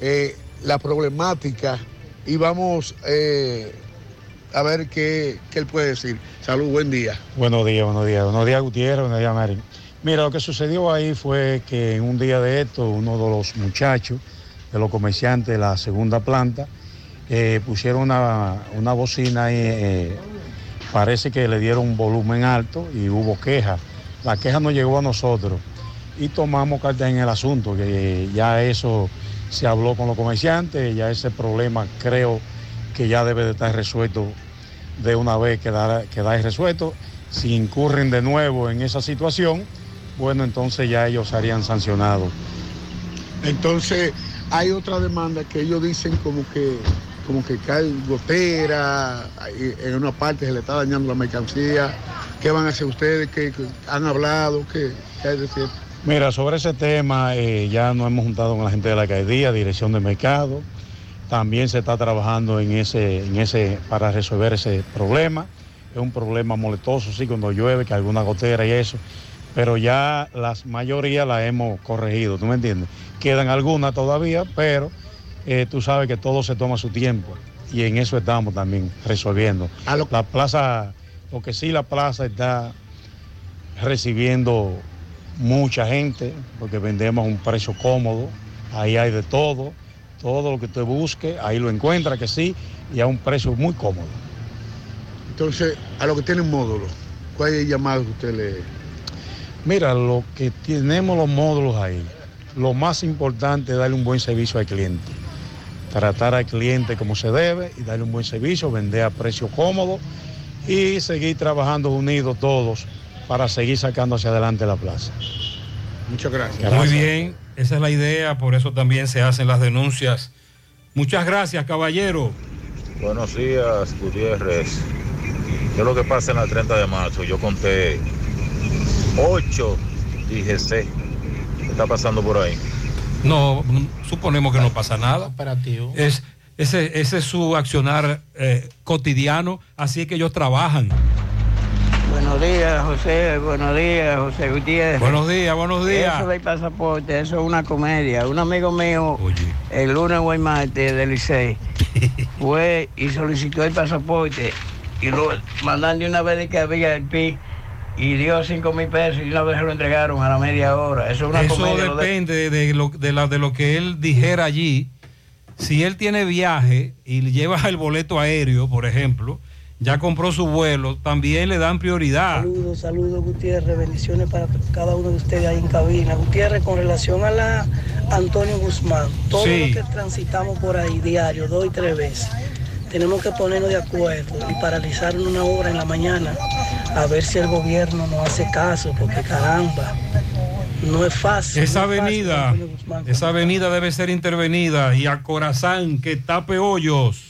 eh, la problemática y vamos eh, a ver qué, qué él puede decir. Salud, buen día. Buenos días, buenos días. Buenos días, Gutiérrez, buenos días, Mary. Mira, lo que sucedió ahí fue que en un día de esto, uno de los muchachos de los comerciantes de la segunda planta eh, pusieron una, una bocina ahí, eh, parece que le dieron un volumen alto y hubo queja. La queja no llegó a nosotros y tomamos carta en el asunto, que ya eso se habló con los comerciantes, ya ese problema creo que ya debe de estar resuelto de una vez quedar, quedar resuelto. Si incurren de nuevo en esa situación, bueno, entonces ya ellos serían sancionados. Entonces, hay otra demanda que ellos dicen como que como que cae gotera, en una parte se le está dañando la mercancía. ¿Qué van a hacer ustedes? ¿Qué, qué han hablado? ¿Qué, qué hay de cierto? Mira, sobre ese tema eh, ya nos hemos juntado con la gente de la alcaldía, dirección de mercado. También se está trabajando en ese, en ese, para resolver ese problema. Es un problema molestoso, sí, cuando llueve, que alguna gotera y eso. Pero ya la mayoría la hemos corregido, ¿tú me entiendes? Quedan algunas todavía, pero eh, tú sabes que todo se toma su tiempo. Y en eso estamos también resolviendo. La plaza, porque sí la plaza está recibiendo mucha gente, porque vendemos a un precio cómodo, ahí hay de todo, todo lo que usted busque, ahí lo encuentra que sí, y a un precio muy cómodo. Entonces, a lo que tienen módulos, ¿cuál es el llamado que usted le... Mira, lo que tenemos los módulos ahí, lo más importante es darle un buen servicio al cliente. Tratar al cliente como se debe y darle un buen servicio, vender a precio cómodo y seguir trabajando unidos todos para seguir sacando hacia adelante la plaza. Muchas gracias. Muy bien. Esa es la idea, por eso también se hacen las denuncias. Muchas gracias, caballero. Buenos días, Gutiérrez. Yo lo que pasa en la 30 de marzo, yo conté 8 DGC. ¿Qué está pasando por ahí? No, suponemos que no pasa nada. Operativo. Es, ese, ese es su accionar eh, cotidiano, así es que ellos trabajan. Buenos días, José. Buenos días, José Gutiérrez. Buenos días, buenos días. Eso del pasaporte, eso es una comedia. Un amigo mío, el lunes o el martes del Licey, fue y solicitó el pasaporte y lo mandan de una vez de que había el PIB y dio cinco mil pesos y una vez se lo entregaron a la media hora. Eso es una Eso comedia. lo de- depende de lo, de, la- de lo que él dijera allí. Si él tiene viaje y le lleva el boleto aéreo, por ejemplo, ya compró su vuelo, también le dan prioridad. Saludos, saludos Gutiérrez, bendiciones para cada uno de ustedes ahí en cabina. Gutiérrez, con relación a la Antonio Guzmán, todo Sí. lo que transitamos por ahí diario, dos y tres veces, tenemos que ponernos de acuerdo y paralizar una hora en la mañana a ver si el gobierno nos hace caso, porque caramba, no es fácil. Esa no es avenida, Guzmán. esa avenida debe ser intervenida y a Corazán que tape hoyos.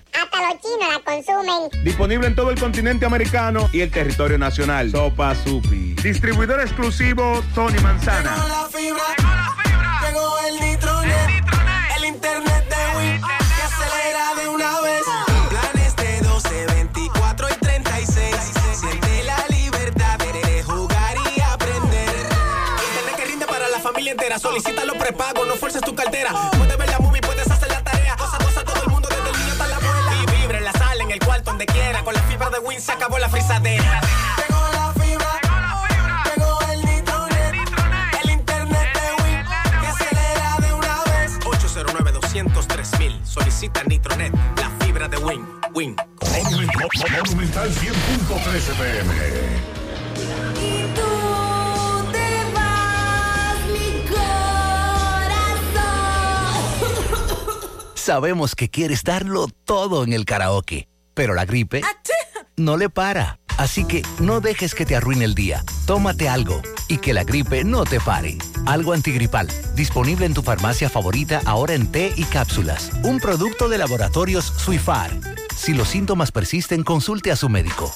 Hasta los chinos la consumen. Disponible en todo el continente americano y el territorio nacional. Sopa Supi. Distribuidor exclusivo Tony Manzana. la fibra, Llegó el nitronet, el internet de Win que acelera de una vez. Planes de 12, 24 y 36. Siente la libertad de jugar y aprender. Internet que rinde para la familia entera. Solicita los prepagos, no fuerces tu cartera. Puedes donde quiera. Con la fibra de Win se acabó la frisadera. Llegó la fibra. Llegó el nitronet. El internet de Win que acelera de una vez. 809 203 mil. Solicita Nitronet, la fibra de Win. Win. Monumental 100.13 pm. Y tú te vas, mi corazón. Sabemos que quieres darlo todo en el karaoke, pero la gripe no le para. Así que no dejes que te arruine el día. Tómate algo y que la gripe no te pare. Algo antigripal, disponible en tu farmacia favorita ahora en té y cápsulas. Un producto de laboratorios Suifar. Si los síntomas persisten, consulte a su médico.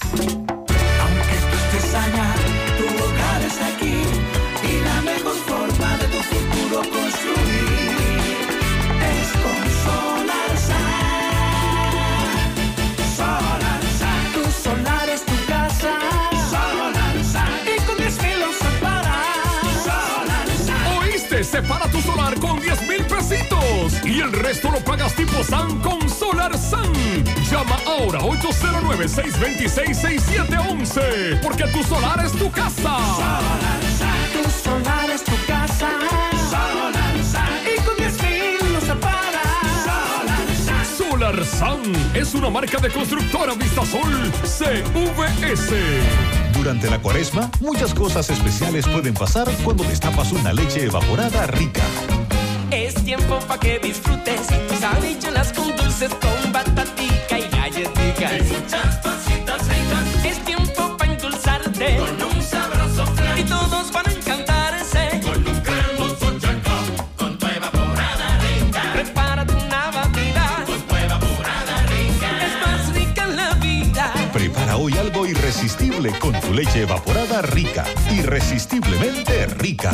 Resto lo pagas tipo SAN con Solar SAN. Llama ahora 809-626-6711 porque tu solar es tu casa. Tu solar es tu casa. Solarsa, y con 10 mil lo separas. Solarsa. Solar SAN es una marca de constructora Vistasol CVS. Durante la cuaresma, muchas cosas especiales pueden pasar cuando destapas una leche evaporada rica. Es tiempo para que disfrutes tus habichuelas con dulces, con batatica y galletica. Y muchas ricas. Es tiempo para endulzarte con un sabroso flan. Y todos van a encantarse con un cremoso chancón, con tu evaporada rica. Prepárate una batida con tu evaporada rica. y algo irresistible con tu leche evaporada rica. Irresistiblemente rica.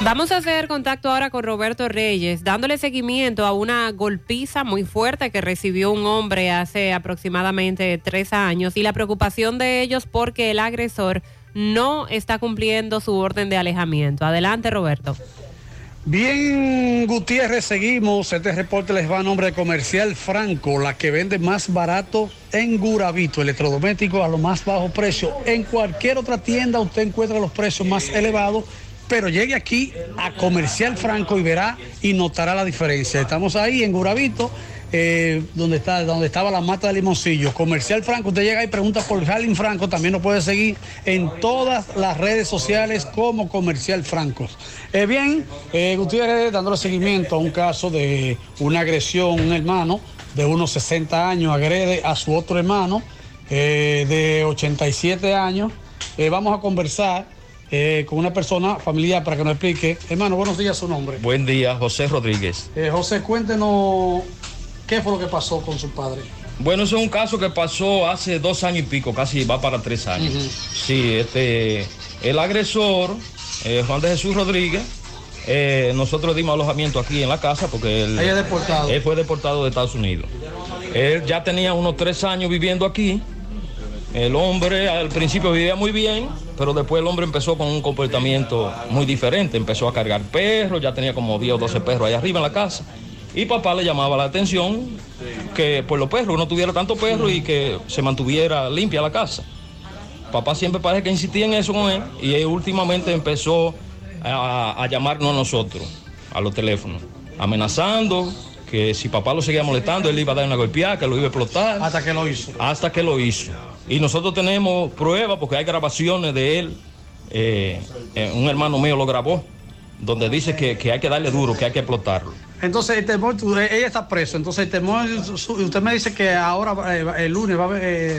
Vamos a hacer contacto ahora con Roberto Reyes, dándole seguimiento a una golpiza muy fuerte que recibió un hombre hace aproximadamente tres años y la preocupación de ellos porque el agresor no está cumpliendo su orden de alejamiento. Adelante, Roberto. Bien, Gutiérrez, seguimos. Este reporte les va a nombre de Comercial Franco, la que vende más barato en Guravito, electrodoméstico a lo más bajo precio. En cualquier otra tienda usted encuentra los precios más elevados pero llegue aquí a Comercial Franco y verá y notará la diferencia. Estamos ahí en Guravito, eh, donde, está, donde estaba la mata de limoncillo. Comercial Franco, usted llega y pregunta por Jalín Franco, también nos puede seguir en todas las redes sociales como Comercial Franco. Eh, bien, eh, Gutiérrez dándole seguimiento a un caso de una agresión, un hermano de unos 60 años agrede a su otro hermano de 87 años. vamos a conversar eh, con una persona familiar para que nos explique. Hermano, buenos días, su nombre. Buen día, José Rodríguez. Eh, José, cuéntenos qué fue lo que pasó con su padre. Bueno, eso es un caso que pasó hace dos años y pico, casi va para tres años. Sí, este, el agresor, eh, Juan de Jesús Rodríguez, nosotros dimos alojamiento aquí en la casa porque él, deportado. él fue deportado de Estados Unidos. Él ya tenía unos tres años viviendo aquí el hombre al principio vivía muy bien, pero después el hombre empezó con un comportamiento muy diferente. Empezó a cargar perros, ya tenía como 10 o 12 perros ahí arriba en la casa. Y papá le llamaba la atención que por los perros, no tuviera tanto perro y que se mantuviera limpia la casa. Papá siempre parece que insistía en eso con él y él últimamente empezó a, a llamarnos a nosotros, a los teléfonos, amenazando que si papá lo seguía molestando, él iba a dar una golpeada, que lo iba a explotar. Hasta que lo hizo. Hasta que lo hizo. Y nosotros tenemos pruebas porque hay grabaciones de él. Eh, eh, un hermano mío lo grabó, donde dice que, hay que darle duro, que hay que explotarlo. Entonces, el temor, ella está preso. Entonces, el temor, usted me dice que ahora, eh, el lunes, va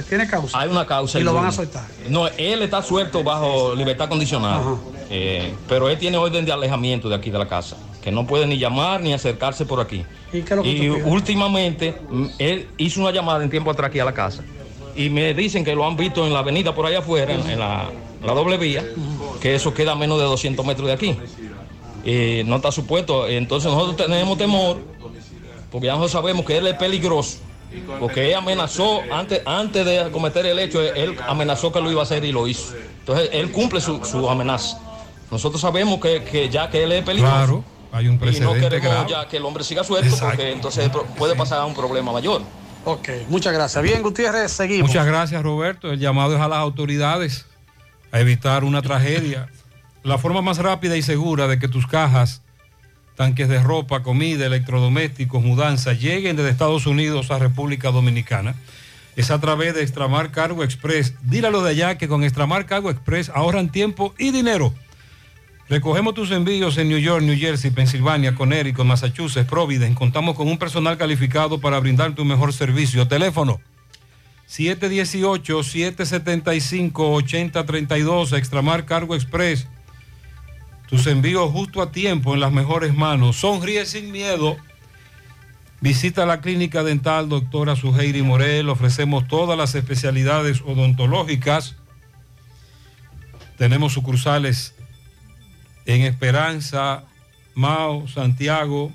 tiene causa. Hay una causa. Y lo van a soltar. No, él está suelto bajo libertad condicional. pero él tiene orden de alejamiento de aquí de la casa. Que no puede ni llamar ni acercarse por aquí. Y, últimamente, mm, él hizo una llamada en tiempo atrás aquí a la casa y me dicen que lo han visto en la avenida por allá afuera, en, la, doble vía, que eso queda a menos de 200 metros de aquí. Y no está supuesto. Entonces nosotros tenemos temor, porque ya nosotros sabemos que él es peligroso, porque él amenazó, antes, antes de cometer el hecho, él amenazó que lo iba a hacer y lo hizo. Entonces él cumple su, amenaza. Nosotros sabemos que, ya que él es peligroso. Claro, hay un precedente y no queremos ya que el hombre siga suelto, porque entonces puede pasar a un problema mayor. Ok, muchas gracias. Bien, Gutiérrez, seguimos. Muchas gracias, Roberto. El llamado es a las autoridades a evitar una tragedia. La forma más rápida y segura de que tus cajas, tanques de ropa, comida, electrodomésticos, mudanzas lleguen desde Estados Unidos a República Dominicana es a través de Extramar Cargo Express. Dígalo de allá que con Extramar Cargo Express ahorran tiempo y dinero. Recogemos tus envíos en New York, New Jersey, Pensilvania, Connecticut, Massachusetts, Providence. Contamos con un personal calificado para brindarte un mejor servicio. Teléfono 718-775-8032, Extramar Cargo Express. Tus envíos justo a tiempo en las mejores manos. Sonríe sin miedo. Visita la clínica dental doctora Suheiri Morel. Ofrecemos todas las especialidades odontológicas. Tenemos sucursales en Esperanza, Mao, Santiago.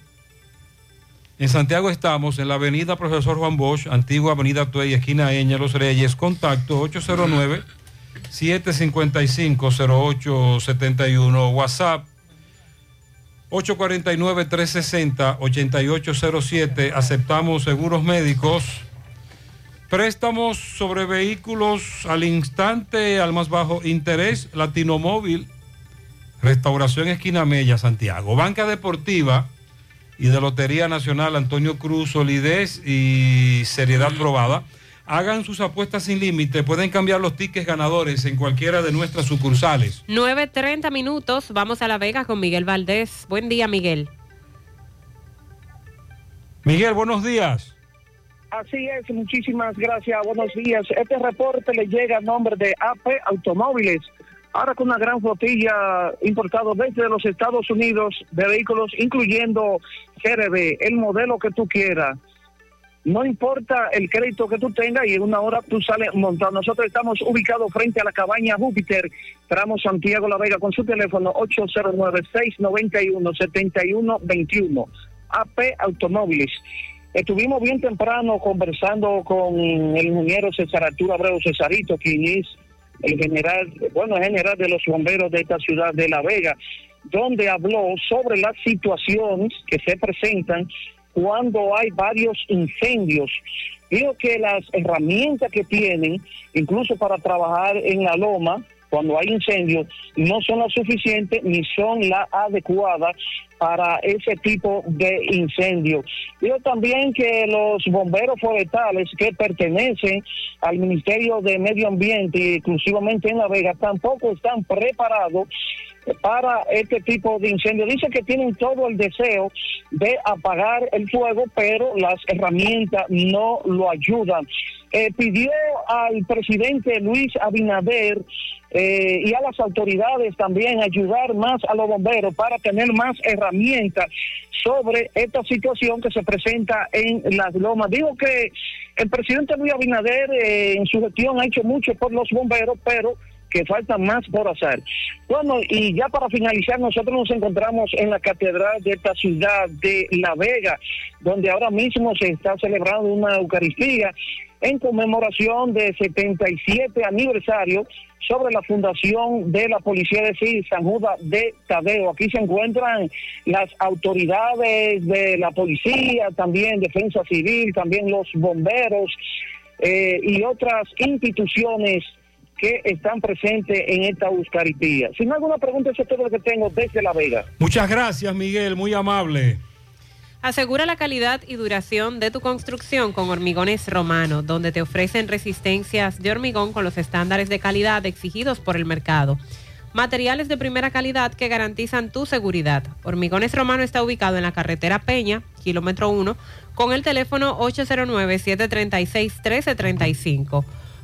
En Santiago estamos en la avenida Profesor Juan Bosch, antigua avenida Tuey, esquina Eña, Los Reyes, contacto 809-755-0871, WhatsApp 849-360-8807, aceptamos seguros médicos, préstamos sobre vehículos al instante, al más bajo interés, Latino Móvil, Restauración Esquina Mella, Santiago. Banca Deportiva y de Lotería Nacional Antonio Cruz, solidez y seriedad probada. Hagan sus apuestas sin límite. Pueden cambiar los tickets ganadores en cualquiera de nuestras sucursales. 9.30 minutos. Vamos a La Vega con Miguel Valdés. Buen día, Miguel. Miguel, buenos días. Así es, muchísimas gracias, buenos días. Este reporte le llega a nombre de AP Automóviles, ahora con una gran flotilla importada desde los Estados Unidos de vehículos, incluyendo CRB, el modelo que tú quieras. No importa el crédito que tú tengas y en una hora tú sales montado. Nosotros estamos ubicados frente a la cabaña Júpiter, tramo Santiago La Vega, con su teléfono 809-691-7121. AP Automóviles. Estuvimos bien temprano conversando con el ingeniero César Arturo Abreu Cesarito, quien es el general, bueno, el general de los bomberos de esta ciudad de La Vega, donde habló sobre las situaciones que se presentan cuando hay varios incendios. Digo que las herramientas que tienen, incluso para trabajar en la loma, cuando hay incendios, no son las suficientes ni son las adecuadas para ese tipo de incendio. Digo también que los bomberos forestales que pertenecen al Ministerio de Medio Ambiente, exclusivamente en La Vega, tampoco están preparados para este tipo de incendio. Dice que tienen todo el deseo de apagar el fuego, pero las herramientas no lo ayudan. Eh, pidió al presidente Luis Abinader eh, y a las autoridades también ayudar más a los bomberos para tener más herramientas sobre esta situación que se presenta en las lomas. Digo que el presidente Luis Abinader eh, en su gestión ha hecho mucho por los bomberos, pero que falta más por hacer. Bueno, y ya para finalizar, nosotros nos encontramos en la catedral de esta ciudad de La Vega, donde ahora mismo se está celebrando una Eucaristía en conmemoración de 77 aniversario sobre la fundación de la Policía de sí, San Judas de Tadeo. Aquí se encuentran las autoridades de la policía, también Defensa Civil, también los bomberos eh, y otras instituciones que están presentes en esta Eucaristía. Si no alguna pregunta, eso es todo lo que tengo desde La Vega. Muchas gracias, Miguel, muy amable. Asegura la calidad y duración de tu construcción con Hormigones Romano, donde te ofrecen resistencias de hormigón con los estándares de calidad exigidos por el mercado. Materiales de primera calidad que garantizan tu seguridad. Hormigones Romano está ubicado en la carretera Peña, kilómetro 1, con el teléfono 809-736-1335.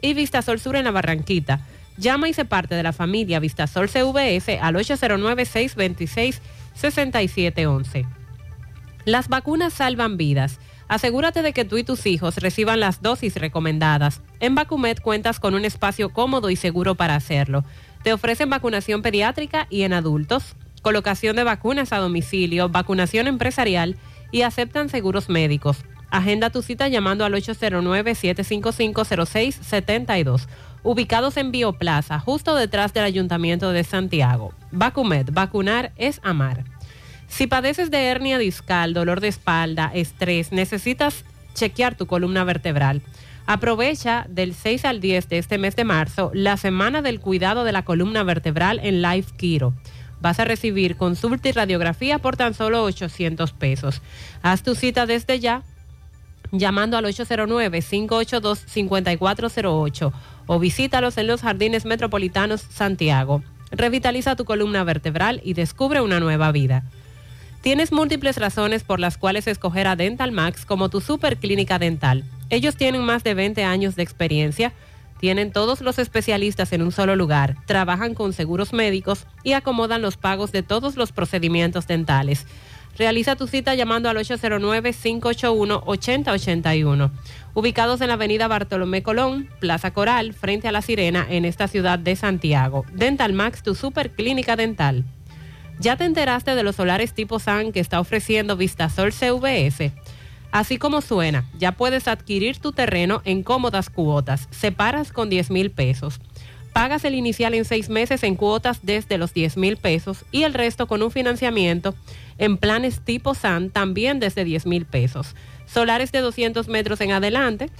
y Vistasol Sur en la Barranquita. Llama y se parte de la familia Vistasol CVS al 809-626-6711. Las vacunas salvan vidas. Asegúrate de que tú y tus hijos reciban las dosis recomendadas. En Vacumet cuentas con un espacio cómodo y seguro para hacerlo. Te ofrecen vacunación pediátrica y en adultos, colocación de vacunas a domicilio, vacunación empresarial y aceptan seguros médicos. Agenda tu cita llamando al 809-755-0672. Ubicados en Bioplaza, justo detrás del Ayuntamiento de Santiago. Vacumed, vacunar es amar. Si padeces de hernia discal, dolor de espalda, estrés, necesitas chequear tu columna vertebral. Aprovecha del 6 al 10 de este mes de marzo la semana del cuidado de la columna vertebral en Life Kiro. Vas a recibir consulta y radiografía por tan solo 800 pesos. Haz tu cita desde ya llamando al 809-582-5408 o visítalos en los Jardines Metropolitanos Santiago. Revitaliza tu columna vertebral y descubre una nueva vida. Tienes múltiples razones por las cuales escoger a Dental Max como tu super clínica dental. Ellos tienen más de 20 años de experiencia, tienen todos los especialistas en un solo lugar, trabajan con seguros médicos y acomodan los pagos de todos los procedimientos dentales. Realiza tu cita llamando al 809-581-8081. Ubicados en la avenida Bartolomé Colón, Plaza Coral, frente a La Sirena, en esta ciudad de Santiago. Dental Max, tu super clínica dental. ¿Ya te enteraste de los solares tipo SAN que está ofreciendo Vistasol CVS? Así como suena, ya puedes adquirir tu terreno en cómodas cuotas. Separas con 10 mil pesos Pagas el inicial en seis meses en cuotas desde los 10 mil pesos y el resto con un financiamiento en planes tipo SAN también desde 10 mil pesos. Solares de 200 metros en adelante,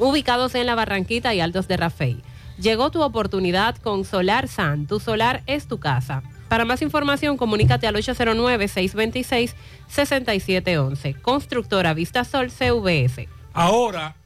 ubicados en la Barranquita y Altos de Rafey. Llegó tu oportunidad con Solar San. Tu solar es tu casa. Para más información, comunícate al 809-626-6711. Constructora Vista Sol CVS. Ahora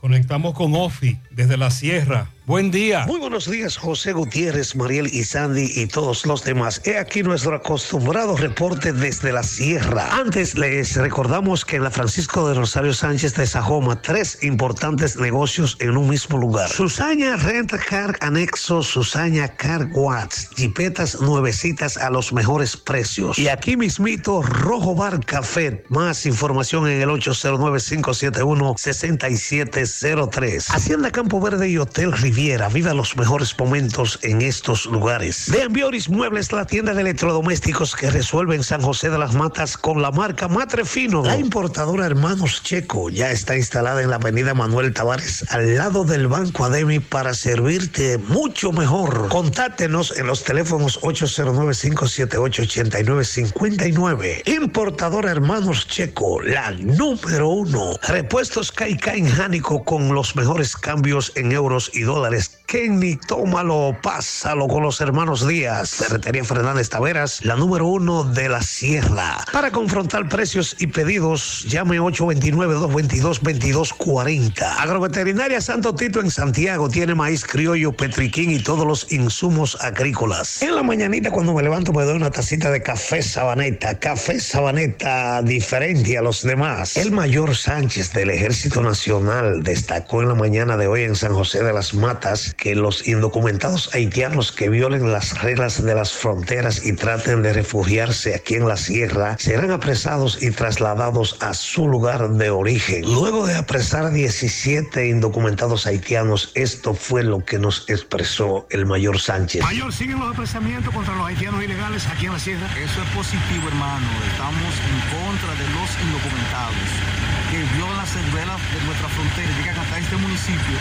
conectamos con Ofi desde la Sierra. Buen día. Muy buenos días, José Gutiérrez, Mariel y Sandy y todos los demás. He aquí nuestro acostumbrado reporte desde la sierra. Antes les recordamos que en la Francisco de Rosario Sánchez de Sajoma, tres importantes negocios en un mismo lugar. Susaña Rent Car Anexo, Susaña Car Watts, jipetas nuevecitas a los mejores precios. Y aquí mismito, Rojo Bar Café. Más información en el 809-571-6703. Hacienda Campo Verde y Hotel Riviera. Viva los mejores momentos en estos lugares. De Ambioris Muebles, la tienda de electrodomésticos que resuelve en San José de las Matas con la marca Matre Fino. La importadora Hermanos Checo ya está instalada en la avenida Manuel Tavares, al lado del Banco Ademi, para servirte mucho mejor. Contáctenos en los teléfonos 809-578-8959. Importadora Hermanos Checo, la número uno. Repuestos Caica en Jánico con los mejores cambios en euros y dólares. Kenny, tómalo, pásalo con los hermanos Díaz. Ferretería Fernández Taveras, la número uno de la sierra. Para confrontar precios y pedidos, llame 829-222-2240. Agroveterinaria Santo Tito en Santiago tiene maíz criollo, petriquín y todos los insumos agrícolas. En la mañanita cuando me levanto me doy una tacita de café sabaneta. Café sabaneta diferente a los demás. El mayor Sánchez del Ejército Nacional destacó en la mañana de hoy en San José de las Matas que los indocumentados haitianos que violen las reglas de las fronteras y traten de refugiarse aquí en la sierra serán apresados y trasladados a su lugar de origen. Luego de apresar a 17 indocumentados haitianos, esto fue lo que nos expresó el mayor Sánchez. Mayor, siguen los apresamientos contra los haitianos ilegales aquí en la sierra. Eso es positivo, hermano. Estamos en contra de los indocumentados que violan las reglas de nuestra frontera y llegan hasta este municipio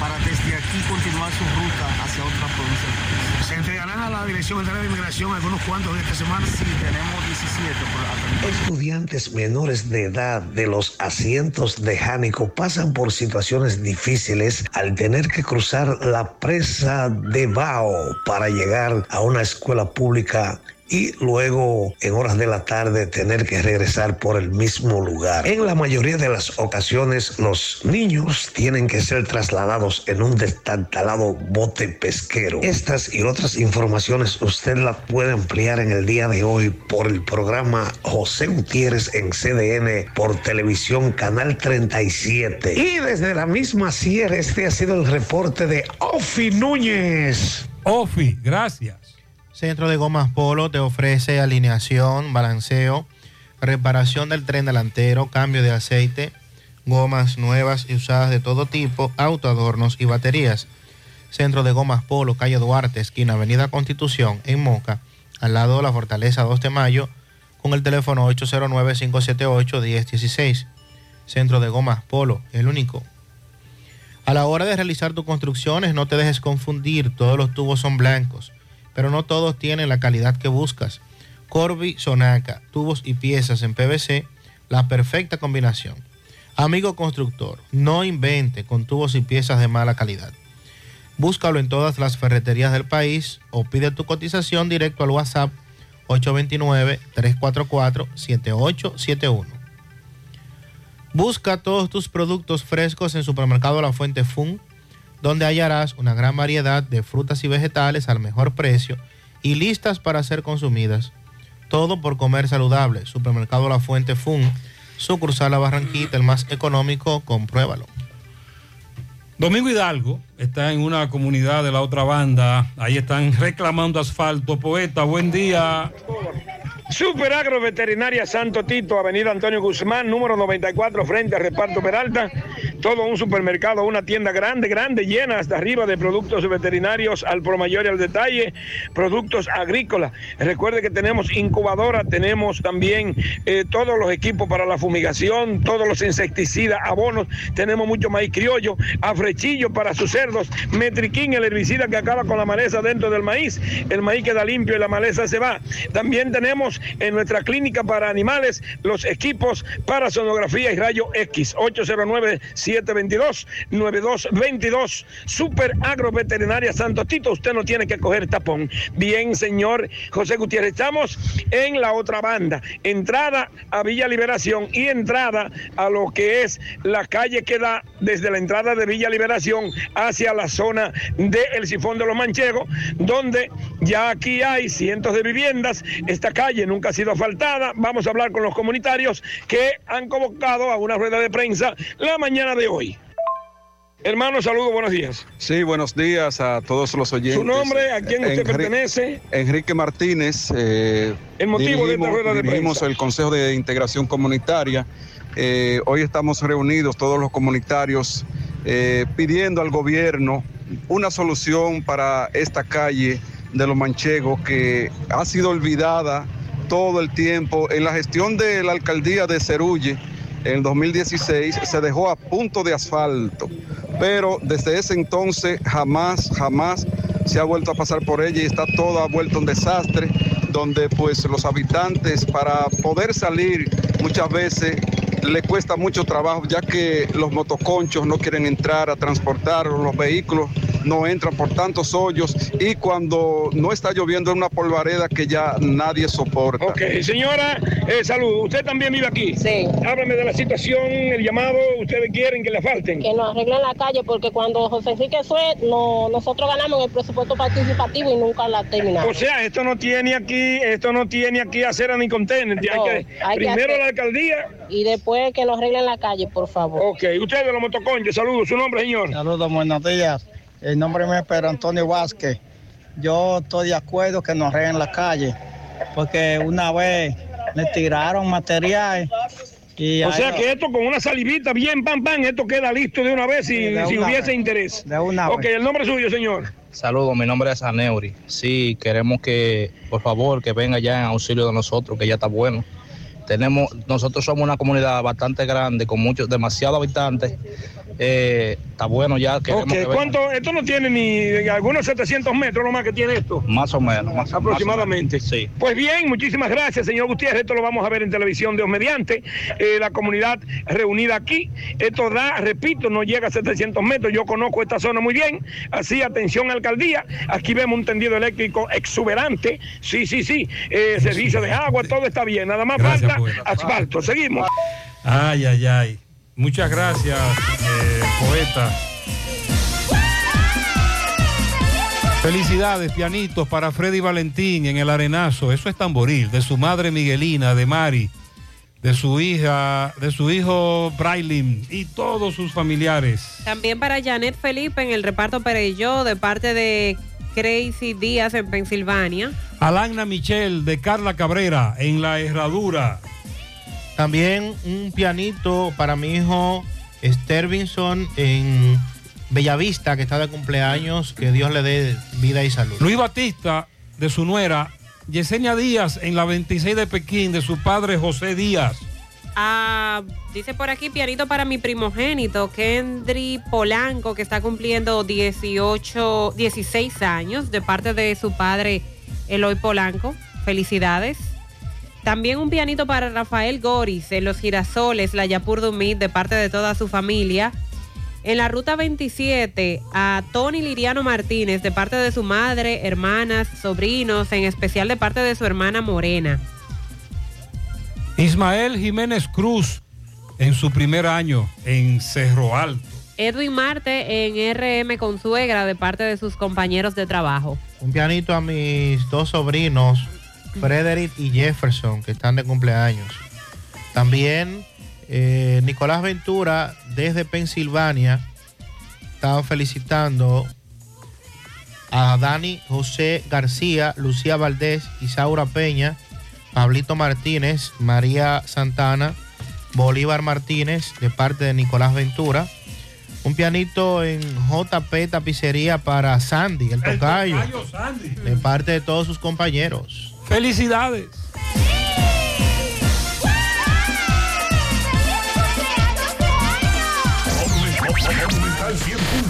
para desde aquí continuar su ruta hacia otra provincia. ¿Se entregarán a la Dirección General de Inmigración algunos cuantos de esta semana? Sí, tenemos 17 por Estudiantes menores de edad de los asientos de Jánico pasan por situaciones difíciles al tener que cruzar la presa de Bao para llegar a una escuela pública y luego en horas de la tarde tener que regresar por el mismo lugar. En la mayoría de las ocasiones los niños tienen que ser trasladados en un destartalado bote pesquero. Estas y otras informaciones usted las puede ampliar en el día de hoy por el programa José Gutiérrez en CDN por televisión Canal 37. Y desde la misma sierra este ha sido el reporte de Ofi Núñez. Ofi, gracias. Centro de Gomas Polo te ofrece alineación, balanceo, reparación del tren delantero, cambio de aceite, gomas nuevas y usadas de todo tipo, autoadornos y baterías. Centro de Gomas Polo, calle Duarte, esquina Avenida Constitución, en Moca, al lado de la Fortaleza 2 de Mayo, con el teléfono 809-578-1016. Centro de Gomas Polo, el único. A la hora de realizar tus construcciones, no te dejes confundir, todos los tubos son blancos pero no todos tienen la calidad que buscas. Corby Sonaca, tubos y piezas en PVC, la perfecta combinación. Amigo constructor, no invente con tubos y piezas de mala calidad. Búscalo en todas las ferreterías del país o pide tu cotización directo al WhatsApp 829-344-7871. Busca todos tus productos frescos en Supermercado La Fuente Fun donde hallarás una gran variedad de frutas y vegetales al mejor precio y listas para ser consumidas. Todo por comer saludable. Supermercado La Fuente Fun, sucursal La Barranquita, el más económico, compruébalo. Domingo Hidalgo está en una comunidad de la otra banda. Ahí están reclamando asfalto. Poeta, buen día. Super Agro Veterinaria Santo Tito, Avenida Antonio Guzmán, número 94, frente al reparto Peralta todo un supermercado, una tienda grande, grande, llena hasta arriba de productos veterinarios al por mayor y al detalle, productos agrícolas. Recuerde que tenemos incubadora, tenemos también eh, todos los equipos para la fumigación, todos los insecticidas, abonos, tenemos mucho maíz criollo, afrechillo para sus cerdos, metriquín, el herbicida que acaba con la maleza dentro del maíz, el maíz queda limpio y la maleza se va. También tenemos en nuestra clínica para animales los equipos para sonografía y rayo X, 809-722-9222, Super Agro Veterinaria Santo Tito, usted no tiene que coger tapón. Bien, señor José Gutiérrez, estamos en la otra banda, entrada a Villa Liberación y entrada a lo que es la calle que da desde la entrada de Villa Liberación hacia la zona del Sifón de los Manchegos, donde ya aquí hay cientos de viviendas. Esta calle nunca ha sido asfaltada. Vamos a hablar con los comunitarios que han convocado a una rueda de prensa la mañana de hoy. Hermano, saludos, buenos días. Sí, buenos días a todos los oyentes. ¿Su nombre? ¿A quién usted Enri- pertenece? Enrique Martínez. eh, El motivo de esta rueda de prensa. el Consejo de Integración Comunitaria. Eh, hoy estamos reunidos todos los comunitarios eh, pidiendo al gobierno una solución para esta calle de los manchegos que ha sido olvidada todo el tiempo. En la gestión de la alcaldía de Cerulle, en 2016, se dejó a punto de asfalto, pero desde ese entonces jamás, jamás se ha vuelto a pasar por ella y está toda vuelta un desastre, donde pues los habitantes para poder salir muchas veces le cuesta mucho trabajo, ya que los motoconchos no quieren entrar a transportar, los vehículos no entran por tantos hoyos y cuando no está lloviendo es una polvareda que ya nadie soporta. Ok, señora, eh, salud. ¿Usted también vive aquí? Sí. Háblame de la situación, el llamado. ¿Ustedes quieren que le falten? que nos arreglen la calle porque cuando José Enrique Suet no, nosotros ganamos el presupuesto participativo y nunca la terminamos. O sea, esto no tiene aquí, esto no tiene aquí acera ni contenedor. No, que, primero hacer- la alcaldía. Y después que nos arreglen la calle, por favor. Ok, ustedes los motoconchos, saludos. ¿Su nombre, señor? Saludos, buenos días. El nombre mío es Pedro Antonio Vázquez. Yo estoy de acuerdo que nos arreglen la calle, porque una vez le tiraron material y O sea que esto con una salivita bien, pam, pam, esto queda listo de una vez si, de si una hubiese vez. interés. De una ok, vez. el nombre suyo, señor. Saludos, mi nombre es Aneuri. Sí, queremos que, por favor, que venga ya en auxilio de nosotros, que ya está bueno. Tenemos, nosotros somos una comunidad bastante grande, con muchos, demasiados habitantes. Eh, está bueno ya. que. ¿cuánto? Esto no tiene ni algunos 700 metros lo más que tiene esto. Más o menos. Más, Aproximadamente. más o menos, sí. Pues bien, muchísimas gracias, señor Gutiérrez. Esto lo vamos a ver en televisión Dios mediante. Eh, la comunidad reunida aquí. Esto da, repito, no llega a 700 metros. Yo conozco esta zona muy bien. Así, atención, alcaldía. Aquí vemos un tendido eléctrico exuberante. Sí, sí, sí. Eh, servicio de agua, todo está bien. Nada más Gracias, falta poeta. asfalto. Seguimos. Ay, ay, ay. Muchas gracias, eh, poeta. Felicidades, pianitos, para Freddy Valentín en el Arenazo. Eso es tamboril. De su madre Miguelina, de Mari, de su hija, de su hijo Brailin y todos sus familiares. También para Janet Felipe en el reparto Pereyó de parte de Crazy Díaz en Pensilvania. Alana Michelle de Carla Cabrera en la Herradura. También un pianito para mi hijo Stervinson en Bellavista, que está de cumpleaños. Que Dios le dé vida y salud. Luis Batista de su nuera. Yesenia Díaz en la 26 de Pekín de su padre José Díaz. Ah, dice por aquí pianito para mi primogénito, Kendry Polanco, que está cumpliendo 18, 16 años de parte de su padre Eloy Polanco. Felicidades. También un pianito para Rafael Goris en Los Girasoles, la Yapur Dumit, de parte de toda su familia. En la ruta 27, a Tony Liriano Martínez, de parte de su madre, hermanas, sobrinos, en especial de parte de su hermana Morena. Ismael Jiménez Cruz en su primer año en Cerro Alto. Edwin Marte en RM con suegra de parte de sus compañeros de trabajo. Un pianito a mis dos sobrinos, Frederick y Jefferson, que están de cumpleaños. También eh, Nicolás Ventura, desde Pensilvania, estaba felicitando a Dani José García, Lucía Valdés, Isaura Peña, Pablito Martínez, María Santana, Bolívar Martínez, de parte de Nicolás Ventura. Un pianito en JP Tapicería para Sandy, el tocayo. De parte de todos sus compañeros. ¡Felicidades! ¡Feliz! ¡Wow! ¡Feliz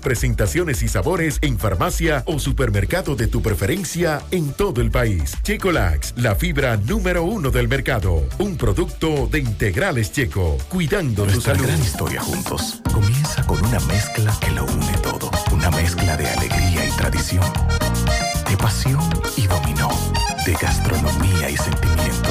presentaciones y sabores en farmacia o supermercado de tu preferencia en todo el país. Checolax, la fibra número uno del mercado. Un producto de integrales checo, cuidando tu Nuestra salud. gran historia juntos comienza con una mezcla que lo une todo. Una mezcla de alegría y tradición, de pasión y dominó, de gastronomía y sentimiento.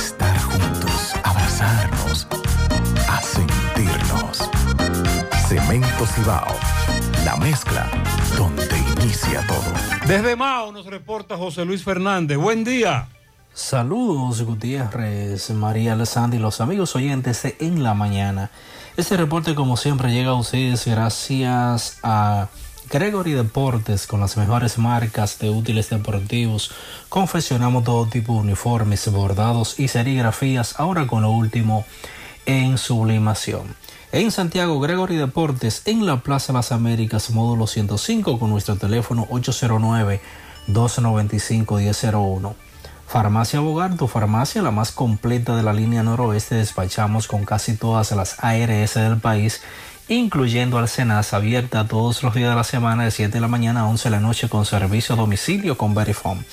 estar juntos, abrazarnos, a sentirnos. Cemento Cibao, la mezcla donde inicia todo. Desde Mao nos reporta José Luis Fernández. Buen día. Saludos Gutiérrez, María Alessandra y los amigos oyentes de En la Mañana. Este reporte como siempre llega a ustedes gracias a Gregory Deportes con las mejores marcas de útiles deportivos. Confeccionamos todo tipo de uniformes, bordados y serigrafías, ahora con lo último en sublimación. En Santiago, Gregory Deportes, en la Plaza Las Américas, módulo 105, con nuestro teléfono 809-295-1001. Farmacia Bogar, tu farmacia, la más completa de la línea noroeste, despachamos con casi todas las ARS del país, incluyendo Alcenas, abierta todos los días de la semana de 7 de la mañana a 11 de la noche con servicio a domicilio con Verifone.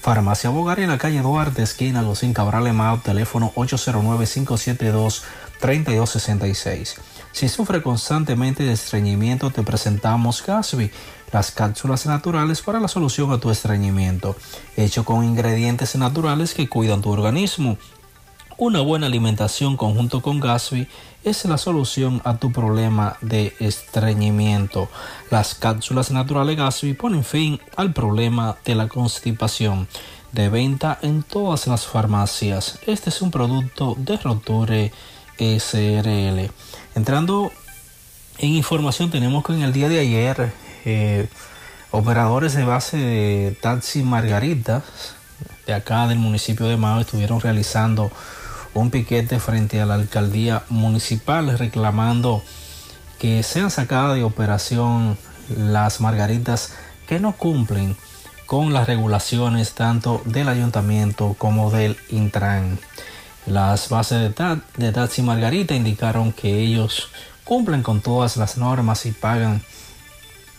Farmacia Bogar en la calle Duarte, esquina Gocín Cabral Emao, teléfono 809-572-3266. Si sufre constantemente de estreñimiento, te presentamos Gasby, las cápsulas naturales para la solución a tu estreñimiento, hecho con ingredientes naturales que cuidan tu organismo. Una buena alimentación conjunto con Gasby es la solución a tu problema de estreñimiento. Las cápsulas naturales Gasby ponen fin al problema de la constipación. De venta en todas las farmacias. Este es un producto de Roture SRL. Entrando en información, tenemos que en el día de ayer eh, operadores de base de Taxi Margarita de acá del municipio de Mao estuvieron realizando un piquete frente a la alcaldía municipal reclamando que sean sacadas de operación las margaritas que no cumplen con las regulaciones tanto del ayuntamiento como del Intran. Las bases de, Ta- de Taxi Margarita indicaron que ellos cumplen con todas las normas y pagan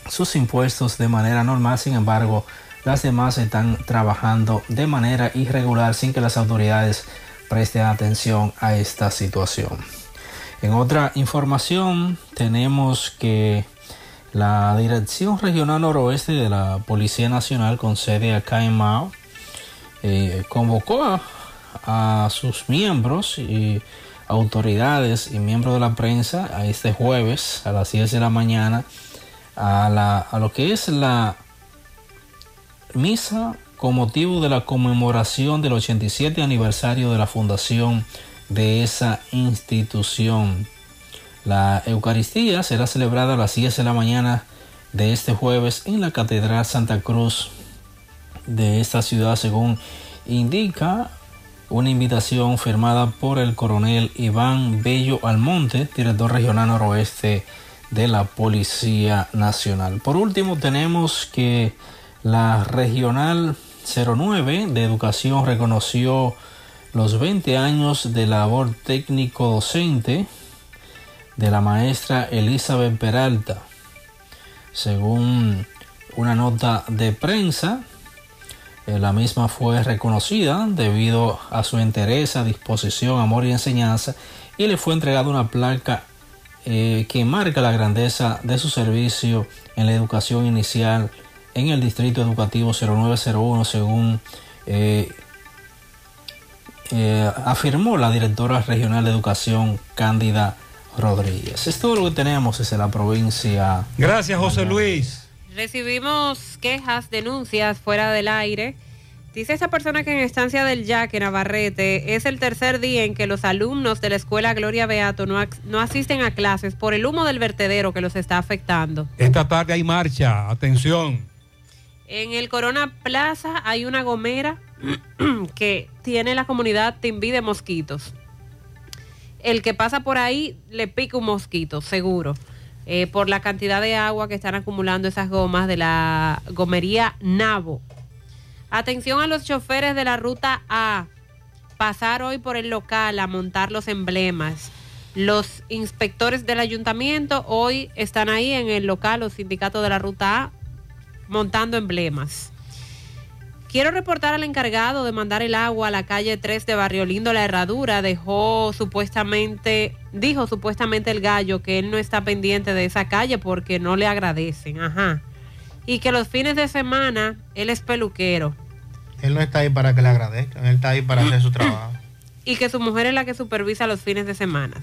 sus impuestos de manera normal, sin embargo, las demás están trabajando de manera irregular sin que las autoridades presten atención a esta situación. En otra información tenemos que la Dirección Regional Noroeste de la Policía Nacional con sede acá en Mao eh, convocó a, sus miembros y autoridades y miembros de la prensa a este jueves a las 10 de la mañana a, la, a lo que es la misa con motivo de la conmemoración del 87 aniversario de la fundación de esa institución. La Eucaristía será celebrada a las 10 de la mañana de este jueves en la Catedral Santa Cruz de esta ciudad, según indica una invitación firmada por el coronel Iván Bello Almonte, director regional noroeste de la Policía Nacional. Por último, tenemos que la regional 09 de educación reconoció los 20 años de labor técnico docente de la maestra Elizabeth Peralta. Según una nota de prensa, eh, la misma fue reconocida debido a su interés, disposición, amor y enseñanza y le fue entregada una placa eh, que marca la grandeza de su servicio en la educación inicial en el Distrito Educativo 0901 según eh, eh, afirmó la directora regional de educación Cándida Rodríguez. Es todo lo que tenemos desde la provincia. Gracias, José Luis. Recibimos quejas, denuncias fuera del aire. Dice esa persona que en estancia del Yaque, Navarrete, es el tercer día en que los alumnos de la escuela Gloria Beato no, no asisten a clases por el humo del vertedero que los está afectando. Esta tarde hay marcha, atención. En el Corona Plaza hay una gomera que tiene la comunidad Timbí de mosquitos. El que pasa por ahí le pica un mosquito, seguro. Eh, por la cantidad de agua que están acumulando esas gomas de la gomería Nabo. Atención a los choferes de la ruta A. Pasar hoy por el local a montar los emblemas. Los inspectores del ayuntamiento hoy están ahí en el local, los sindicatos de la ruta A, montando emblemas. Quiero reportar al encargado de mandar el agua a la calle 3 de Barrio Lindo La Herradura. Dejó supuestamente, dijo supuestamente el gallo que él no está pendiente de esa calle porque no le agradecen. Ajá. Y que los fines de semana él es peluquero. Él no está ahí para que le agradezcan, él está ahí para hacer su trabajo. Y que su mujer es la que supervisa los fines de semana.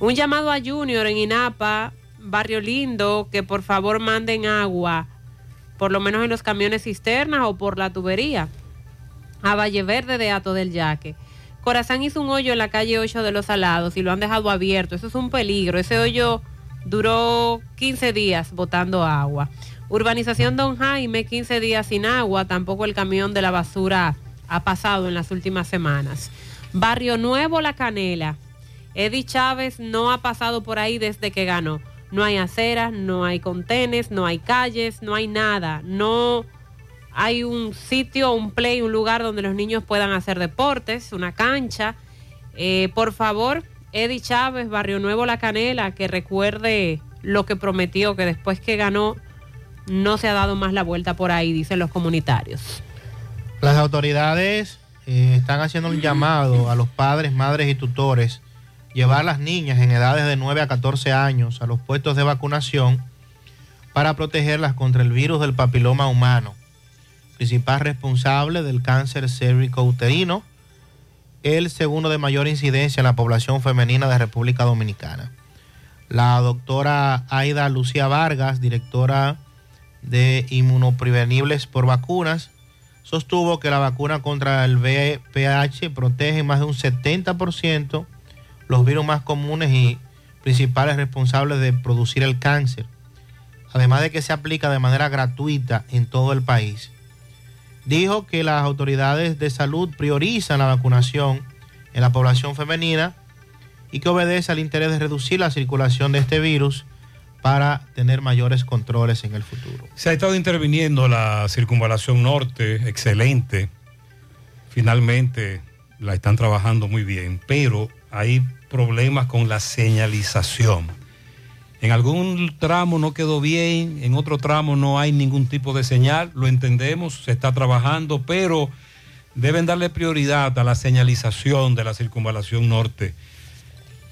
Un llamado a Junior en Inapa, Barrio Lindo, que por favor manden agua por lo menos en los camiones cisternas o por la tubería, a Valle Verde de Ato del Yaque. Corazán hizo un hoyo en la calle 8 de los Salados y lo han dejado abierto. Eso es un peligro. Ese hoyo duró 15 días botando agua. Urbanización Don Jaime, 15 días sin agua. Tampoco el camión de la basura ha pasado en las últimas semanas. Barrio Nuevo La Canela. Eddie Chávez no ha pasado por ahí desde que ganó. No hay aceras, no hay contenes, no hay calles, no hay nada. No hay un sitio, un play, un lugar donde los niños puedan hacer deportes, una cancha. Eh, por favor, Eddie Chávez, Barrio Nuevo La Canela, que recuerde lo que prometió, que después que ganó no se ha dado más la vuelta por ahí, dicen los comunitarios. Las autoridades eh, están haciendo un llamado a los padres, madres y tutores llevar a las niñas en edades de 9 a 14 años a los puestos de vacunación para protegerlas contra el virus del papiloma humano, principal responsable del cáncer cérvico-uterino, el segundo de mayor incidencia en la población femenina de República Dominicana. La doctora Aida Lucía Vargas, directora de Inmunoprevenibles por Vacunas, sostuvo que la vacuna contra el VPH protege más de un 70% los virus más comunes y principales responsables de producir el cáncer, además de que se aplica de manera gratuita en todo el país. Dijo que las autoridades de salud priorizan la vacunación en la población femenina y que obedece al interés de reducir la circulación de este virus para tener mayores controles en el futuro. Se ha estado interviniendo la circunvalación norte, excelente. Finalmente la están trabajando muy bien, pero hay problemas con la señalización. En algún tramo no quedó bien, en otro tramo no hay ningún tipo de señal, lo entendemos, se está trabajando, pero deben darle prioridad a la señalización de la circunvalación norte.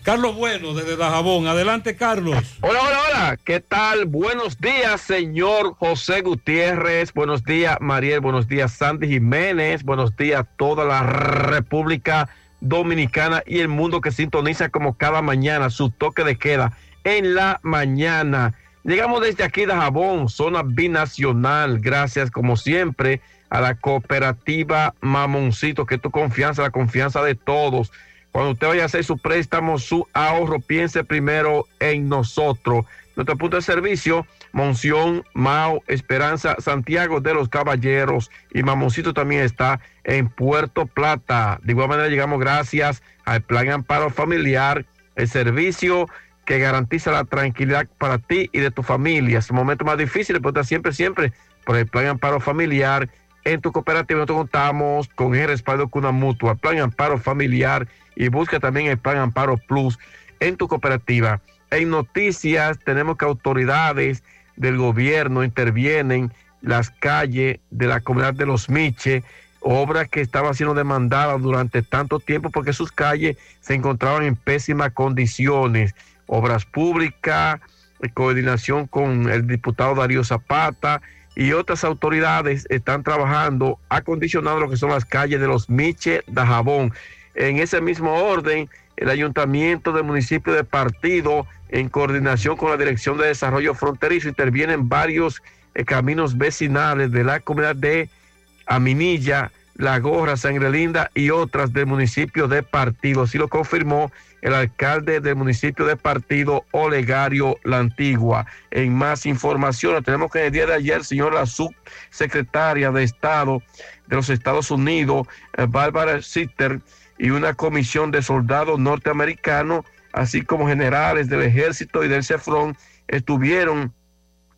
Carlos Bueno, desde Dajabón. Adelante, Carlos. Hola, hola, hola. ¿Qué tal? Buenos días, señor José Gutiérrez. Buenos días, Mariel. Buenos días, Sandy Jiménez. Buenos días, toda la República Dominicana y el mundo que sintoniza como cada mañana su toque de queda en la mañana. Llegamos desde aquí de Jabón, zona binacional. Gracias como siempre a la cooperativa Mamoncito, que tu confianza, la confianza de todos. Cuando usted vaya a hacer su préstamo, su ahorro, piense primero en nosotros. Nuestro punto de servicio, Monción, Mao, Esperanza, Santiago de los Caballeros y Mamoncito también está en Puerto Plata. De igual manera llegamos gracias al Plan Amparo Familiar, el servicio que garantiza la tranquilidad para ti y de tu familia. Es un momento más difícil, pero siempre, siempre por el Plan Amparo Familiar. En tu cooperativa nosotros contamos con el respaldo con una mutua, Plan Amparo Familiar y busca también el Plan Amparo Plus en tu cooperativa. En noticias tenemos que autoridades del gobierno intervienen las calles de la comunidad de los Miche, obras que estaban siendo demandadas durante tanto tiempo porque sus calles se encontraban en pésimas condiciones. Obras públicas, en coordinación con el diputado Darío Zapata y otras autoridades están trabajando acondicionando lo que son las calles de los Miche de Jabón. En ese mismo orden, el ayuntamiento del municipio de Partido, en coordinación con la Dirección de Desarrollo Fronterizo, intervienen varios eh, caminos vecinales de la comunidad de Aminilla, La Gorra, Sangre Linda y otras del municipio de Partido. Así lo confirmó el alcalde del municipio de Partido, Olegario La Antigua. En más información, tenemos que el día de ayer, señor, la subsecretaria de Estado de los Estados Unidos, eh, Bárbara Sitter, y una comisión de soldados norteamericanos, así como generales del ejército y del CEFRON, estuvieron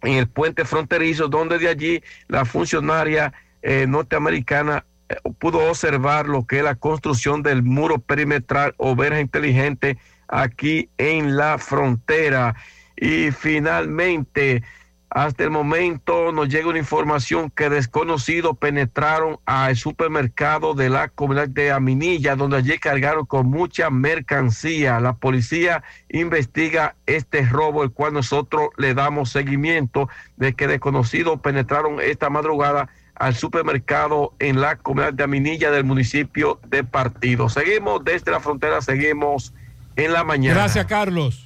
en el puente fronterizo, donde de allí la funcionaria eh, norteamericana eh, pudo observar lo que es la construcción del muro perimetral o verja inteligente aquí en la frontera. Y finalmente, hasta el momento nos llega una información que desconocidos penetraron al supermercado de la comunidad de Aminilla, donde allí cargaron con mucha mercancía. La policía investiga este robo, el cual nosotros le damos seguimiento de que desconocidos penetraron esta madrugada al supermercado en la comunidad de Aminilla del municipio de Partido. Seguimos desde la frontera, seguimos en la mañana. Gracias, Carlos.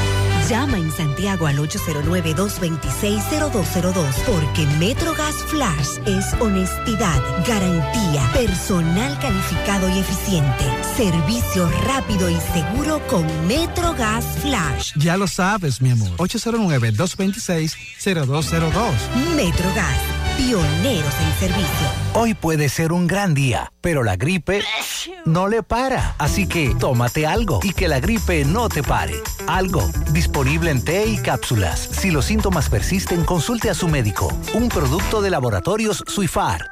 Llama en Santiago al 809-226-0202 porque Metrogas Flash es honestidad, garantía, personal calificado y eficiente, servicio rápido y seguro con Metrogas Flash. Ya lo sabes, mi amor. 809-226-0202. Metrogas, pioneros en servicio. Hoy puede ser un gran día, pero la gripe no le para. Así que tómate algo y que la gripe no te pare. Algo disponible en té y cápsulas. Si los síntomas persisten, consulte a su médico. Un producto de laboratorios Suifar.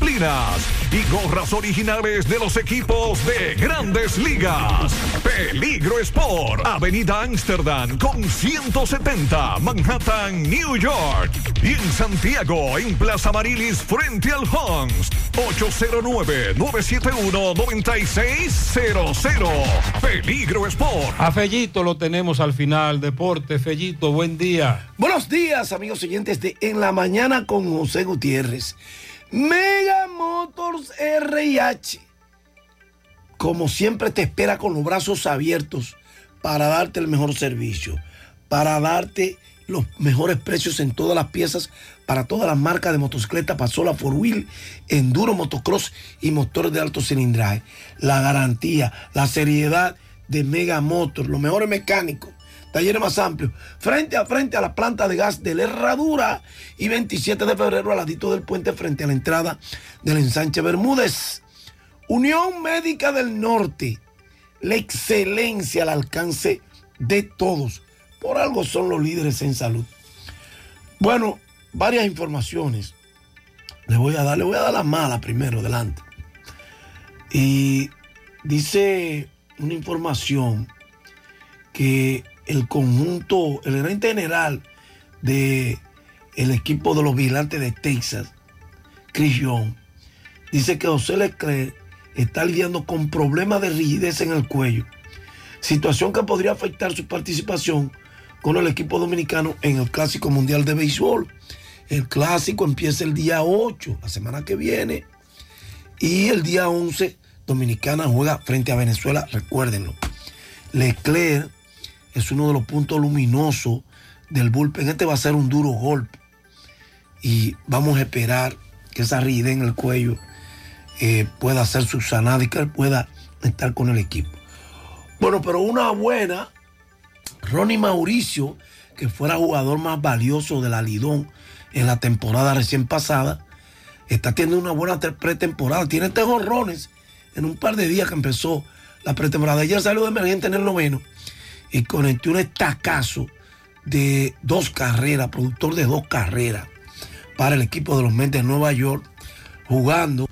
y gorras originales de los equipos de grandes ligas. Peligro Sport, Avenida Amsterdam con 170, Manhattan, New York. Y en Santiago, en Plaza Marilis, frente al Hans, 809-971-9600. Peligro Sport. A Fellito lo tenemos al final. Deporte, Fellito, buen día. Buenos días, amigos oyentes de En la Mañana con José Gutiérrez. Mega Motors RIH. Como siempre te espera con los brazos abiertos para darte el mejor servicio, para darte los mejores precios en todas las piezas para todas las marcas de motocicleta, Pasola, Four Wheel, Enduro, Motocross y motores de alto cilindraje. La garantía, la seriedad de Mega Motors, los mejores mecánicos, talleres más amplios, frente a frente a la planta de gas de la Herradura y 27 de febrero al ladito del puente frente a la entrada del ensanche Bermúdez. Unión Médica del Norte, la excelencia al alcance de todos. Por algo son los líderes en salud. Bueno, varias informaciones. Le voy a dar, le voy a dar la mala primero, delante. Y dice una información que el conjunto, el gerente general de el equipo de los vigilantes de Texas, Chris Young, dice que José Leclerc está lidiando con problemas de rigidez en el cuello, situación que podría afectar su participación con el equipo dominicano en el Clásico Mundial de Béisbol. El clásico empieza el día 8, la semana que viene, y el día 11 Dominicana juega frente a Venezuela, recuérdenlo. Leclerc es uno de los puntos luminosos del bullpen. Este va a ser un duro golpe. Y vamos a esperar que esa rigidez en el cuello eh, pueda ser subsanada y que él pueda estar con el equipo. Bueno, pero una buena, Ronnie Mauricio, que fuera jugador más valioso de la Lidón en la temporada recién pasada, está teniendo una buena te- pretemporada. Tiene tres honrones en un par de días que empezó la pretemporada. Ayer salió de emergente en el noveno y conectó un estacazo de dos carreras, productor de dos carreras para el equipo de los Mets de Nueva York, jugando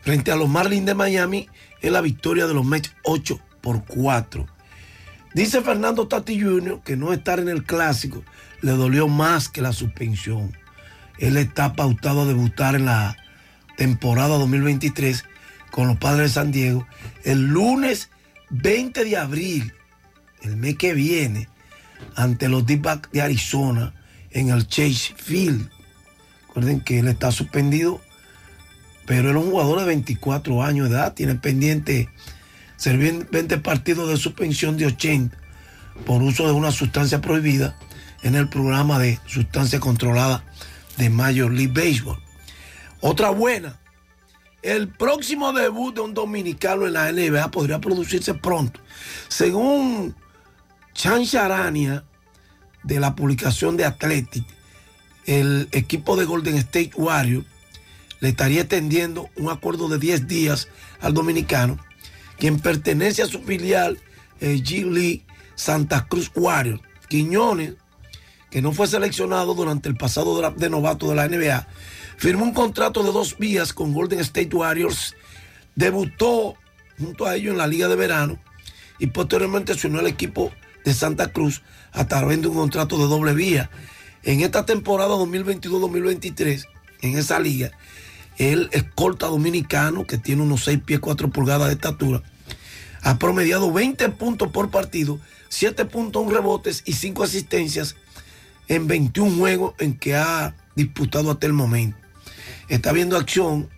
frente a los Marlins de Miami en la victoria de los Mets 8 por 4. Dice Fernando Tati Jr. que no estar en el clásico le dolió más que la suspensión. Él está pautado a debutar en la temporada 2023 con los padres de San Diego el lunes 20 de abril, el mes que viene, ante los D-Backs de Arizona en el Chase Field. Recuerden que él está suspendido, pero él es un jugador de 24 años de edad, tiene pendiente servir 20 partidos de suspensión de 80 por uso de una sustancia prohibida en el programa de sustancia controlada de Major League Baseball. Otra buena, el próximo debut de un dominicano en la NBA podría producirse pronto. Según Chan Charania, de la publicación de Athletic, el equipo de Golden State Warriors le estaría extendiendo un acuerdo de 10 días al dominicano, quien pertenece a su filial G League Santa Cruz Warriors. Quiñones, que no fue seleccionado durante el pasado draft de novato de la NBA, firmó un contrato de dos vías con Golden State Warriors, debutó junto a ellos en la Liga de Verano y posteriormente se unió al equipo de Santa Cruz a través de un contrato de doble vía. En esta temporada 2022-2023, en esa liga, el escolta dominicano, que tiene unos 6 pies 4 pulgadas de estatura, ha promediado 20 puntos por partido, 7 puntos, un rebotes y 5 asistencias en 21 juegos en que ha disputado hasta el momento. Está viendo acción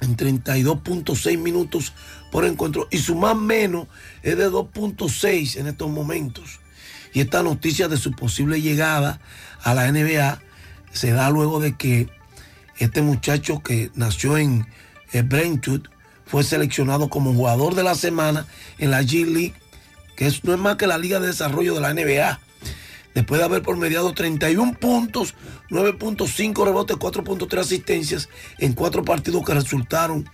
en 32.6 minutos por encuentro y su más menos es de 2.6 en estos momentos. Y esta noticia de su posible llegada a la NBA se da luego de que este muchacho que nació en eh, Brentwood fue seleccionado como jugador de la semana en la G League, que es- no es más que la Liga de Desarrollo de la NBA. Después de haber promediado 31 puntos, 9.5 rebotes, 4.3 asistencias en cuatro partidos que resultaron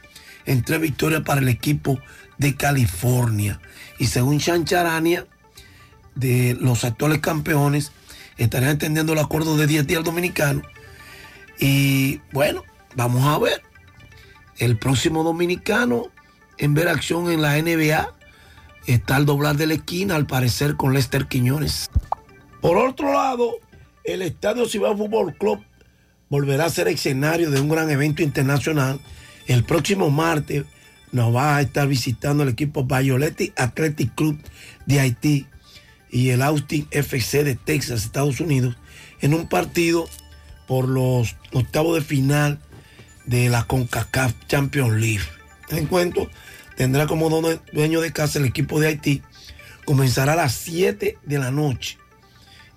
en tres victorias para el equipo de California. Y según Chan Charania, de los actuales campeones, estarían extendiendo el acuerdo de 10 días dominicano. Y bueno, vamos a ver. El próximo dominicano en ver acción en la NBA está al doblar de la esquina, al parecer con Lester Quiñones. Por otro lado, el Estadio Cibao Fútbol Club volverá a ser escenario de un gran evento internacional. El próximo martes nos va a estar visitando el equipo Violetti Athletic Club de Haití y el Austin FC de Texas, Estados Unidos, en un partido por los octavos de final de la CONCACAF Champions League. El encuentro tendrá como dueño- de casa el equipo de Haití. Comenzará a las 7 de la noche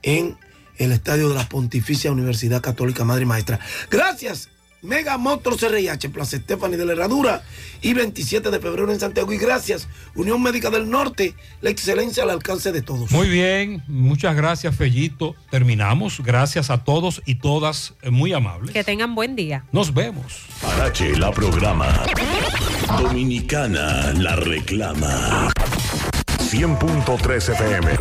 en el estadio de la Pontificia Universidad Católica Madre Maestra. Gracias, Mega Motors RIH, Plaza Estefani de la Herradura y 27 de febrero en Santiago. Y gracias, Unión Médica del Norte, la excelencia al alcance de todos. Muy bien, muchas gracias, Fellito. Terminamos. Gracias a todos y todas, eh, muy amables. Que tengan buen día. Nos vemos. Parache la programa. Dominicana la reclama. 100.3 FM.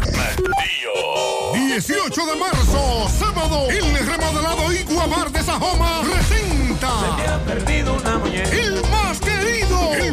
18 de marzo, sábado, el remodelado Iguamar de Sajoma Se ha perdido una muñeca. El más querido, el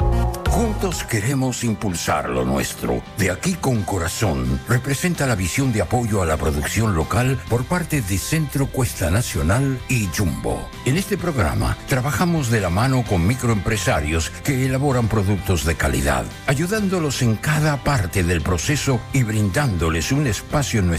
Juntos queremos impulsar lo nuestro. De aquí con corazón representa la visión de apoyo a la producción local por parte de Centro Cuesta Nacional y Jumbo. En este programa trabajamos de la mano con microempresarios que elaboran productos de calidad, ayudándolos en cada parte del proceso y brindándoles un espacio en nuestra